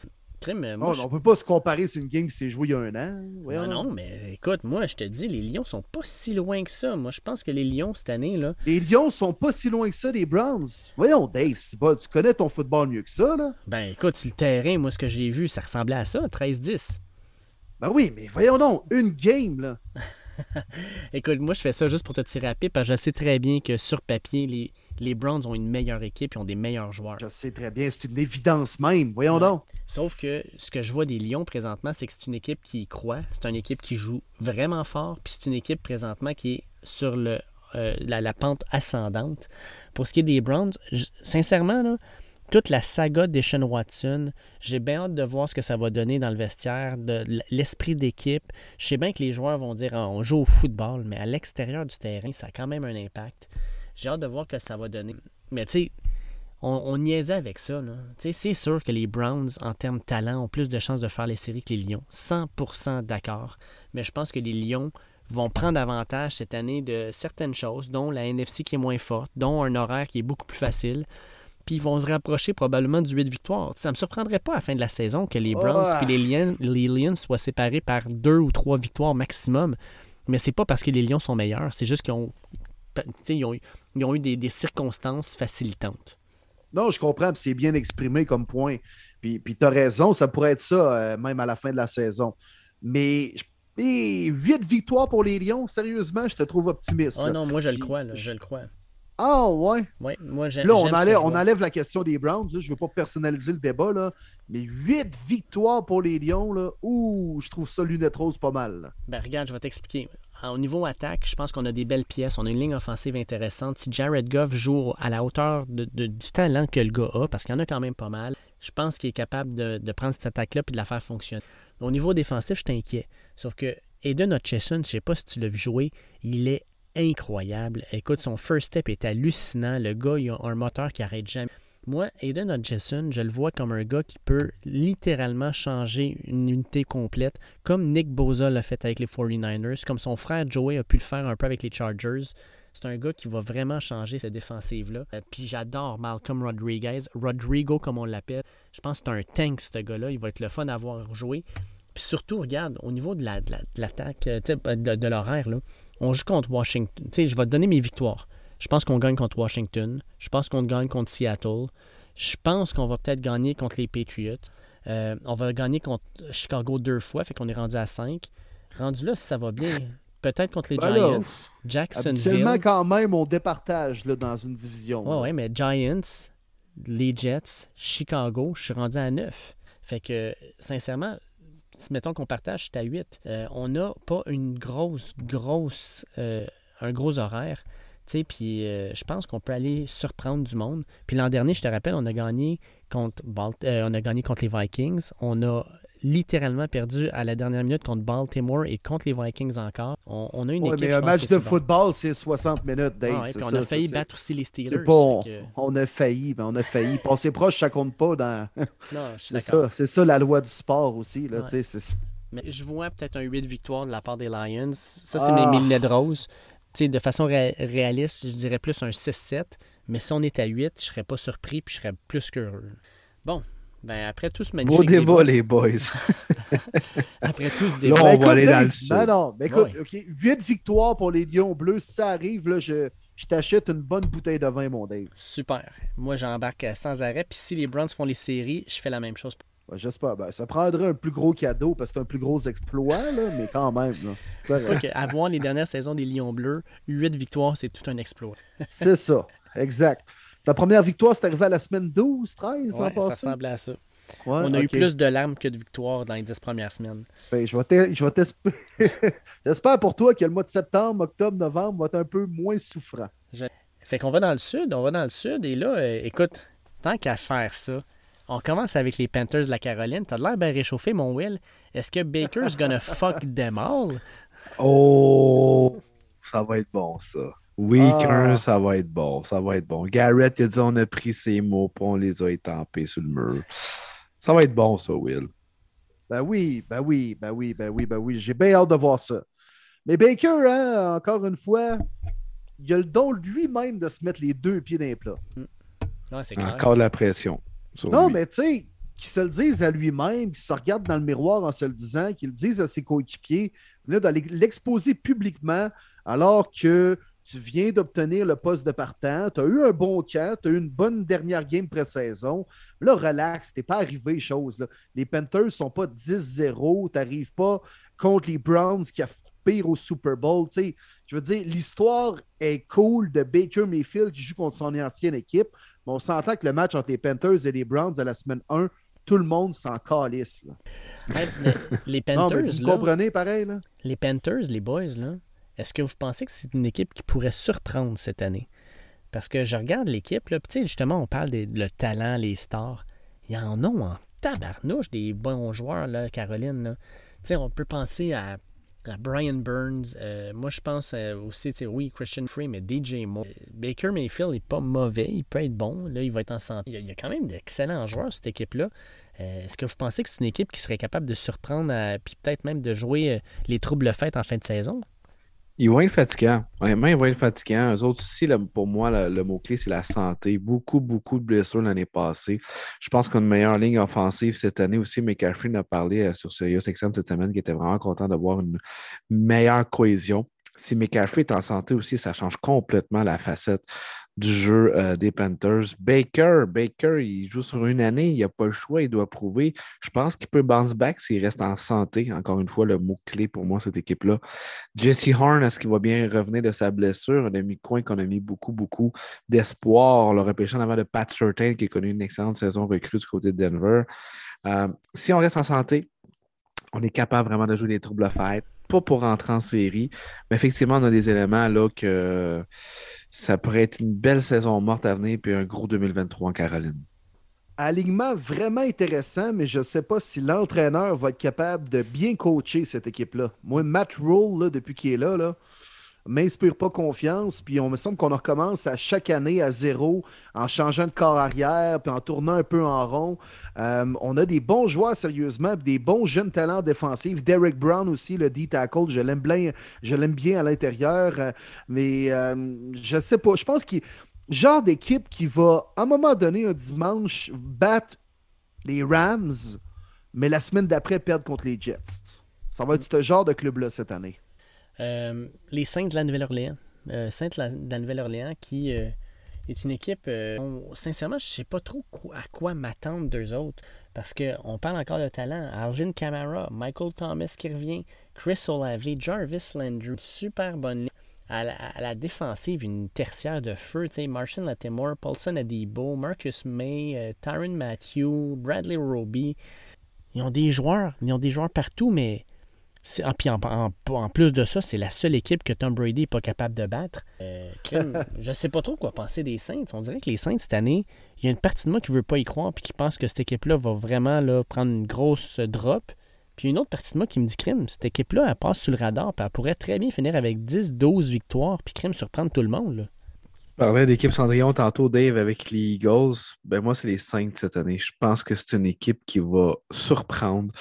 Crime, moi, on ne peut pas se comparer sur une game qui s'est jouée il y a un an. non, non, mais écoute, moi, je te dis, les Lions sont pas si loin que ça. Moi, je pense que les Lions, cette année, là. Les Lions sont pas si loin que ça des Browns. Voyons, Dave, tu connais ton football mieux que ça, là? Ben, écoute, sur le terrain, moi, ce que j'ai vu, ça ressemblait à ça, 13-10. Ben oui, mais voyons donc, une game, là. Écoute, moi, je fais ça juste pour te tirer à pied parce que je sais très bien que sur papier, les, les Browns ont une meilleure équipe et ont des meilleurs joueurs. Je sais très bien, c'est une évidence même. Voyons donc. Sauf que ce que je vois des Lions présentement, c'est que c'est une équipe qui y croit, c'est une équipe qui joue vraiment fort, puis c'est une équipe présentement qui est sur le, euh, la, pente ascendante. Pour ce qui est des Browns, sincèrement, là, toute la saga des Sean Watson. J'ai bien hâte de voir ce que ça va donner dans le vestiaire, de l'esprit d'équipe. Je sais bien que les joueurs vont dire ah, on joue au football, mais à l'extérieur du terrain, ça a quand même un impact. J'ai hâte de voir ce que ça va donner. Mais tu sais, on, niaisait avec ça. C'est sûr que les Browns, en termes de talent, ont plus de chances de faire les séries que les Lions. 100% d'accord. Mais je pense que les Lions vont prendre avantage cette année de certaines choses, dont la NFC qui est moins forte, dont un horaire qui est beaucoup plus facile puis ils vont se rapprocher probablement du 8 victoires. Ça ne me surprendrait pas à la fin de la saison que les Browns et les Lions, les Lions soient séparés par deux ou trois victoires maximum. Mais c'est pas parce que les Lions sont meilleurs, c'est juste qu'ils ont, ils ont, eu des, circonstances facilitantes. Non, je comprends, c'est bien exprimé comme point. Puis, puis tu as raison, ça pourrait être ça, euh, même à la fin de la saison. Mais et 8 victoires pour les Lions, sérieusement, je te trouve optimiste. Oh non, moi je le crois, je le crois. Ah, ouais? Oui, moi, j'aime. Là, on enlève, on enlève la question des Browns. Je ne veux pas personnaliser le débat, là, mais huit victoires pour les Lions, là, ouh, je trouve ça lunette rose pas mal. Ben, regarde, je vais t'expliquer. Au niveau attaque, je pense qu'on a des belles pièces. On a une ligne offensive intéressante. Si Jared Goff joue à la hauteur du talent que le gars a, parce qu'il y en a quand même pas mal, je pense qu'il est capable de, prendre cette attaque-là et de la faire fonctionner. Au niveau défensif, je t'inquiète. Sauf que Aiden Hutchison, je ne sais pas si tu l'as vu jouer, il est incroyable. Écoute, son first step est hallucinant. Le gars, il a un moteur qui arrête jamais. Moi, Aiden Hutchison, je le vois comme un gars qui peut littéralement changer une unité complète, comme Nick Boza l'a fait avec les 49ers, comme son frère Joey a pu le faire un peu avec les Chargers. C'est un gars qui va vraiment changer cette défensive-là. Euh, puis j'adore Malcolm Rodriguez, Rodrigo comme on l'appelle. Je pense que c'est un tank, ce gars-là. Il va être le fun à voir jouer. Puis surtout, regarde, au niveau de l'attaque, euh, de, l'horaire, on joue contre Washington. Je vais te donner mes victoires. Je pense qu'on gagne contre Washington. Je pense qu'on gagne contre Seattle. Je pense qu'on va peut-être gagner contre les Patriots. Euh, on va gagner contre Chicago deux fois, fait qu'on est rendu à cinq. Rendu là, si ça va bien, peut-être contre les ben Giants. Jacksonville. Seulement quand même, on départage là, dans une division. Oui, ouais, mais Giants, les Jets, Chicago, je suis rendu à neuf. Fait que, sincèrement, si mettons qu'on partage, c'est à 8, euh, on n'a pas une grosse, grosse, euh, un gros horaire. Puis euh, je pense qu'on peut aller surprendre du monde. Puis l'an dernier, je te rappelle, on a gagné contre on a gagné contre les Vikings. On a littéralement perdu à la dernière minute contre Baltimore et contre les Vikings encore. On, a une équipe, mais un match de football, c'est 60 minutes, Dave. Ah on a failli battre aussi les Steelers. on, a failli, mais on a failli. Passer proche, ça compte pas dans. c'est ça, c'est ça la loi du sport aussi. Là, mais je vois peut-être un 8 victoires de la part des Lions. Ça, c'est mes, mes de de façon réaliste, je dirais plus un 6-7. Mais si on est à 8, je serais pas surpris puis je serais plus qu'heureux. Bon, ben, après tout ce magnifique. Beau débat, les boys. après tout ce débat. Là, on ben, va aller dans le sud. Non, non, mais écoute, OK, 8 victoires pour les Lions Bleus. Si ça arrive, là, je, je t'achète une bonne bouteille de vin, mon Dave. Super. Moi, j'embarque sans arrêt. Puis si les Browns font les séries, je fais la même chose. J'espère. Ben, ça prendrait un plus gros cadeau parce que c'est un plus gros exploit, là, mais quand même. Là. avoir les dernières saisons des Lions Bleus, 8 victoires, c'est tout un exploit. c'est ça, exact. Ta première victoire, c'est arrivé à la semaine 12, 13 ouais, Ça ressemblait à ça. On a eu plus de larmes que de victoires dans les 10 premières semaines. Ben, je vais J'espère pour toi que le mois de septembre, octobre, novembre va être un peu moins souffrant. Fait qu'on va dans le sud, on va dans le sud, et là, euh, écoute, tant qu'à faire ça, on commence avec les Panthers de la Caroline. T'as l'air bien réchauffé, mon Will. Est-ce que Baker's gonna fuck them all? Oh, ça va être bon, ça. Week ah. ça va être bon. Ça va être bon. Garrett, il a dit on a pris ses mots, puis on les a étampés sur le mur. Ça va être bon, ça, Will. Ben oui, ben oui, ben oui, ben oui, ben oui. J'ai bien hâte de voir ça. Mais Baker, hein, encore une fois, il a le don lui-même de se mettre les deux pieds dans les plats. Encore de la pression. Non, mais tu sais, qu'il se le dise à lui-même, qu'il se regarde dans le miroir en se le disant, qu'il le dise à ses coéquipiers, là, d'aller l'exposer publiquement alors que tu viens d'obtenir le poste de partant, tu as eu un bon camp, tu as eu une bonne dernière game pré-saison. Là, relax, t'es pas arrivé chose. Là. Les Panthers ne sont pas 10-0, tu n'arrives pas contre les Browns qui a pire au Super Bowl. je veux dire, l'histoire est cool de Baker Mayfield qui joue contre son ancienne équipe, mais on s'entend que le match entre les Panthers et les Browns à la semaine 1, tout le monde s'en calisse. les Panthers. vous comprenez pareil? Là? Les Panthers, les boys, là, est-ce que vous pensez que c'est une équipe qui pourrait surprendre cette année? Parce que je regarde l'équipe, là, justement, on parle des le talent, les stars. Il y en a en tabarnouche des bons joueurs, là, Caroline. Là. On peut penser à, Brian Burns. Euh, moi, je pense euh, aussi, oui, Christian Free, mais DJ Moore. Baker Mayfield n'est pas mauvais, il peut être bon. Là, il va être en santé. Il y a, quand même d'excellents joueurs, cette équipe-là. Euh, est-ce que vous pensez que c'est une équipe qui serait capable de surprendre, puis peut-être même de jouer les troubles fêtes en fin de saison? Ils vont être fatigants. Honnêtement, ils vont être fatigants. Eux autres aussi, pour moi, le, mot-clé, c'est la santé. Beaucoup, beaucoup de blessures l'année passée. Je pense qu'on a une meilleure ligne offensive cette année aussi. McCaffrey a parlé euh, sur Serious XM cette semaine qui était vraiment content d'avoir une meilleure cohésion. Si McCaffrey est en santé aussi, ça change complètement la facette du jeu euh, des Panthers. Baker, Baker, il joue sur une année, il n'a pas le choix, il doit prouver. Je pense qu'il peut bounce back s'il reste en santé. Encore une fois, le mot-clé pour moi, cette équipe-là. Jesse Horn, est-ce qu'il va bien revenir de sa blessure? Un ami-coin qu'on a mis beaucoup, beaucoup d'espoir. On l'a repêché en avant de Pat Certain, qui a connu une excellente saison recrue du côté de Denver. Euh, si on reste en santé, on est capable vraiment de jouer des troubles fêtes. Pas pour rentrer en série, mais effectivement, on a des éléments là que ça pourrait être une belle saison morte à venir puis un gros 2023 en Caroline. Alignement vraiment intéressant, mais je ne sais pas si l'entraîneur va être capable de bien coacher cette équipe-là. Moi, Matt Rule, depuis qu'il est là, là m'inspire pas confiance. Puis on me semble qu'on recommence à chaque année à zéro en changeant de corps arrière, puis en tournant un peu en rond. Euh, on a des bons joueurs sérieusement, des bons jeunes talents défensifs. Derek Brown aussi, le D-tackle, je l'aime bien, je l'aime bien à l'intérieur. Euh, mais euh, je sais pas, je pense qu'il genre d'équipe qui va, à un moment donné, un dimanche, battre les Rams, mais la semaine d'après perdre contre les Jets. Ça va être ce genre de club-là cette année. Euh, les Saints de la Nouvelle-Orléans. Euh, de la, Nouvelle-Orléans qui euh, est une équipe. sincèrement, je ne sais pas trop à quoi m'attendre d'eux autres. Parce qu'on parle encore de talent. Alvin Kamara, Michael Thomas qui revient, Chris Olave, Jarvis Landry, super bonne. À la, défensive, une tertiaire de feu. Martian Latimore, Paulson Adibo, Marcus May, Tyron Matthew, Bradley Roby. Ils ont des joueurs, ils ont des joueurs partout, mais ah, en, plus de ça, c'est la seule équipe que Tom Brady n'est pas capable de battre. Euh, je ne sais pas trop quoi penser des Saints. On dirait que les Saints, cette année, il y a une partie de moi qui ne veut pas y croire et qui pense que cette équipe-là va vraiment là, prendre une grosse drop. Puis une autre partie de moi qui me dit crime, cette équipe-là, elle passe sur le radar, puis elle pourrait très bien finir avec 10-12 victoires, puis crime surprendre tout le monde. Tu parlais d'équipe Cendrillon tantôt, Dave, avec les Eagles. Ben moi, c'est les Saints cette année. Je pense que c'est une équipe qui va surprendre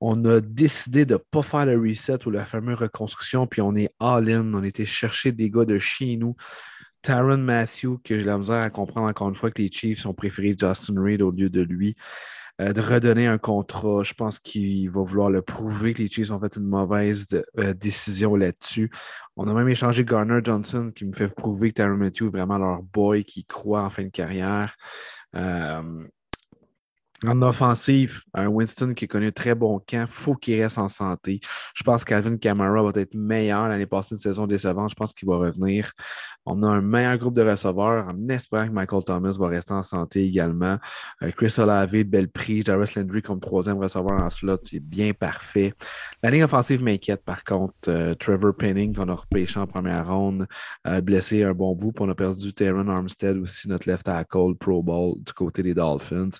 on a décidé de ne pas faire le reset ou la fameuse reconstruction, puis on est all-in. On était chercher des gars de chez nous. Taron Matthew, que j'ai la misère à comprendre encore une fois que les Chiefs ont préféré Justin Reed au lieu de lui. Euh, de redonner un contrat. Je pense qu'il va vouloir le prouver que les Chiefs ont fait une mauvaise euh, décision là-dessus. On a même échangé Garner Johnson qui me fait prouver que Taron Matthew est vraiment leur boy qui croit en fin de carrière. Euh, en offensive, un Winston qui a connu un très bon camp, faut qu'il reste en santé. Je pense qu'Alvin Kamara va être meilleur l'année passée, une saison décevante. Je pense qu'il va revenir. On a un meilleur groupe de receveurs en espérant que Michael Thomas va rester en santé également. Euh, Chris Olave, belle prise. Jarvis Landry comme troisième receveur en slot, c'est bien parfait. La ligne offensive m'inquiète par contre. Euh, Trevor Penning, qu'on a repêché en première ronde, euh, blessé un bon bout. Puis on a perdu Taron Armstead aussi, notre left tackle Pro Bowl du côté des Dolphins.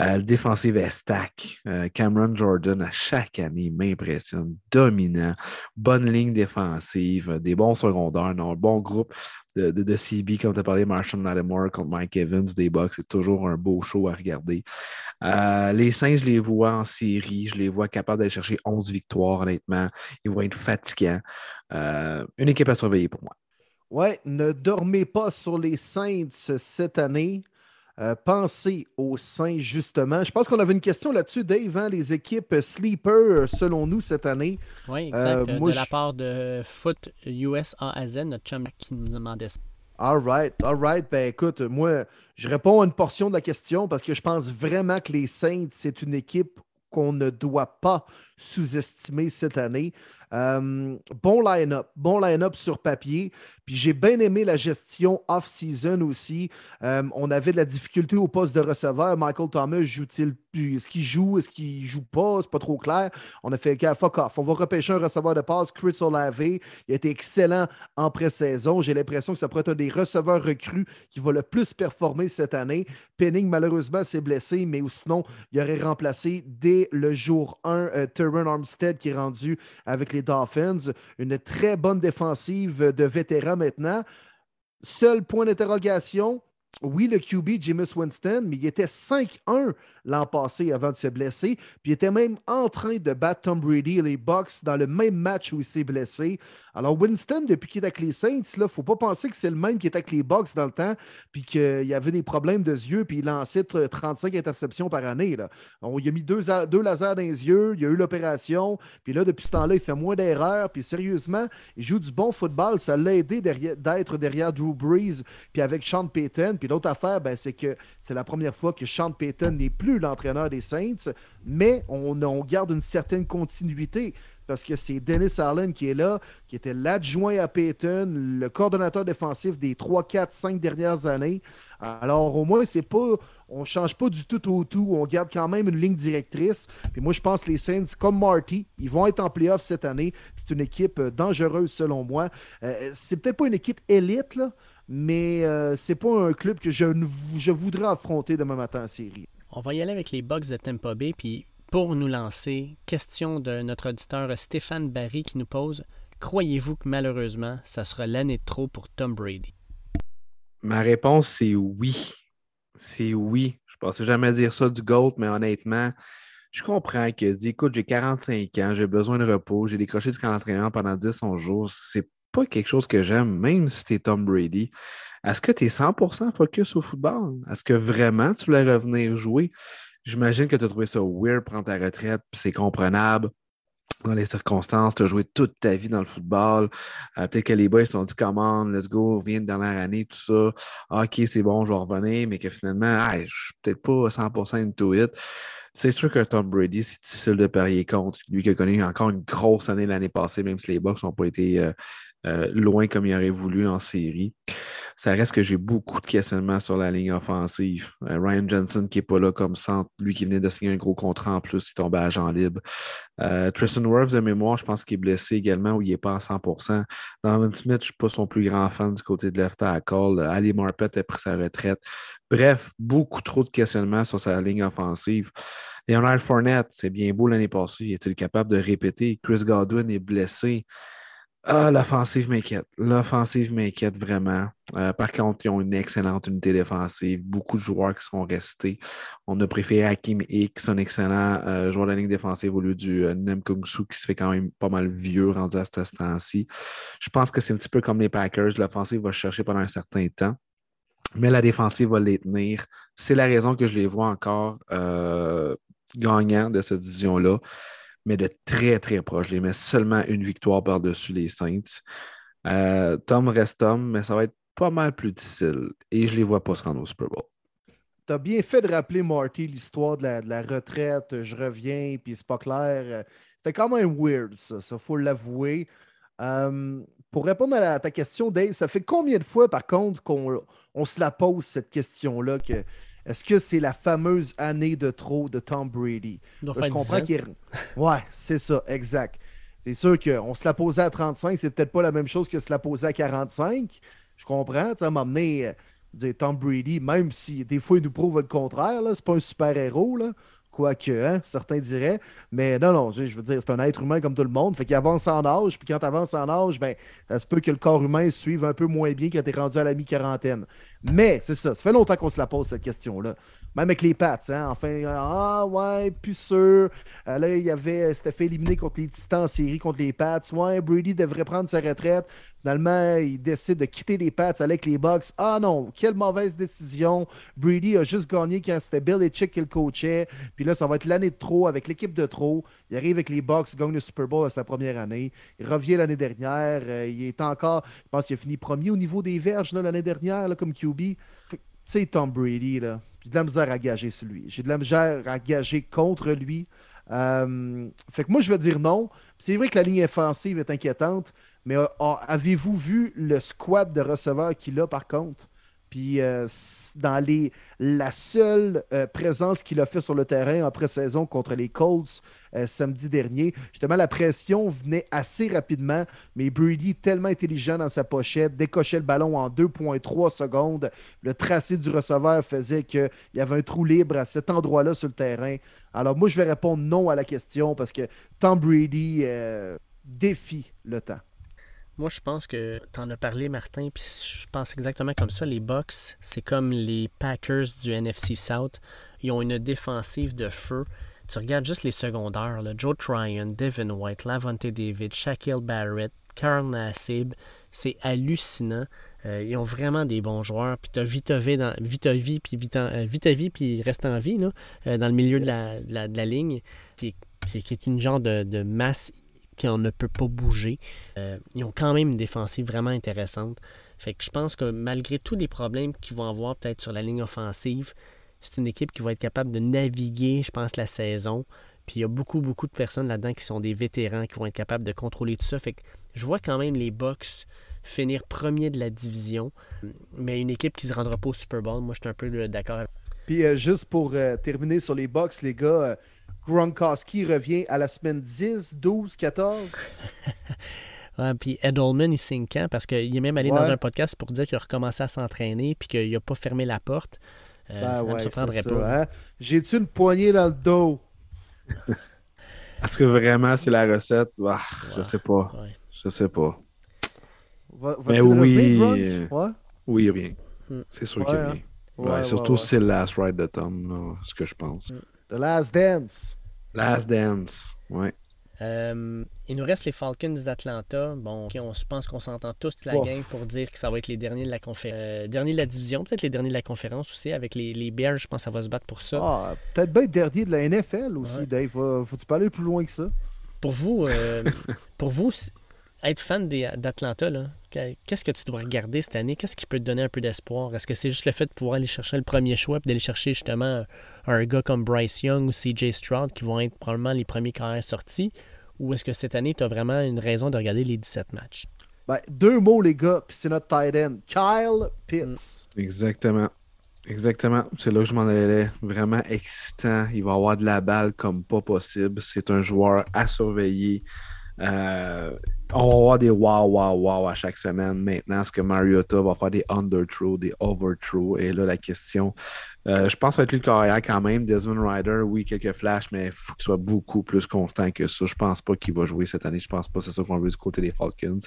Euh, le défensif est stack. Euh, Cameron Jordan, à chaque année, m'impressionne. Dominant. Bonne ligne défensive. Des bons secondaires. un bon groupe de, de, CB, comme tu as parlé, Marshall Lattimore contre Mike Evans des Bucks. C'est toujours un beau show à regarder. Euh, les Saints, je les vois en série. Je les vois capables d'aller chercher 11 victoires, honnêtement. Ils vont être fatigants. une équipe à surveiller pour moi. Ouais, ne dormez pas sur les Saints cette année. Euh, penser aux Saints, justement. Je pense qu'on avait une question là-dessus, Dave, hein, les équipes sleeper, selon nous, cette année. Oui, exact. de la part de Foot US A Z, notre chum qui nous demandait ça. All right, all right. Ben écoute, moi, je réponds à une portion de la question parce que je pense vraiment que les Saints, c'est une équipe qu'on ne doit pas sous-estimer cette année. Euh, bon line-up, bon line-up sur papier. Puis j'ai bien aimé la gestion off-season aussi. Euh, on avait de la difficulté au poste de receveur. Michael Thomas joue-t-il Est-ce qu'il joue? Est-ce qu'il joue pas? C'est pas trop clair. On a fait fuck off. On va repêcher un receveur de passe, Chris Olave. Il a été excellent en pré-saison. J'ai l'impression que ça pourrait être un des receveurs recrues qui va le plus performer cette année. Penning, malheureusement, s'est blessé, mais sinon, il aurait remplacé dès le jour 1 euh, Armstead qui est rendu avec les Dolphins. Une très bonne défensive de vétérans maintenant. Seul point d'interrogation, oui, le QB, Jameis Winston, mais il était 5-1 l'an passé avant de se blesser. Puis il était même en train de battre Tom Brady et les Bucks dans le même match où il s'est blessé. Alors Winston, depuis qu'il est avec les Saints, il ne faut pas penser que c'est le même qui était avec les Bucks dans le temps, puis qu'il avait des problèmes de yeux, puis il lançait 35 interceptions par année. Là. il a mis deux, deux lasers dans les yeux, il a eu l'opération, puis là, depuis ce temps-là, il fait moins d'erreurs, puis sérieusement, il joue du bon football. Ça l'a aidé d'être derrière Drew Brees, puis avec Sean Payton. Puis l'autre affaire, ben, c'est que c'est la première fois que Sean Payton n'est plus l'entraîneur des Saints, mais on, garde une certaine continuité parce que c'est Dennis Allen qui est là, qui était l'adjoint à Payton, le coordonnateur défensif des 3, 4, 5 dernières années. Alors, au moins, c'est pas. On change pas du tout au tout. On garde quand même une ligne directrice. Puis moi, je pense que les Saints, comme Marty, ils vont être en playoff cette année. C'est une équipe euh, dangereuse, selon moi. Euh, c'est peut-être pas une équipe élite, mais euh, c'est pas un club que je voudrais affronter demain matin en série. On va y aller avec les Bucks de Tampa Bay. Puis pour nous lancer, question de notre auditeur Stéphane Barry qui nous pose Croyez-vous que malheureusement, ça sera l'année de trop pour Tom Brady? Ma réponse, c'est oui. C'est oui. Je pensais jamais dire ça du GOAT, mais honnêtement, je comprends qu'il dit écoute, j'ai 45 ans, j'ai besoin de repos, j'ai décroché du camp d'entraînement pendant 10 11 jours. C'est pas quelque chose que j'aime, même si es Tom Brady. Est-ce que tu es 100% focus au football? Est-ce que vraiment tu voulais revenir jouer? J'imagine que tu as trouvé ça weird, prendre ta retraite, c'est comprenable. Dans les circonstances, tu as joué toute ta vie dans le football. Euh, peut-être que les boys se sont dit, commande, let's go, reviens de dernière année, tout ça. Ah, OK, c'est bon, je vais revenir, mais que finalement, je ne suis peut-être pas 100% into it. C'est sûr que Tom Brady, c'est difficile de parier contre. Lui qui a connu encore une grosse année l'année passée, même si les Bucks n'ont pas été euh, euh, loin comme il aurait voulu en série. Ça reste que j'ai beaucoup de questionnements sur la ligne offensive. Euh, Ryan Johnson qui n'est pas là comme centre, lui qui venait de signer un gros contrat en plus, il tombait agent libre. Euh, Tristan Wirfs de mémoire, je pense qu'il est blessé également ou il n'est pas à 100% Donovan Smith, je ne suis pas son plus grand fan du côté de left tackle. Ali Marpet a pris sa retraite. Bref, beaucoup trop de questionnements sur sa ligne offensive. Leonard Fournette, c'est bien beau l'année passée. Est-il capable de répéter? Chris Godwin est blessé. Ah, l'offensive m'inquiète. L'offensive m'inquiète vraiment. Euh, par contre, ils ont une excellente unité défensive. Beaucoup de joueurs qui sont restés. On a préféré Hakim X, un excellent euh, joueur de la ligne défensive au lieu du euh, Nem Kung qui se fait quand même pas mal vieux rendu à ce temps-ci. Je pense que c'est un petit peu comme les Packers. L'offensive va chercher pendant un certain temps. Mais la défensive va les tenir. C'est la raison que je les vois encore gagnants de cette division-là mais de très, très proche. Je les mets seulement une victoire par-dessus les Saints. Euh, Tom reste Tom, mais ça va être pas mal plus difficile. Et je les vois pas se rendre au Super Bowl. Tu as bien fait de rappeler, Marty, l'histoire de la, retraite. Je reviens, puis c'est pas clair. C'est quand même weird, ça. Il faut l'avouer. Euh, pour répondre à, ta question, Dave, ça fait combien de fois, par contre, qu'on on se la pose, cette question-là, que est-ce que c'est la fameuse année de trop de Tom Brady? je comprends qu'il Ouais, c'est ça, exact. C'est sûr qu'on se la posait à 35, c'est peut-être pas la même chose que se la poser à 45. Je comprends. Tu m'emmener dire Tom Brady, même si des fois il nous prouve le contraire, c'est pas un super-héros. Quoique, hein, certains diraient. Mais non, non, je veux dire, c'est un être humain comme tout le monde. Fait qu'il avance en âge. Puis quand tu avances en âge, ben, ça se peut que le corps humain suive un peu moins bien quand tu es rendu à la mi-quarantaine. Mais c'est ça. Ça fait longtemps qu'on se la pose, cette question-là. Même avec les Pats. Hein, enfin, ah ouais, plus sûr. Euh, là, il y avait. C'était fait éliminer contre les Titans en série contre les Pats. Ouais, Brady devrait prendre sa retraite. Finalement, il décide de quitter les Pats avec les Bucks. Ah non, quelle mauvaise décision. Brady a juste gagné quand c'était Bill Chick qui le coachait. Puis là, ça va être l'année de trop avec l'équipe de trop. Il arrive avec les Bucks, gagne le Super Bowl à sa première année. Il revient l'année dernière. Euh, il est encore, je pense qu'il a fini premier au niveau des verges l'année dernière comme QB. Tu sais, Tom Brady, là, j'ai de la misère à gager sur lui. J'ai de la misère à gager contre lui. Euh, fait que moi, je vais dire non. C'est vrai que la ligne offensive est inquiétante, mais euh, avez-vous vu le squad de receveurs qu'il a par contre? Puis euh, dans la seule euh, présence qu'il a fait sur le terrain en pré-saison contre les Colts samedi dernier, justement, la pression venait assez rapidement, mais Brady, tellement intelligent dans sa pochette, décochait le ballon en 2,3 secondes. Le tracé du receveur faisait qu'il y avait un trou libre à cet endroit-là sur le terrain. Alors moi, je vais répondre non à la question parce que Tom Brady défie le temps. Moi, je pense que tu en as parlé, Martin, puis je pense exactement comme ça. Les Bucks, c'est comme les Packers du NFC South. Ils ont une défensive de feu. Tu regardes juste les secondaires, là, Joe Tryon, Devin White, Lavonte David, Shaquille Barrett, Carl Nassib. C'est hallucinant. Euh, ils ont vraiment des bons joueurs. Puis tu as Vita dans, puis Vita, euh, puis reste en vie là, euh, dans le milieu de, la, de, la, ligne, qui, qui, est une genre de, de masse qu'on ne peut pas bouger. Euh, ils ont quand même une défensive vraiment intéressante. Fait que je pense que malgré tous les problèmes qu'ils vont avoir peut-être sur la ligne offensive, c'est une équipe qui va être capable de naviguer, je pense, la saison. Puis il y a beaucoup, beaucoup de personnes là-dedans qui sont des vétérans, qui vont être capables de contrôler tout ça. Fait que je vois quand même les Bucks finir premier de la division, mais une équipe qui se rendra pas au Super Bowl, moi je suis un peu d'accord. Puis euh, juste pour euh, terminer sur les Bucks, les gars, Gronkowski revient à la semaine 10, 12, 14. puis Edelman, il signe quand? Parce qu'il est même allé dans un podcast pour dire qu'il a recommencé à s'entraîner puis qu'il n'a pas fermé la porte. Euh, ben ça ne me surprendrait pas. Hein? J'ai-tu une poignée dans le dos? Est-ce que vraiment c'est la recette? Ah, je sais pas. Je sais pas. Mais oui. Oui, il revient. Hmm. C'est sûr qu'il revient. Hein? surtout si c'est le last ride de Tom, ce que je pense. The Last Dance. Last Dance, ouais. Euh, il nous reste les Falcons d'Atlanta. Bon, on, je pense qu'on s'entend tous la gang pour dire que ça va être les derniers de la conférence. Euh, derniers de la division, peut-être les derniers de la conférence aussi. Avec les, les Bears, je pense que ça va se battre pour ça. Ah, peut-être bien dernier de la NFL aussi, Dave. Faut-tu pas aller plus loin que ça? Pour vous, euh, pour vous être fan d'Atlanta, qu'est-ce que tu dois regarder cette année? Qu'est-ce qui peut te donner un peu d'espoir? Est-ce que c'est juste le fait de pouvoir aller chercher le premier choix et d'aller chercher justement un gars comme Bryce Young ou CJ Stroud qui vont être probablement les premiers carrières sortis? Ou est-ce que cette année, tu as vraiment une raison de regarder les 17 matchs? Ben, deux mots, les gars, puis c'est notre tight end. Kyle Pitts. Mm. Exactement. Exactement. C'est là que je m'en allais. Vraiment excitant. Il va avoir de la balle comme pas possible. C'est un joueur à surveiller. Euh, on va avoir des wow, wow, wow à chaque semaine. Maintenant, est-ce que Mariota va faire des under-throws, des over-throws? Et là, la question, euh, je pense que ça va être lui le carrière quand même. Desmond Ryder, oui, quelques flashs, mais il faut qu'il soit beaucoup plus constant que ça. Je pense pas qu'il va jouer cette année. Je pense pas c'est ça qu'on veut du côté des Falcons.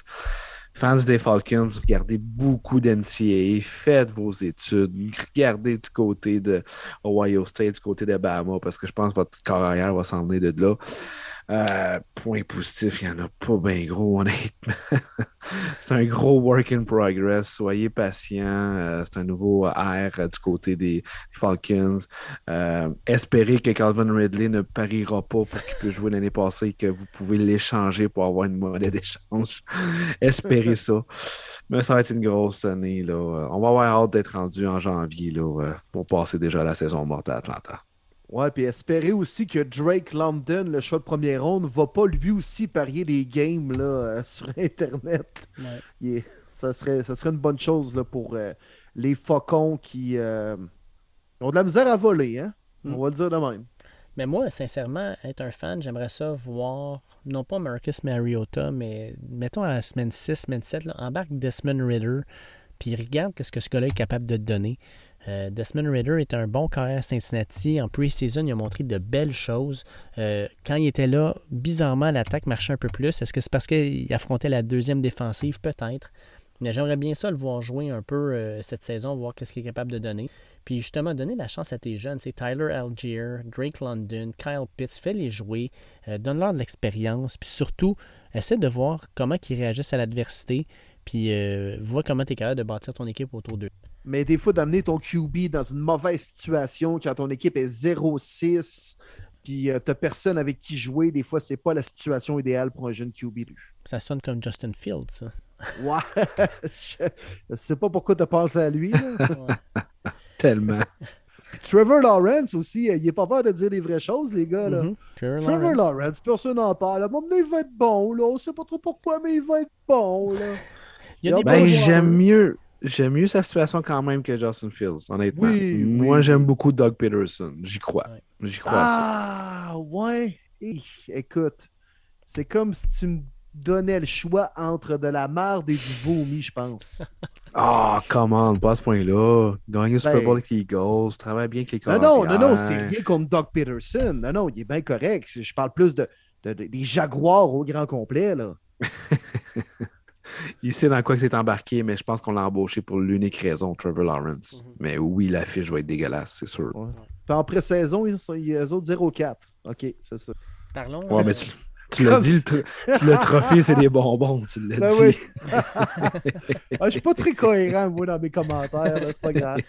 Fans des Falcons, regardez beaucoup d'NCAA, faites vos études, regardez du côté de Ohio State, du côté de Bama, parce que je pense que votre carrière va s'en venir de là. Euh, point positif, il n'y en a pas bien gros, honnêtement. c'est un gros work in progress. Soyez patients. Euh, c'est un nouveau air euh, du côté des, Falcons. espérez que Calvin Ridley ne pariera pas pour qu'il puisse jouer l'année passée et que vous pouvez l'échanger pour avoir une monnaie d'échange. espérez ça. Mais ça va être une grosse année. Là. On va avoir hâte d'être rendu en janvier là, pour passer déjà la saison morte à Atlanta. Ouais, puis espérer aussi que Drake London, le choix de première ronde, va pas lui aussi parier des games là, euh, sur Internet. ça, serait, ça serait une bonne chose là, pour euh, les faucons qui euh, ont de la misère à voler. Hein? On mm. va le dire de même. Mais moi, sincèrement, être un fan, j'aimerais ça voir, non pas Marcus Mariota, mais mettons à la semaine 6, semaine 7, là, embarque Desmond Ritter, puis regarde ce que ce gars-là est capable de te donner. Euh, Desmond Ritter est un bon carrière à Cincinnati. En pre-season, il a montré de belles choses. Euh, quand il était là, bizarrement, l'attaque marchait un peu plus. Est-ce que c'est parce qu'il affrontait la deuxième défensive? Peut-être. Mais j'aimerais bien ça le voir jouer un peu euh, cette saison, voir qu'est-ce qu'il est capable de donner. Puis justement, donner la chance à tes jeunes. C'est Tyler Algier, Drake London, Kyle Pitts. Fais-les jouer. donne-leur de l'expérience. Puis surtout, essaie de voir comment ils réagissent à l'adversité puis vois comment tu es capable de bâtir ton équipe autour d'eux. Mais des fois, d'amener ton QB dans une mauvaise situation quand ton équipe est 0-6, puis euh, t'as personne avec qui jouer, des fois, c'est pas la situation idéale pour un jeune QB. Ça sonne comme Justin Fields, ça. Ouais. je sais pas pourquoi t'as pensé à lui. Tellement. Trevor Lawrence aussi, il est pas peur de dire les vraies choses, les gars. Là. Mhm. Trevor Trevor Lawrence. Lawrence, personne n'en parle. Donné, il va être bon, là. On sait pas trop pourquoi, mais il va être bon, là. Il y a des Ben, j'aime mieux. J'aime mieux sa situation quand même que Justin Fields, honnêtement. Oui, Moi, oui, j'aime beaucoup Doug Peterson. J'y crois. Ouais. J'y crois ça. Ah, ouais. Écoute, c'est comme si tu me donnais le choix entre de la merde et du vomi, je pense. Ah, comment, pas à ce point-là. Gagner le Super Ben- Bowl avec les Eagles, travaille bien avec les Non, non, non, non, c'est rien contre Doug Peterson. Non, non, il est bien correct. Je parle plus de, de- de- des Jaguars au grand complet, là. Il sait dans quoi que c'est embarqué, mais je pense qu'on l'a embauché pour l'unique raison, Trevor Lawrence. Mhm. Mais oui, la fiche va être dégueulasse, c'est sûr. Ouais. Puis en pré-saison, ils sont ils- eux autres 0-4. OK, c'est ça. Parlons. Ouais, euh, mais tu, tu l'as dit, le, le trophée, c'est des bonbons, tu l'as Ben dit. oui. Ah, je suis pas très cohérent, moi, dans mes commentaires, c'est pas grave.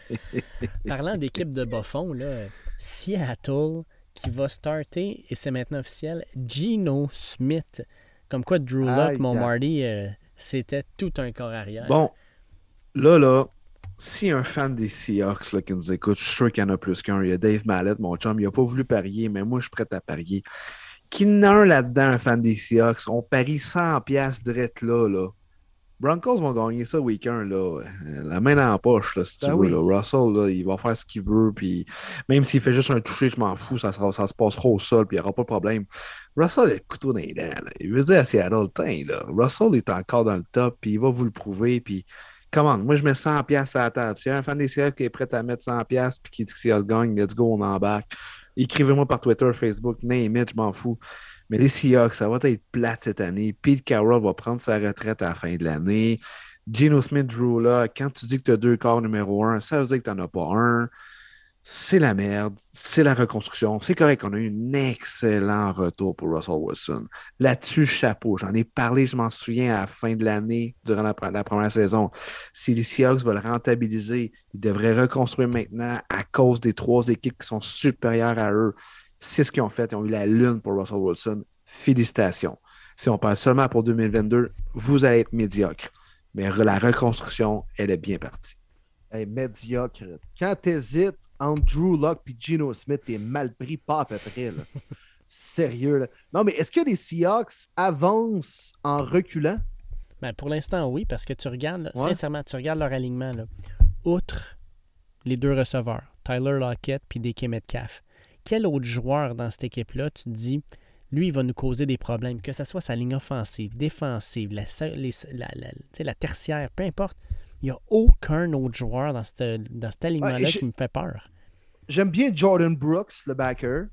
Parlant d'équipe de bas fond, là, Seattle qui va starter, et c'est maintenant officiel, Gino Smith. Comme quoi, Drew Locke, mon. Marty, euh, c'était tout un corps arrière. Bon, là, là, si un fan des Seahawks là, qui nous écoute, je suis sûr qu'il y en a plus qu'un. Il y a Dave Mallet, mon chum, il n'a pas voulu parier, mais moi, je suis prêt à parier. Qui en a un là-dedans, un fan des Seahawks? On parie 100$ piastres direct là, là. Broncos vont gagner ça week-end, là. Euh, La main dans la poche, là, si tu Ben veux. oui. là. Russell, là, il va faire ce qu'il veut, puis même s'il fait juste un toucher, je m'en fous, ça, sera- ça se passera au sol, puis il n'y aura pas de problème. Russell a le couteau dans les dents. là. Il veut dire à Seattle, là, Russell est encore dans le top, puis il va vous le prouver, puis commande, moi je mets 100$ piastres à la table. S'il y a un fan des Seahawks qui est prêt à mettre 100$ piastres, puis qui dit que Seattle gagne, let's go, on embarque. Écrivez-moi par Twitter, Facebook, name it, je m'en fous. Mais les Seahawks, ça va être plate cette année. Pete Carroll va prendre sa retraite à la fin de l'année. Geno Smith, Drew là, quand tu dis que tu as deux corps numéro un, ça veut dire que tu n'en as pas un. C'est la merde, c'est la reconstruction. C'est correct, on a eu un excellent retour pour Russell Wilson. Là-dessus, chapeau. J'en ai parlé, je m'en souviens, à la fin de l'année, durant la première saison. Si les Seahawks veulent rentabiliser, ils devraient reconstruire maintenant à cause des trois équipes qui sont supérieures à eux. C'est ce qu'ils ont fait. Ils ont eu la lune pour Russell Wilson. Félicitations. Si on parle seulement pour 2022, vous allez être médiocre. Mais la reconstruction, elle est bien partie. Hey, médiocre. Quand t'hésites entre Drew Locke et Geno Smith, t'es mal pris, pas à peu près. Là. Sérieux. Là. Non, mais est-ce que les Seahawks avancent en reculant? Ben, pour l'instant, oui, parce que tu regardes, là, Ouais. sincèrement, tu regardes leur alignement. Là. Outre les deux receveurs, Tyler Lockett puis DK Metcalf, quel autre joueur dans cette équipe-là, tu te dis, lui, il va nous causer des problèmes, que ce soit sa ligne offensive, défensive, la, les- la, la- tertiaire, peu importe. Il n'y a aucun autre joueur dans, cette- dans cet alignement-là Ouais, qui me fait peur. J'aime bien Jordan Brooks, le backer.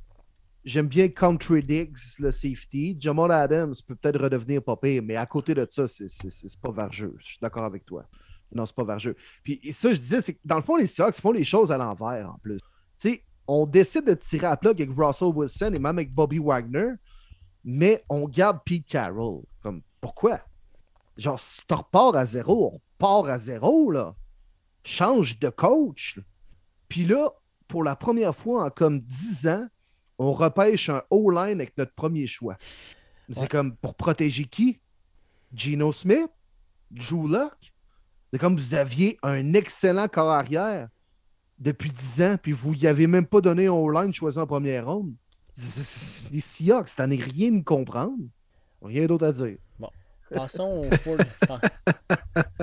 J'aime bien Country Diggs, le safety. Jamal Adams peut peut-être redevenir pas pire, mais à côté de ça, c'est- c'est c'est pas vergeux. Je suis d'accord avec toi. Non, c'est pas vergeux. Puis et ça, je disais, c'est que dans le fond, les Seahawks font les choses à l'envers en plus. Tu sais, on décide de tirer à plug avec Russell Wilson et même avec Bobby Wagner, mais on garde Pete Carroll. Comme, pourquoi? Genre, si tu repars à zéro, on repart à zéro, là. Change de coach. Puis là, pour la première fois en comme 10 ans, on repêche un O-line avec notre premier choix. C'est comme pour protéger qui? Geno Smith? Drew Locke? C'est comme vous aviez un excellent corps arrière depuis 10 ans, puis vous y avez même pas donné un O-line choisi en première ronde. Les Seahawks, t'en es rien de comprendre. Rien d'autre à dire. Passons au Ford.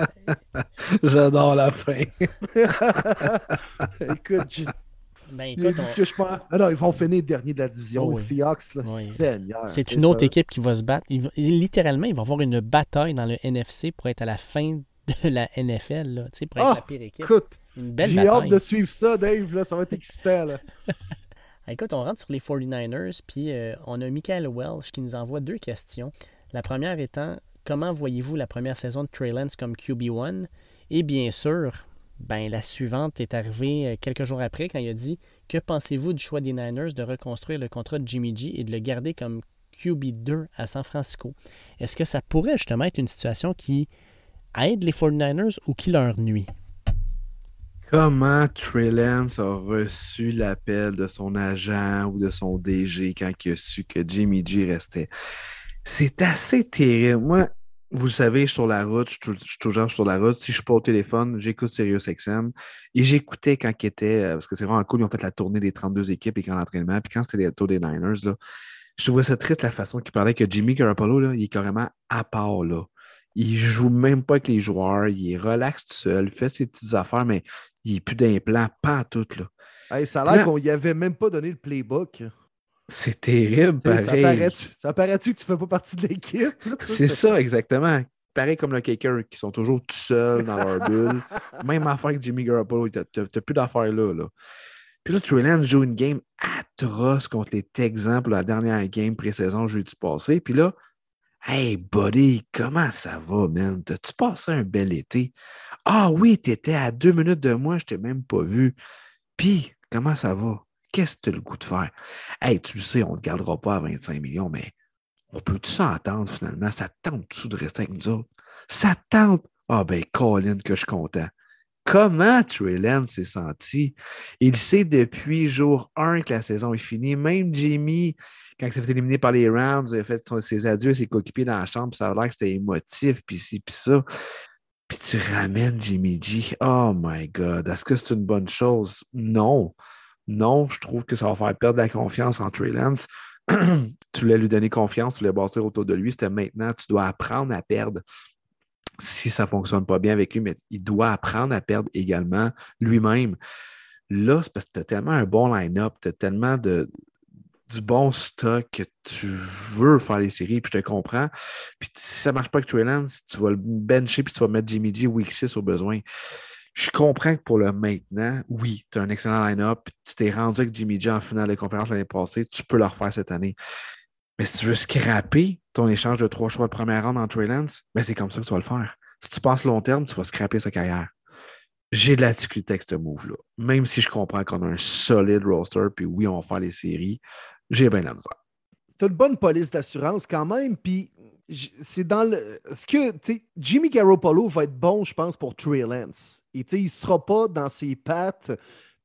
J'adore la fin. Écoute, je- Ben, écoute, dit on- ce que je pense. Ah non, ils vont finir dernier de la division. Oh les oui. Seahawks, là, Oui. Seigneur. C'est une autre ça. équipe qui va se battre. Littéralement, il va y avoir une bataille dans le NFC pour être à la fin de la NFL, là, tu sais, pour être Ah, la pire équipe. Écoute, Une belle j'ai hâte de suivre ça, Dave. Là, ça va être excitant. Là. Écoute, on rentre sur les 49ers, puis euh, on a Michael Welsh qui nous envoie deux questions. La première étant, comment voyez-vous la première saison de Trey Lance comme QB1? Et bien sûr, ben, la suivante est arrivée euh, quelques jours après quand il a dit Que pensez-vous du choix des Niners de reconstruire le contrat de Jimmy G et de le garder comme QB2 à San Francisco? Est-ce que ça pourrait justement être une situation qui aide les 49ers ou qui leur nuit? Comment Trey Lance a reçu l'appel de son agent ou de son DG quand il a su que Jimmy G restait? C'est assez terrible. Moi, vous le savez, je suis sur la route, je suis, toujours sur la route. Si je suis pas au téléphone, j'écoute SiriusXM. Et j'écoutais quand il était, euh, parce que c'est vraiment cool, ils ont fait la tournée des 32 équipes et quand l'entraînement. Puis quand c'était les tours des Niners, là, je trouvais ça triste la façon qu'il parlait que Jimmy Garoppolo, là, il est carrément à part. Là. Il joue même pas avec les joueurs, il est relax tout seul, il fait ses petites affaires, mais il n'est plus d'implant, pas tout. Là. ça a l'air qu'on n'y avait même pas donné le playbook. C'est terrible, pareil. Ça paraît-tu que tu ne fais pas partie de l'équipe? C'est ça, exactement. Pareil comme le Kicker, qui sont toujours tout seuls dans leur bulle. Même affaire que Jimmy Garoppolo, tu n'as plus d'affaires là, là. Puis là, Trey joue une game atroce contre les Texans pour la dernière game pré-saison jeudi passé. Puis là, Hey, buddy, comment ça va, man? T'as-tu passé un bel été? Ah oui, t'étais à deux minutes de moi, je t'ai même pas vu. Puis, comment ça va? Qu'est-ce que tu as le goût de faire? Hey, tu le sais, on ne te gardera pas à 25 millions, mais on peut-tu s'entendre finalement? Ça tente-tu de rester avec nous autres? Ça tente! Ah ben, Colin, que je suis content. Comment Trey s'est senti? Il sait depuis jour 1 que la saison est finie. Même Jimmy, quand il s'est fait éliminer par les Rams, il a fait ses adieux ses coéquipiers dans la chambre, ça a l'air que c'était émotif, puis ci, puis ça. Puis tu ramènes Jimmy G. Oh my God, est-ce que c'est une bonne chose? Non. Non, je trouve que ça va faire perdre la confiance en Trey Lance. tu voulais lui donner confiance, tu voulais bâtir autour de lui. C'était maintenant, tu dois apprendre à perdre si ça ne fonctionne pas bien avec lui, mais il doit apprendre à perdre également lui-même. Là, c'est parce que tu as tellement un bon line-up, tu as tellement de, du bon stock que tu veux faire les séries, puis je te comprends. Puis si ça ne marche pas avec Trey Lance, tu vas le bencher, puis tu vas mettre Jimmy G week 6 au besoin. Je comprends que pour le maintenant, oui, tu as un excellent line-up. Tu t'es rendu avec Jimmy G en finale de conférence l'année passée. Tu peux le refaire cette année. Mais si tu veux scraper ton échange de trois choix de première ronde en Trey Lance, ben c'est comme ça que tu vas le faire. Si tu penses long terme, tu vas scraper sa carrière. J'ai de la difficulté avec ce move-là. Même si je comprends qu'on a un solide roster, puis oui, on va faire les séries, j'ai bien la misère. C'est une bonne police d'assurance quand même, puis c'est dans le. Ce que, Jimmy Garoppolo va être bon, je pense, pour Trey Lance. Et il ne sera pas dans ses pattes,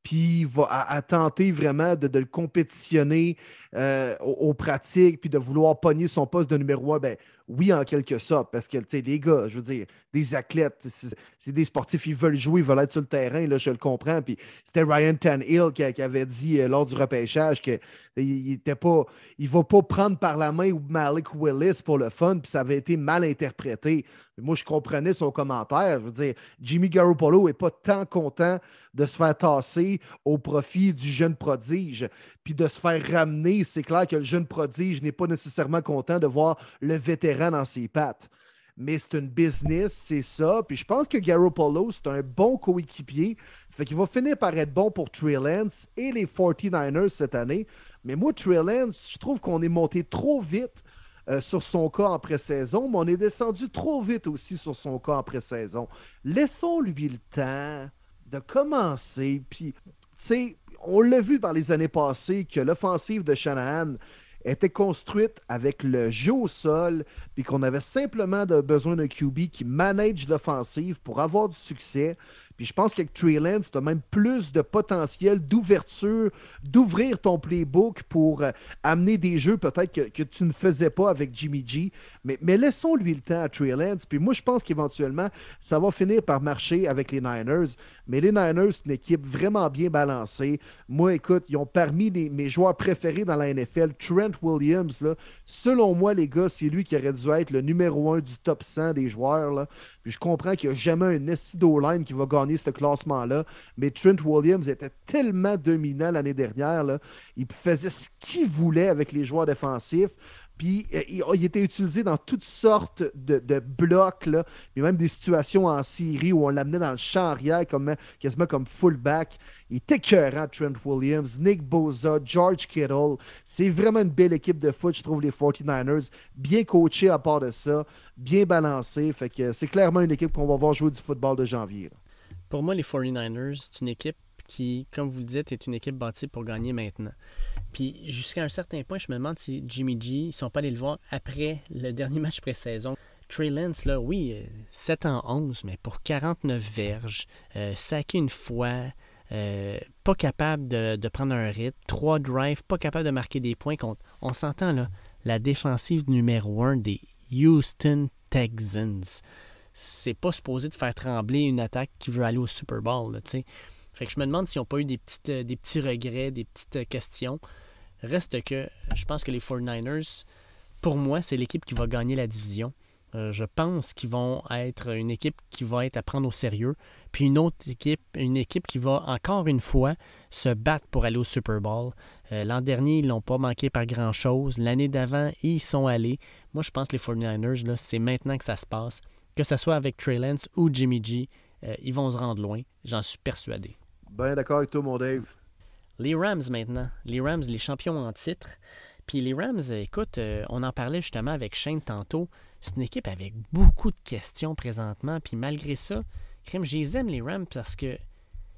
puis va à, tenter vraiment de, le compétitionner euh, aux, pratiques, puis de vouloir pogner son poste de numéro un. Ben, oui, en quelque sorte, parce que, tu sais, les gars, je veux dire, des athlètes, c'est des sportifs, ils veulent jouer, ils veulent être sur le terrain, là, je le comprends. Puis c'était Ryan Tannehill qui, qui, avait dit euh, lors du repêchage qu'il ne pas, il va pas prendre par la main Malik Willis pour le fun, puis ça avait été mal interprété. Moi, je comprenais son commentaire. Je veux dire, Jimmy Garoppolo n'est pas tant content de se faire tasser au profit du jeune prodige puis de se faire ramener, c'est clair que le jeune prodige n'est pas nécessairement content de voir le vétéran dans ses pattes. Mais c'est une business, c'est ça. Puis je pense que Garoppolo, c'est un bon coéquipier. Fait qu'il va finir par être bon pour Trey et les 49ers cette année. Mais moi, Trey je trouve qu'on est monté trop vite euh, sur son cas en pré-saison, mais on est descendu trop vite aussi sur son cas en pré-saison. Laissons-lui le temps de commencer. Puis, tu sais, on l'a vu par les années passées que l'offensive de Shanahan était construite avec le jeu au sol, puis qu'on avait simplement besoin d'un QB qui manage l'offensive pour avoir du succès. Puis je pense qu'avec Trey Lance, tu as même plus de potentiel d'ouverture, d'ouvrir ton playbook pour euh, amener des jeux peut-être que, tu ne faisais pas avec Jimmy G. Mais, mais laissons-lui le temps à Trey Lance. Puis moi, je pense qu'éventuellement, ça va finir par marcher avec les Niners. Mais les Niners, c'est une équipe vraiment bien balancée. Moi, écoute, ils ont parmi mes joueurs préférés dans la NFL, Trent Williams. Là, selon moi, les gars, c'est lui qui aurait dû être le numéro un du top 100 des joueurs. Là. Je comprends qu'il n'y a jamais un Essido line qui va gagner ce classement-là. Mais Trent Williams était tellement dominant l'année dernière. Il faisait ce qu'il voulait avec les joueurs défensifs. Puis euh, il, était utilisé dans toutes sortes de, blocs, là, même des situations en Syrie où on l'amenait dans le champ arrière comme, quasiment comme fullback. Il était écœurant, Trent Williams, Nick Boza, George Kittle. C'est vraiment une belle équipe de foot, je trouve, les 49ers. Bien coachés à part de ça, bien balancés. Fait que c'est clairement une équipe qu'on va voir jouer du football de janvier. Pour moi, les 49ers, c'est une équipe qui, comme vous le dites, est une équipe bâtie pour gagner maintenant. Puis jusqu'à un certain point, je me demande si Jimmy G, ils sont pas allés le voir après le dernier match pré-saison. Trey Lance, là, oui, 7 en 11, mais pour 49 verges, euh, saqué une fois, euh, pas capable de, prendre un rythme, 3 drives, pas capable de marquer des points. On, on s'entend là, la défensive numéro 1 des Houston Texans. C'est pas supposé de faire trembler une attaque qui veut aller au Super Bowl. sais. fait que je me demande s'ils n'ont pas eu des, petites, euh, des petits regrets, des petites questions. Reste que je pense que les 49ers, pour moi, c'est l'équipe qui va gagner la division. Euh, je pense qu'ils vont être une équipe qui va être à prendre au sérieux, puis une autre équipe, une équipe qui va encore une fois se battre pour aller au Super Bowl. Euh, l'an dernier, ils n'ont pas manqué par grand-chose. L'année d'avant, ils sont allés. Moi, je pense que les 49ers, c'est maintenant que ça se passe. Que ce soit avec Trey Lance ou Jimmy G, euh, ils vont se rendre loin. J'en suis persuadé. Ben d'accord avec toi, mon Dave. Les Rams maintenant. Les Rams, les champions en titre. Puis les Rams, écoute, on en parlait justement avec Shane tantôt. C'est une équipe avec beaucoup de questions présentement. Puis malgré ça, crime, je les aime les Rams parce que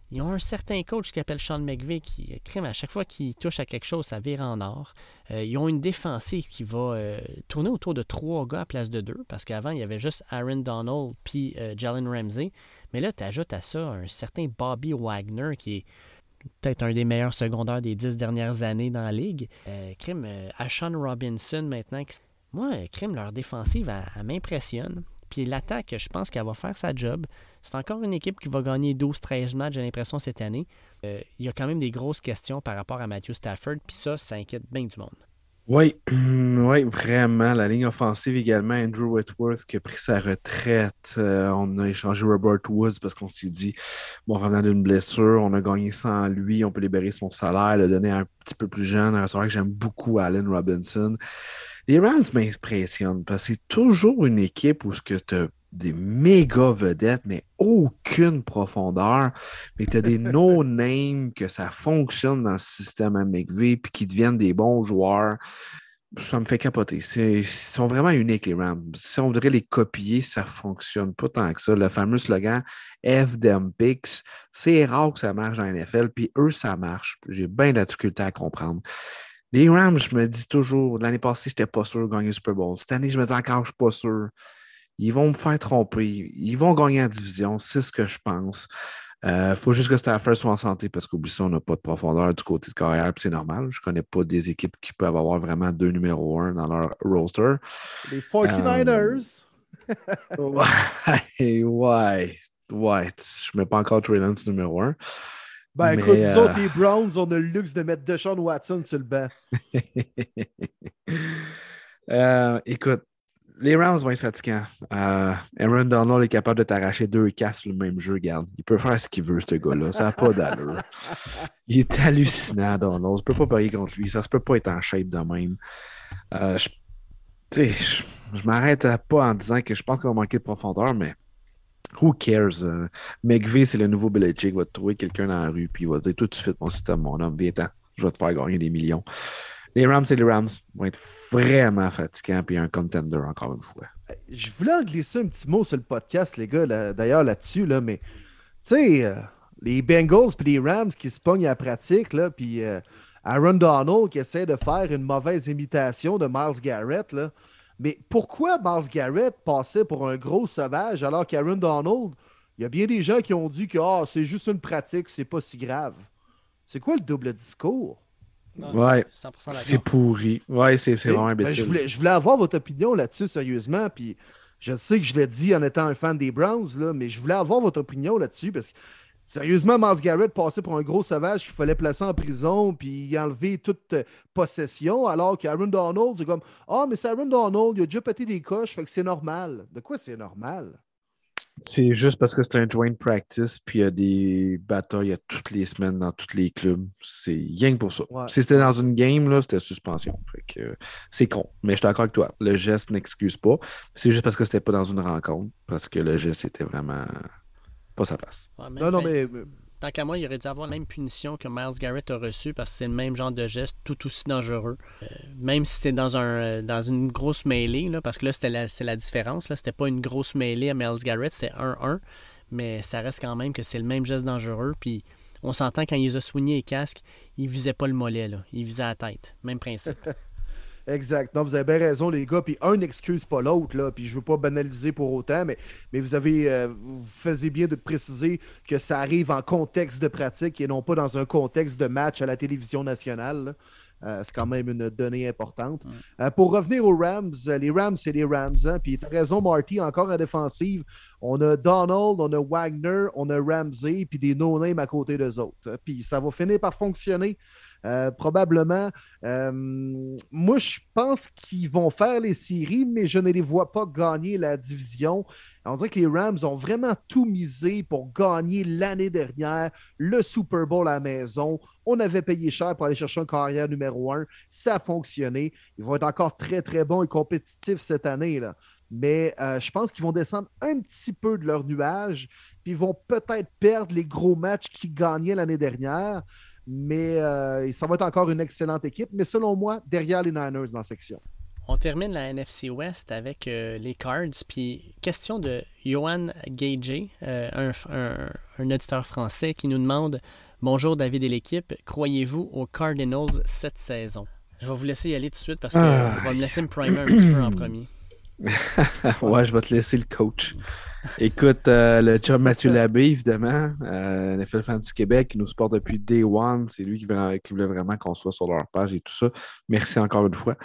ils ont un certain coach qui s'appelle Sean McVay qui, crime, à chaque fois qu'il touche à quelque chose, ça vire en or. Euh, ils ont une défensive qui va euh, tourner autour de trois gars à place de deux, parce qu'avant, il y avait juste Aaron Donald puis euh, Jalen Ramsey. Mais là, tu ajoutes à ça un certain Bobby Wagner qui est peut-être un des meilleurs secondaires des dix dernières années dans la ligue. crime, Ashawn Robinson maintenant, moi, crime, leur défensive, elle, m'impressionne. Puis l'attaque, je pense qu'elle va faire sa job. C'est encore une équipe qui va gagner 12-13 matchs, j'ai l'impression, cette année. Euh, il y a quand même des grosses questions par rapport à Matthew Stafford, puis ça, ça inquiète bien du monde. Oui, oui, vraiment. La ligne offensive également, Andrew Whitworth qui a pris sa retraite. Euh, on a échangé Robert Woods parce qu'on s'est dit, bon, revenant d'une blessure, on a gagné sans lui, on peut libérer son salaire, le donner un petit peu plus jeune. C'est vrai que j'aime beaucoup Allen Robinson. Les Rams m'impressionnent parce que c'est toujours une équipe où tu as des méga vedettes, mais aucune profondeur. Mais tu as des no-names que ça fonctionne dans le système McVay puis qui deviennent des bons joueurs. Ça me fait capoter. Ils sont vraiment uniques, les Rams. Si on voudrait les copier, ça ne fonctionne pas tant que ça. Le fameux slogan F them picks, c'est rare que ça marche dans la NFL, puis eux, ça marche. J'ai bien de la difficulté à comprendre. Les Rams, je me dis toujours, l'année passée, je n'étais pas sûr de gagner le Super Bowl. Cette année, je me dis encore, je ne suis pas sûr. Ils vont me faire tromper. Ils vont gagner la division, c'est ce que je pense. Il euh, faut juste que Stafford soit en santé parce qu'oublie ça, on n'a pas de profondeur du côté de carrière, puis c'est normal. Je ne connais pas des équipes qui peuvent avoir vraiment deux numéros un dans leur roster. Les 49ers. Euh, ouais, ouais, ouais. Je ne mets pas encore Trey Lance numéro un. Ben écoute, nous autres, euh, les Browns, on a le luxe de mettre Deshaun Watson sur le banc. Écoute, les Browns vont être fatigants. Euh, Aaron Donald est capable de t'arracher deux casses sur le même jeu, regarde. Il peut faire ce qu'il veut, ce gars-là. Ça n'a pas d'allure. Il est hallucinant, Donald. Je ne peux pas parier contre lui. Ça ne se peut pas être en shape de même. je, je, je m'arrête pas en disant que je pense qu'on va manquer de profondeur, mais Who cares? Uh, McVeigh, c'est le nouveau Belichick. Il va te trouver quelqu'un dans la rue, puis il va te dire Tout de suite, mon système, mon homme, viens-t'en, je vais te faire gagner des millions. Les Rams, c'est les Rams. vont être vraiment fatigants, puis un contender encore une fois. Je voulais en glisser un petit mot sur le podcast, les gars, d'ailleurs, là-dessus, là, mais tu sais, euh, les Bengals puis les Rams qui se pognent à la pratique, là, puis euh, Aaron Donald qui essaie de faire une mauvaise imitation de Miles Garrett, là. Mais pourquoi Miles Garrett passait pour un gros sauvage alors qu'Aaron Donald, il y a bien des gens qui ont dit que ah, c'est juste une pratique, c'est pas si grave. C'est quoi le double discours? Ouais, c'est pourri. Ouais, c'est vraiment ben, je, voulais, je voulais avoir votre opinion là-dessus, sérieusement. Puis je sais que je l'ai dit en étant un fan des Browns, là, mais je voulais avoir votre opinion là-dessus parce que Sérieusement, Miles Garrett passait pour un gros sauvage qu'il fallait placer en prison puis enlever toute euh, possession, alors qu'Aaron Donald, c'est comme Ah, mais c'est Aaron Donald, il a déjà pété des coches, fait que c'est normal. De quoi c'est normal? C'est juste parce que c'est un joint practice, puis il y a des batailles à toutes les semaines dans tous les clubs. C'est rien que pour ça. Si c'était dans une game, là, c'était suspension. c'est con. Mais je suis d'accord avec toi. Le geste n'excuse pas. C'est juste parce que c'était pas dans une rencontre, parce que le geste était vraiment pas sa place. non, non, mais. Tant qu'à moi, il aurait dû avoir la même punition que Miles Garrett a reçu parce que c'est le même genre de geste tout aussi dangereux. Euh, même si c'était dans, un, euh, dans une grosse mêlée, là, parce que là, c'était la, c'est la différence. Là. C'était pas une grosse mêlée à Miles Garrett, c'était 1-1. Mais ça reste quand même que c'est le même geste dangereux. Puis on s'entend quand il a soigné les casques, il visait pas le mollet, là. il visait la tête. Même principe. Exact. Non, vous avez bien raison, les gars. Puis un n'excuse pas l'autre, là. Puis je veux pas banaliser pour autant, mais, mais vous avez euh, vous faisiez bien de préciser que ça arrive en contexte de pratique et non pas dans un contexte de match à la télévision nationale. Euh, c'est quand même une donnée importante. Euh, pour revenir aux Rams, les Rams, c'est les Rams. Hein? Puis tu as raison, Marty, encore en défensive. On a Donald, on a Wagner, on a Ramsey, puis des no-names à côté d'eux autres. Puis ça va finir par fonctionner. Euh, probablement. Euh, moi, je pense qu'ils vont faire les séries, mais je ne les vois pas gagner la division. On dirait que les Rams ont vraiment tout misé pour gagner l'année dernière le Super Bowl à la maison. On avait payé cher pour aller chercher un carrière numéro un. Ça a fonctionné. Ils vont être encore très, très bons et compétitifs cette année. Là. Mais euh, je pense qu'ils vont descendre un petit peu de leur nuage. Puis ils vont peut-être perdre les gros matchs qu'ils gagnaient l'année dernière. Mais euh, ça va être encore une excellente équipe. Mais selon moi, derrière les Niners dans la section. On termine la NFC West avec euh, les Cards. Puis, question de Johan Gage, euh, un, auditeur français qui nous demande Bonjour David et l'équipe, croyez-vous aux Cardinals cette saison Je vais vous laisser y aller tout de suite parce que ah. va me laisser me primer un petit peu en premier. ouais, je vais te laisser le coach. Écoute, euh, le job Mathieu Labbé, évidemment, euh, NFL Fan du Québec, qui nous supporte depuis Day One. C'est lui qui, voulait vraiment qu'on soit sur leur page et tout ça. Merci encore une fois.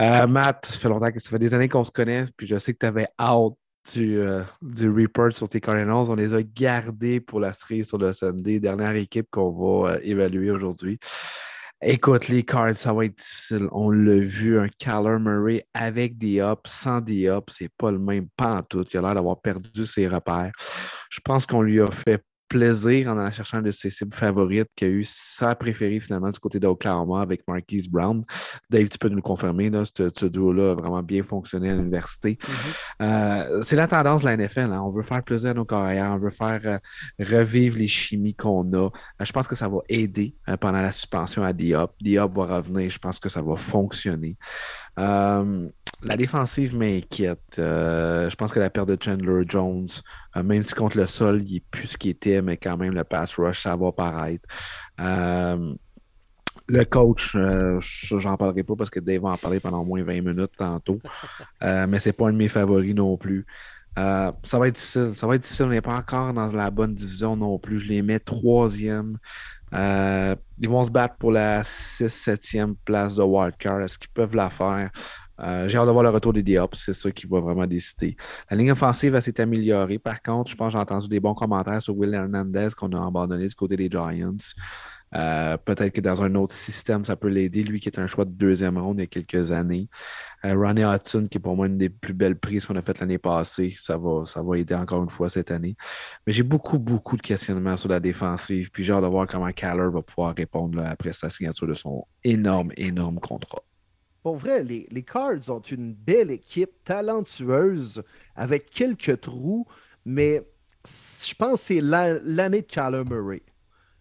Euh, Matt, ça fait longtemps que ça fait des années qu'on se connaît, puis je sais que tu avais hâte du, du, report sur tes Cardinals. On les a gardés pour la série sur le Sunday, dernière équipe qu'on va évaluer aujourd'hui. Écoute, les cards, ça va être difficile. On l'a vu, un Kyler Murray avec des ups, sans des ups, c'est pas le même pas en tout. Il a l'air d'avoir perdu ses repères. Je pense qu'on lui a fait plaisir en allant chercher un de ses cibles favorites qui a eu sa préférée finalement du côté d'Oklahoma avec Marquise Brown. Dave, tu peux nous le confirmer, là, ce, duo-là a vraiment bien fonctionné à l'université. Mm-hmm. Euh, c'est la tendance de la NFL. Hein. On veut faire plaisir à nos carrières, on veut faire euh, revivre les chimies qu'on a. Euh, je pense que ça va aider pendant la suspension à Diop. Diop va revenir, je pense que ça va fonctionner. La défensive m'inquiète. Euh, je pense que la perte de Chandler Jones, euh, même si contre le sol, il n'est plus ce qu'il était, mais quand même, le pass rush, ça va paraître. Euh, le coach, j'en parlerai pas parce que Dave va en parler pendant au moins 20 minutes tantôt. mais c'est pas un de mes favoris non plus. ça va être difficile. Ça va être difficile. On n'est pas encore dans la bonne division non plus. Je les mets troisième. Ils vont se battre pour la 6-7e place de wildcard. Est-ce qu'ils peuvent la faire? Euh, j'ai hâte de voir le retour des Diop, c'est ça qui va vraiment décider. La ligne offensive s'est améliorée. Par contre, je pense que j'ai entendu des bons commentaires sur Will Hernandez qu'on a abandonné du côté des Giants. Euh, peut-être que dans un autre système, ça peut l'aider. Lui qui est un choix de deuxième ronde il y a quelques années. Euh, Ronnie Hudson, qui est pour moi une des plus belles prises qu'on a faites l'année passée, ça va, ça va aider encore une fois cette année. Mais j'ai beaucoup, beaucoup de questionnements sur la défensive. Puis j'ai hâte de voir comment Caller va pouvoir répondre après sa signature de son énorme, énorme contrat. Pour vrai, les, Cards ont une belle équipe talentueuse avec quelques trous, mais je pense que c'est l'année de Kyler Murray.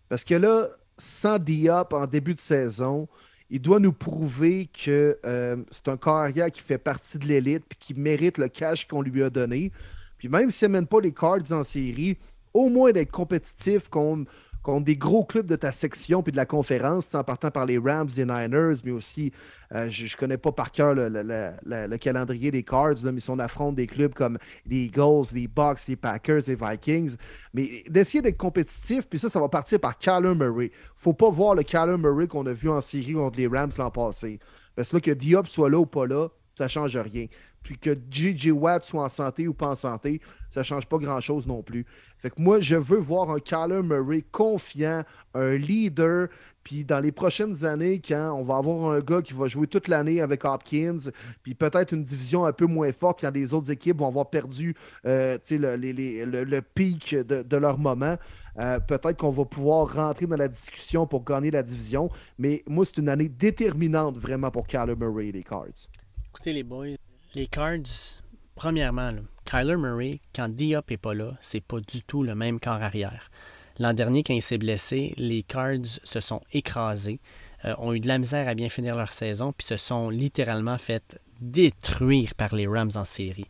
Parce que là, sans Diop en début de saison, il doit nous prouver que euh, c'est un carrière qui fait partie de l'élite et qui mérite le cash qu'on lui a donné. Puis même s'il n'amène pas les Cards en série, au moins d'être compétitif contre des gros clubs de ta section puis de la conférence, en partant par les Rams, les Niners, mais aussi, euh, je ne connais pas par cœur le, calendrier des Cards, mais si on affronte des clubs comme les Eagles, les Bucks, les Packers, les Vikings, mais d'essayer d'être compétitif, puis ça, ça va partir par Callum Murray. faut pas voir le Callum Murray qu'on a vu en série contre les Rams l'an passé. Parce que là, que Diop soit là ou pas là, ça ne change rien. Puis que J.J. Watt soit en santé ou pas en santé, ça ne change pas grand-chose non plus. Fait que moi, je veux voir un Kyler Murray confiant, un leader. Puis dans les prochaines années, quand on va avoir un gars qui va jouer toute l'année avec Hopkins, puis peut-être une division un peu moins forte quand les autres équipes vont avoir perdu euh, le, pic de, leur moment, euh, peut-être qu'on va pouvoir rentrer dans la discussion pour gagner la division. Mais moi, c'est une année déterminante vraiment pour Kyler Murray et les Cards. Écoutez les boys, les Cards, premièrement, Kyler Murray, quand Diop n'est pas là, c'est pas du tout le même corps arrière. L'an dernier, quand il s'est blessé, les Cards se sont écrasés, euh, ont eu de la misère à bien finir leur saison, puis se sont littéralement fait détruire par les Rams en série.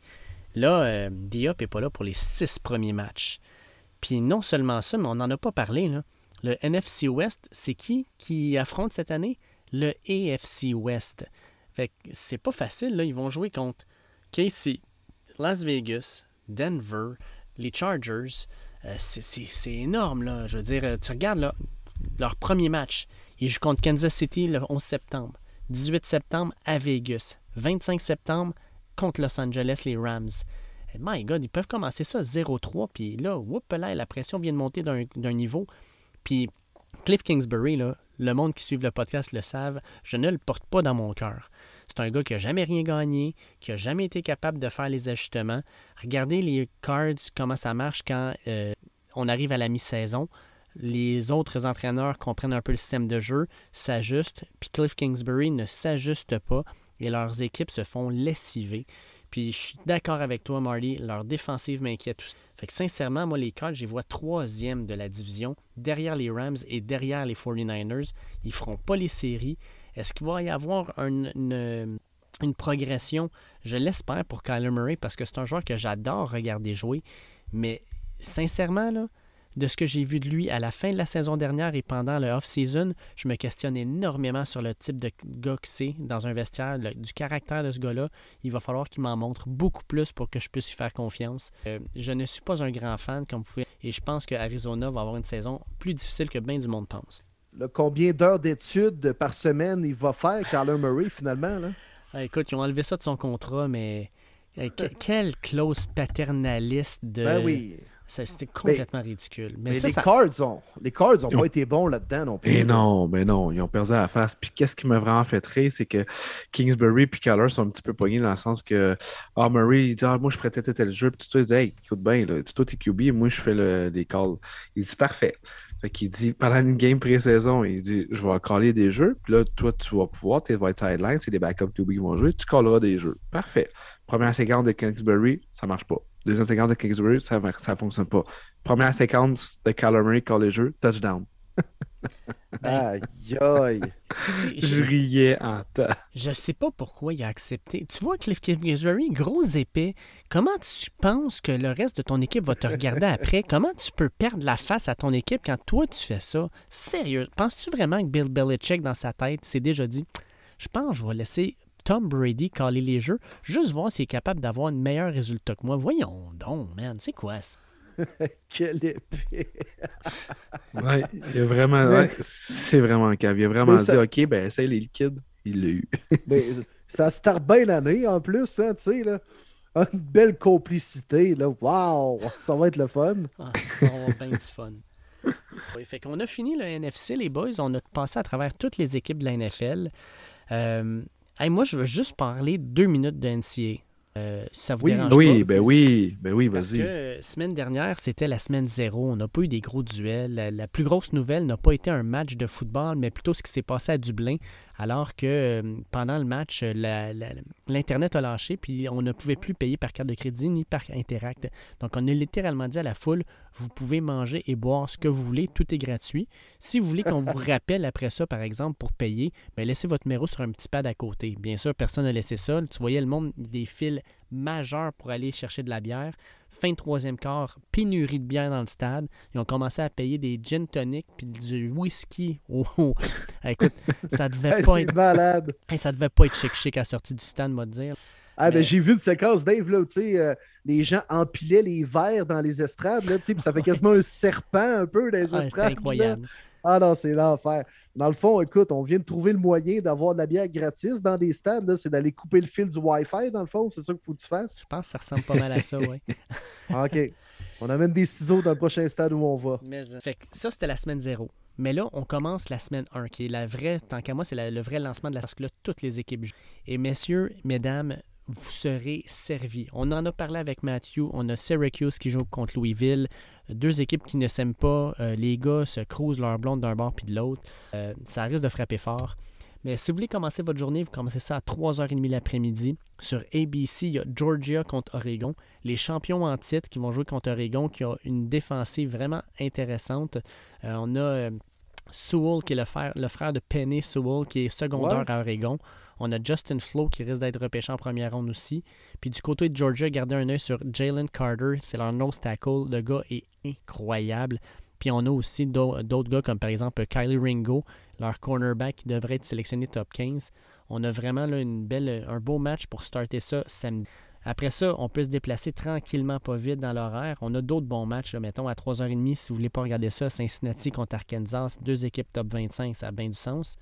Là, euh, Diop n'est pas là pour les six premiers matchs. Puis non seulement ça, mais on n'en a pas parlé. Le NFC West, c'est qui qui affronte cette année? Le AFC West. C'est pas facile. Là. Ils vont jouer contre KC, Las Vegas, Denver, les Chargers. Euh, c'est énorme. Là. Je veux dire, euh, tu regardes là, leur premier match. Ils jouent contre Kansas City le 11 septembre. 18 septembre à Vegas. 25 septembre contre Los Angeles, les Rams. my God, ils peuvent commencer ça 0-3. Puis là, whoop, là, la pression vient de monter d'un niveau. Puis Cliff Kingsbury, là, le monde qui suit le podcast le savent, je ne le porte pas dans mon cœur. C'est un gars qui n'a jamais rien gagné, qui n'a jamais été capable de faire les ajustements. Regardez les cards, comment ça marche quand euh, on arrive à la mi-saison. Les autres entraîneurs comprennent un peu le système de jeu, s'ajustent, puis Cliff Kingsbury ne s'ajuste pas et leurs équipes se font lessiver. Puis je suis d'accord avec toi, Marty, leur défensive m'inquiète aussi. Fait que sincèrement, moi, les Cards, je les vois troisième de la division, derrière les Rams et derrière les 49ers. Ils feront pas les séries. Est-ce qu'il va y avoir une, progression? Je l'espère pour Kyler Murray parce que c'est un joueur que j'adore regarder jouer. Mais sincèrement, de ce que j'ai vu de lui à la fin de la saison dernière et pendant le off-season, je me questionne énormément sur le type de gars que c'est dans un vestiaire, du caractère de ce gars-là. Il va falloir qu'il m'en montre beaucoup plus pour que je puisse y faire confiance. Euh, je ne suis pas un grand fan, comme vous pouvez, et je pense que Arizona va avoir une saison plus difficile que bien du monde pense. Le combien d'heures d'études par semaine il va faire, Kyler Murray, finalement? Là? Ah, écoute, ils ont enlevé ça de son contrat, mais euh, quelle clause paternaliste de. Ben oui. C'était complètement ridicule. Mais, les, cards ont, les Cards ont pas été bons là-dedans non plus. Mais non, mais non, ils ont perdu à la face. Puis qu'est-ce qui m'a vraiment fait rire, c'est que Kingsbury et Keller sont un petit peu pognés dans le sens que Ah, Murray, il dit Ah, moi, je ferais tel, tel jeu. Puis tout ça, il dit Hey, écoute bien, là, toi, t'es QB, moi, je fais le, les calls. Il dit Parfait. Fait qu'il dit, pendant une game pré-saison, il dit Je vais caller des jeux, puis là, toi, tu vas pouvoir, tu vas être sideline, c'est les backups qui vont jouer, tu calleras des jeux. Parfait. Première séquence de Kingsbury, ça marche pas. Deuxième séquence de Kingsbury, ça ne fonctionne pas. Première séquence de Calamari call les jeux, touchdown. Aïe, aïe. Je riais en temps. Je sais pas pourquoi il a accepté. Tu vois, Cliff Kingsbury, gros épais, comment tu penses que le reste de ton équipe va te regarder après? Comment tu peux perdre la face à ton équipe quand toi tu fais ça? Sérieux, penses-tu vraiment que Bill Belichick, dans sa tête, s'est déjà dit je pense que je vais laisser Tom Brady caler les jeux, juste voir s'il est capable d'avoir un meilleur résultat que moi. Voyons donc, man, c'est quoi ça? Quelle épée! ouais, il a vraiment. c'est vraiment cave. Il a vraiment dit OK, ben essaye les liquides. Il l'a eu. mais ça start bien l'année en plus, hein, tu sais, là. Une belle complicité, là. Waouh! Ça va être le fun. Ah, ça va avoir bien du fun. fait qu'on a fini le NFC, les boys. On a passé à travers toutes les équipes de la NFL. Euh, moi, je veux juste parler deux minutes de NCA. Euh, ça vous oui, dérange oui, Ben oui, ben oui, vas-y. Parce que semaine dernière, c'était la semaine zéro. On n'a pas eu des gros duels. La, plus grosse nouvelle n'a pas été un match de football, mais plutôt ce qui s'est passé à Dublin, alors que euh, pendant le match, l'Internet a lâché, puis on ne pouvait plus payer par carte de crédit ni par Interact. Donc, on a littéralement dit à la foule, vous pouvez manger et boire ce que vous voulez, tout est gratuit. Si vous voulez qu'on vous rappelle après ça, par exemple, pour payer, bien, laissez votre numéro sur un petit pad à côté. Bien sûr, personne n'a laissé ça. Tu voyais le monde des fils majeurs pour aller chercher de la bière. Fin de troisième quart, pénurie de bière dans le stade. Ils ont commencé à payer des gin tonic puis du whisky. Oh, oh. Écoute, ça devait pas être malade. ça devait pas être chic chic à sortir du stand, moi dire. Ah, ben, j'ai vu une séquence, Dave, là, où euh, les gens empilaient les verres dans les estrades, là, puis ça fait quasiment un serpent un peu dans les ah, estrades. incroyable. Ah non, c'est l'enfer. Dans le fond, écoute, on vient de trouver le moyen d'avoir de la bière gratis dans des stades. C'est d'aller couper le fil du Wi-Fi, dans le fond. C'est ça qu'il faut que tu fasses. Je pense que ça ressemble pas mal à ça, oui. OK. On amène des ciseaux dans le prochain stade où on va. Euh, fait ça, c'était la semaine 0. Mais là, on commence la semaine 1, qui est la vraie, tant qu'à moi, c'est le vrai lancement de la parce que là, toutes les équipes jouent. Et messieurs, mesdames, vous serez servis. On en a parlé avec Matthew. On a Syracuse qui joue contre Louisville. Deux équipes qui ne s'aiment pas. Euh, les gars se crousent leur blonde d'un bord puis de l'autre. Euh, ça risque de frapper fort. Mais si vous voulez commencer votre journée, vous commencez ça à 3h30 l'après-midi. Sur ABC, il y a Georgia contre Oregon. Les champions en titre qui vont jouer contre Oregon, qui a une défensive vraiment intéressante. Euh, on a Sewell, qui est le frère, le frère de Penny Sewell, qui est secondaire à Oregon. On a Justin Flo qui risque d'être repêché en première ronde aussi. Puis du côté de Georgia, gardez un œil sur Jalen Carter. C'est leur nose tackle. Le gars est incroyable. Puis on a aussi d'autres gars comme par exemple Kylie Ringo, leur cornerback qui devrait être sélectionné top 15. On a vraiment un beau match pour starter ça samedi. Après ça, on peut se déplacer tranquillement, pas vite dans l'horaire. On a d'autres bons matchs, mettons à 3h30, si vous voulez pas regarder ça, Cincinnati contre Arkansas, deux équipes top 25, ça a bien du sens.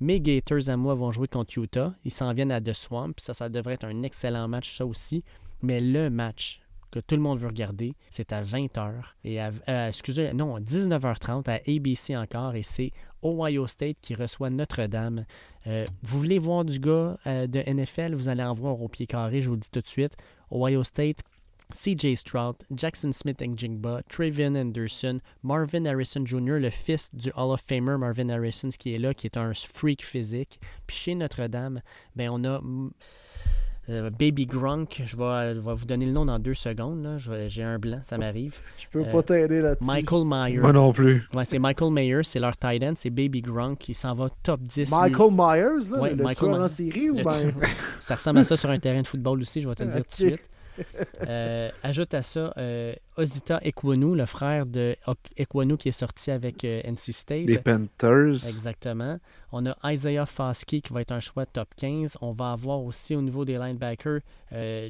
Mes Gators à moi vont jouer contre Utah. Ils s'en viennent à The Swamp. Ça, ça devrait être un excellent match, ça aussi. Mais le match que tout le monde veut regarder, c'est à 20h. Et à, euh, excusez, non, 19h30 à ABC encore. Et c'est Ohio State qui reçoit Notre-Dame. Euh, vous voulez voir du gars euh, de NFL, vous allez en voir au pied carré, je vous le dis tout de suite. Ohio State, CJ Stroud, Jackson Smith Jingba, Travion Anderson, Marvin Harrison Jr., le fils du Hall of Famer Marvin Harrison, qui est là, qui est un freak physique. Puis chez Notre-Dame, ben on a euh, Baby Grunk, je vais, vous donner le nom dans deux secondes. J'ai un blanc, ça m'arrive. Je peux pas t'aider là-dessus. Michael Myers. Moi non plus. Ouais, c'est Michael Myers, c'est leur tight end, c'est Baby Grunk qui s'en va top 10. Michael Myers, là, le Michael en série ou. Ça ressemble à ça sur un terrain de football aussi, je vais te le dire tout de suite. Euh, ajoute à ça euh, Osita Ekwonu, le frère de Ekwonu qui est sorti avec euh, NC State. Les Panthers. Exactement. On a Isaiah Foskey qui va être un choix top 15. On va avoir aussi au niveau des linebackers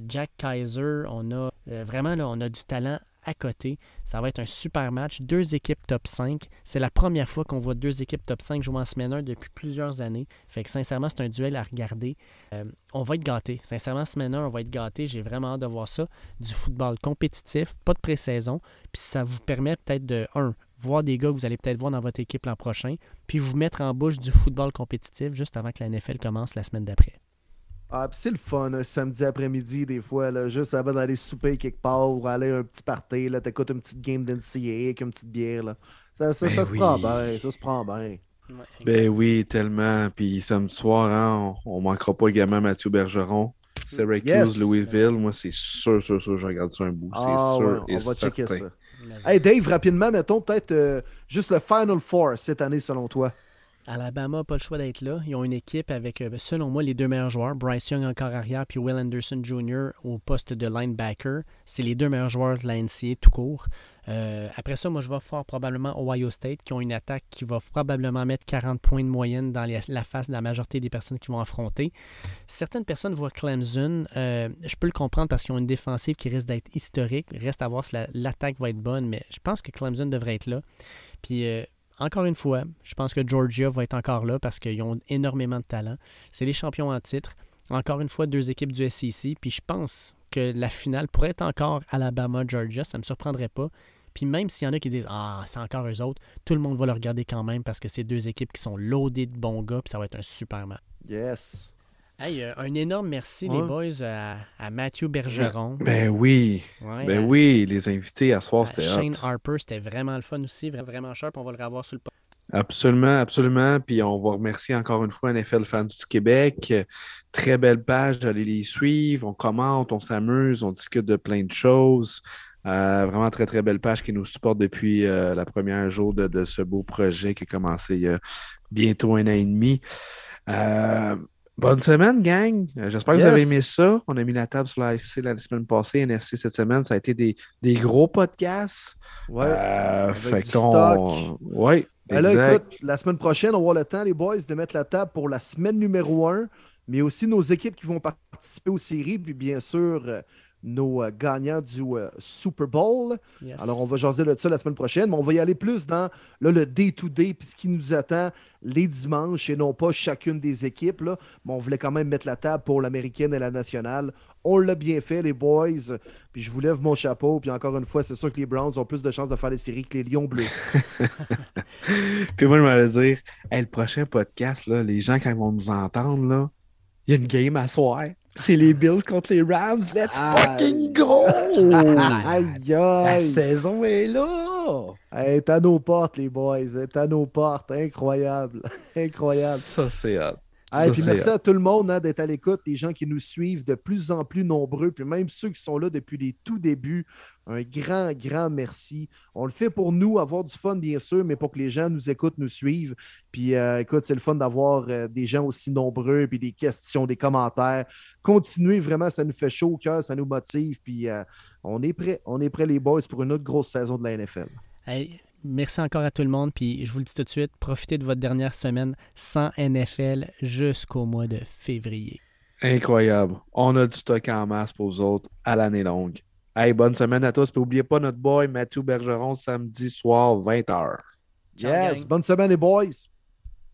Jack Kaiser. On a vraiment là, on a du talent côté. Ça va être un super match. Deux équipes top 5. C'est la première fois qu'on voit deux équipes top 5 jouer en semaine 1 depuis plusieurs années. Fait que sincèrement, c'est un duel à regarder. Euh, on va être gâtés. Sincèrement, semaine 1, on va être gâtés. J'ai vraiment hâte de voir ça. Du football compétitif, pas de pré-saison. Puis ça vous permet peut-être de, un, voir des gars que vous allez peut-être voir dans votre équipe l'an prochain, puis vous mettre en bouche du football compétitif juste avant que la NFL commence la semaine d'après. Ah, c'est le fun, un samedi après-midi, des fois, là, juste avant d'aller souper quelque part ou aller à un petit party, là, t'écoutes une petite game d'NCA avec une petite bière, là. Ça, ça, ça ben se prend bien, ça se prend bien. ben oui, tellement. Puis samedi soir, hein, on, manquera pas également Mathieu Bergeron. Syracuse, yes. Louisville. Moi, c'est sûr, sûr, sûr, je regarde ça un bout. C'est ah, sûr. on va checker ça. Hey Dave, rapidement, mettons peut-être euh, juste le Final Four cette année, selon toi. Alabama n'a pas le choix d'être là. Ils ont une équipe avec, euh, selon moi, les deux meilleurs joueurs. Bryce Young encore arrière, puis Will Anderson Jr. au poste de linebacker. C'est les deux meilleurs joueurs de la NCA tout court. Euh, après ça, moi, je vais fort probablement Ohio State, qui ont une attaque qui va probablement mettre 40 points de moyenne dans la face de la majorité des personnes qui vont affronter. Certaines personnes voient Clemson. Euh, je peux le comprendre parce qu'ils ont une défensive qui risque d'être historique. Reste à voir si l'attaque va être bonne, mais je pense que Clemson devrait être là. Puis encore une fois, je pense que Georgia va être encore là parce qu'ils ont énormément de talent. C'est les champions en titre. Encore une fois, deux équipes du SEC. Puis je pense que la finale pourrait être encore Alabama-Georgia. Ça ne me surprendrait pas. Puis même s'il y en a qui disent Ah, c'est encore eux autres, tout le monde va le regarder quand même parce que c'est deux équipes qui sont loadées de bons gars. Puis ça va être un super match. Yes. Hey, euh, un énorme merci, les boys, à, Mathieu Bergeron. Ben, oui. ben oui, les invités à soir, c'était Shane Harper, c'était vraiment le fun aussi, vraiment sharp. On va le revoir sur le Absolument, absolument. Puis on va remercier encore une fois NFL Fans du Québec. Très belle page, allez les suivre. On commente, on s'amuse, on discute de plein de choses. Euh, vraiment très, très belle page qui nous supporte depuis euh, la première jour de, de, ce beau projet qui a commencé il y a bientôt un an et demi. Euh, Bonne semaine, gang. Euh, j'espère que vous avez aimé ça. On a mis la table sur la FC la semaine passée, NFC cette semaine. Ça a été des, des gros podcasts. Ouais. Euh, fait stock. Ouais. Ben là, écoute, la semaine prochaine, on avoir le temps, les boys, de mettre la table pour la semaine numéro 1, mais aussi nos équipes qui vont participer aux séries, puis bien sûr, euh, nos euh, gagnants du euh, Super Bowl. Alors, on va jaser de ça la semaine prochaine, mais on va y aller plus dans le day-to-day, puis ce qui nous attend les dimanches et non pas chacune des équipes. Là. Mais on voulait quand même mettre la table pour l'américaine et la nationale. On l'a bien fait, les boys. Puis je vous lève mon chapeau. Puis encore une fois, c'est sûr que les Browns ont plus de chances de faire les séries que les Lions bleus. puis moi, je m'allais dire, le prochain podcast, là, les gens, quand ils vont nous entendre, là, il y a une game à soir. C'est les Bills contre les Rams. Let's fucking go! aïe, aïe! La saison est là! Elle est à nos portes, les boys. Elle est à nos portes. Incroyable. Incroyable. Ça, c'est hâte. Ah, puis merci à tout le monde hein, d'être à l'écoute, les gens qui nous suivent de plus en plus nombreux, puis même ceux qui sont là depuis les tout débuts. Un grand, grand merci. On le fait pour nous, avoir du fun, bien sûr, mais pour que les gens nous écoutent, nous suivent. Puis euh, écoute, c'est le fun d'avoir euh, des gens aussi nombreux, puis des questions, des commentaires. Continuez, vraiment, ça nous fait chaud au cœur, ça nous motive. Puis euh, on est prêt, on est prêt, les boys, pour une autre grosse saison de la NFL. Hey, merci encore à tout le monde. Puis je vous le dis tout de suite, profitez de votre dernière semaine sans NFL jusqu'au mois de février. Incroyable. On a du stock en masse pour vous autres à l'année longue. Hey, bonne semaine à tous. n'oubliez pas notre boy Mathieu Bergeron samedi soir, 20h. Yes, bonne semaine les boys.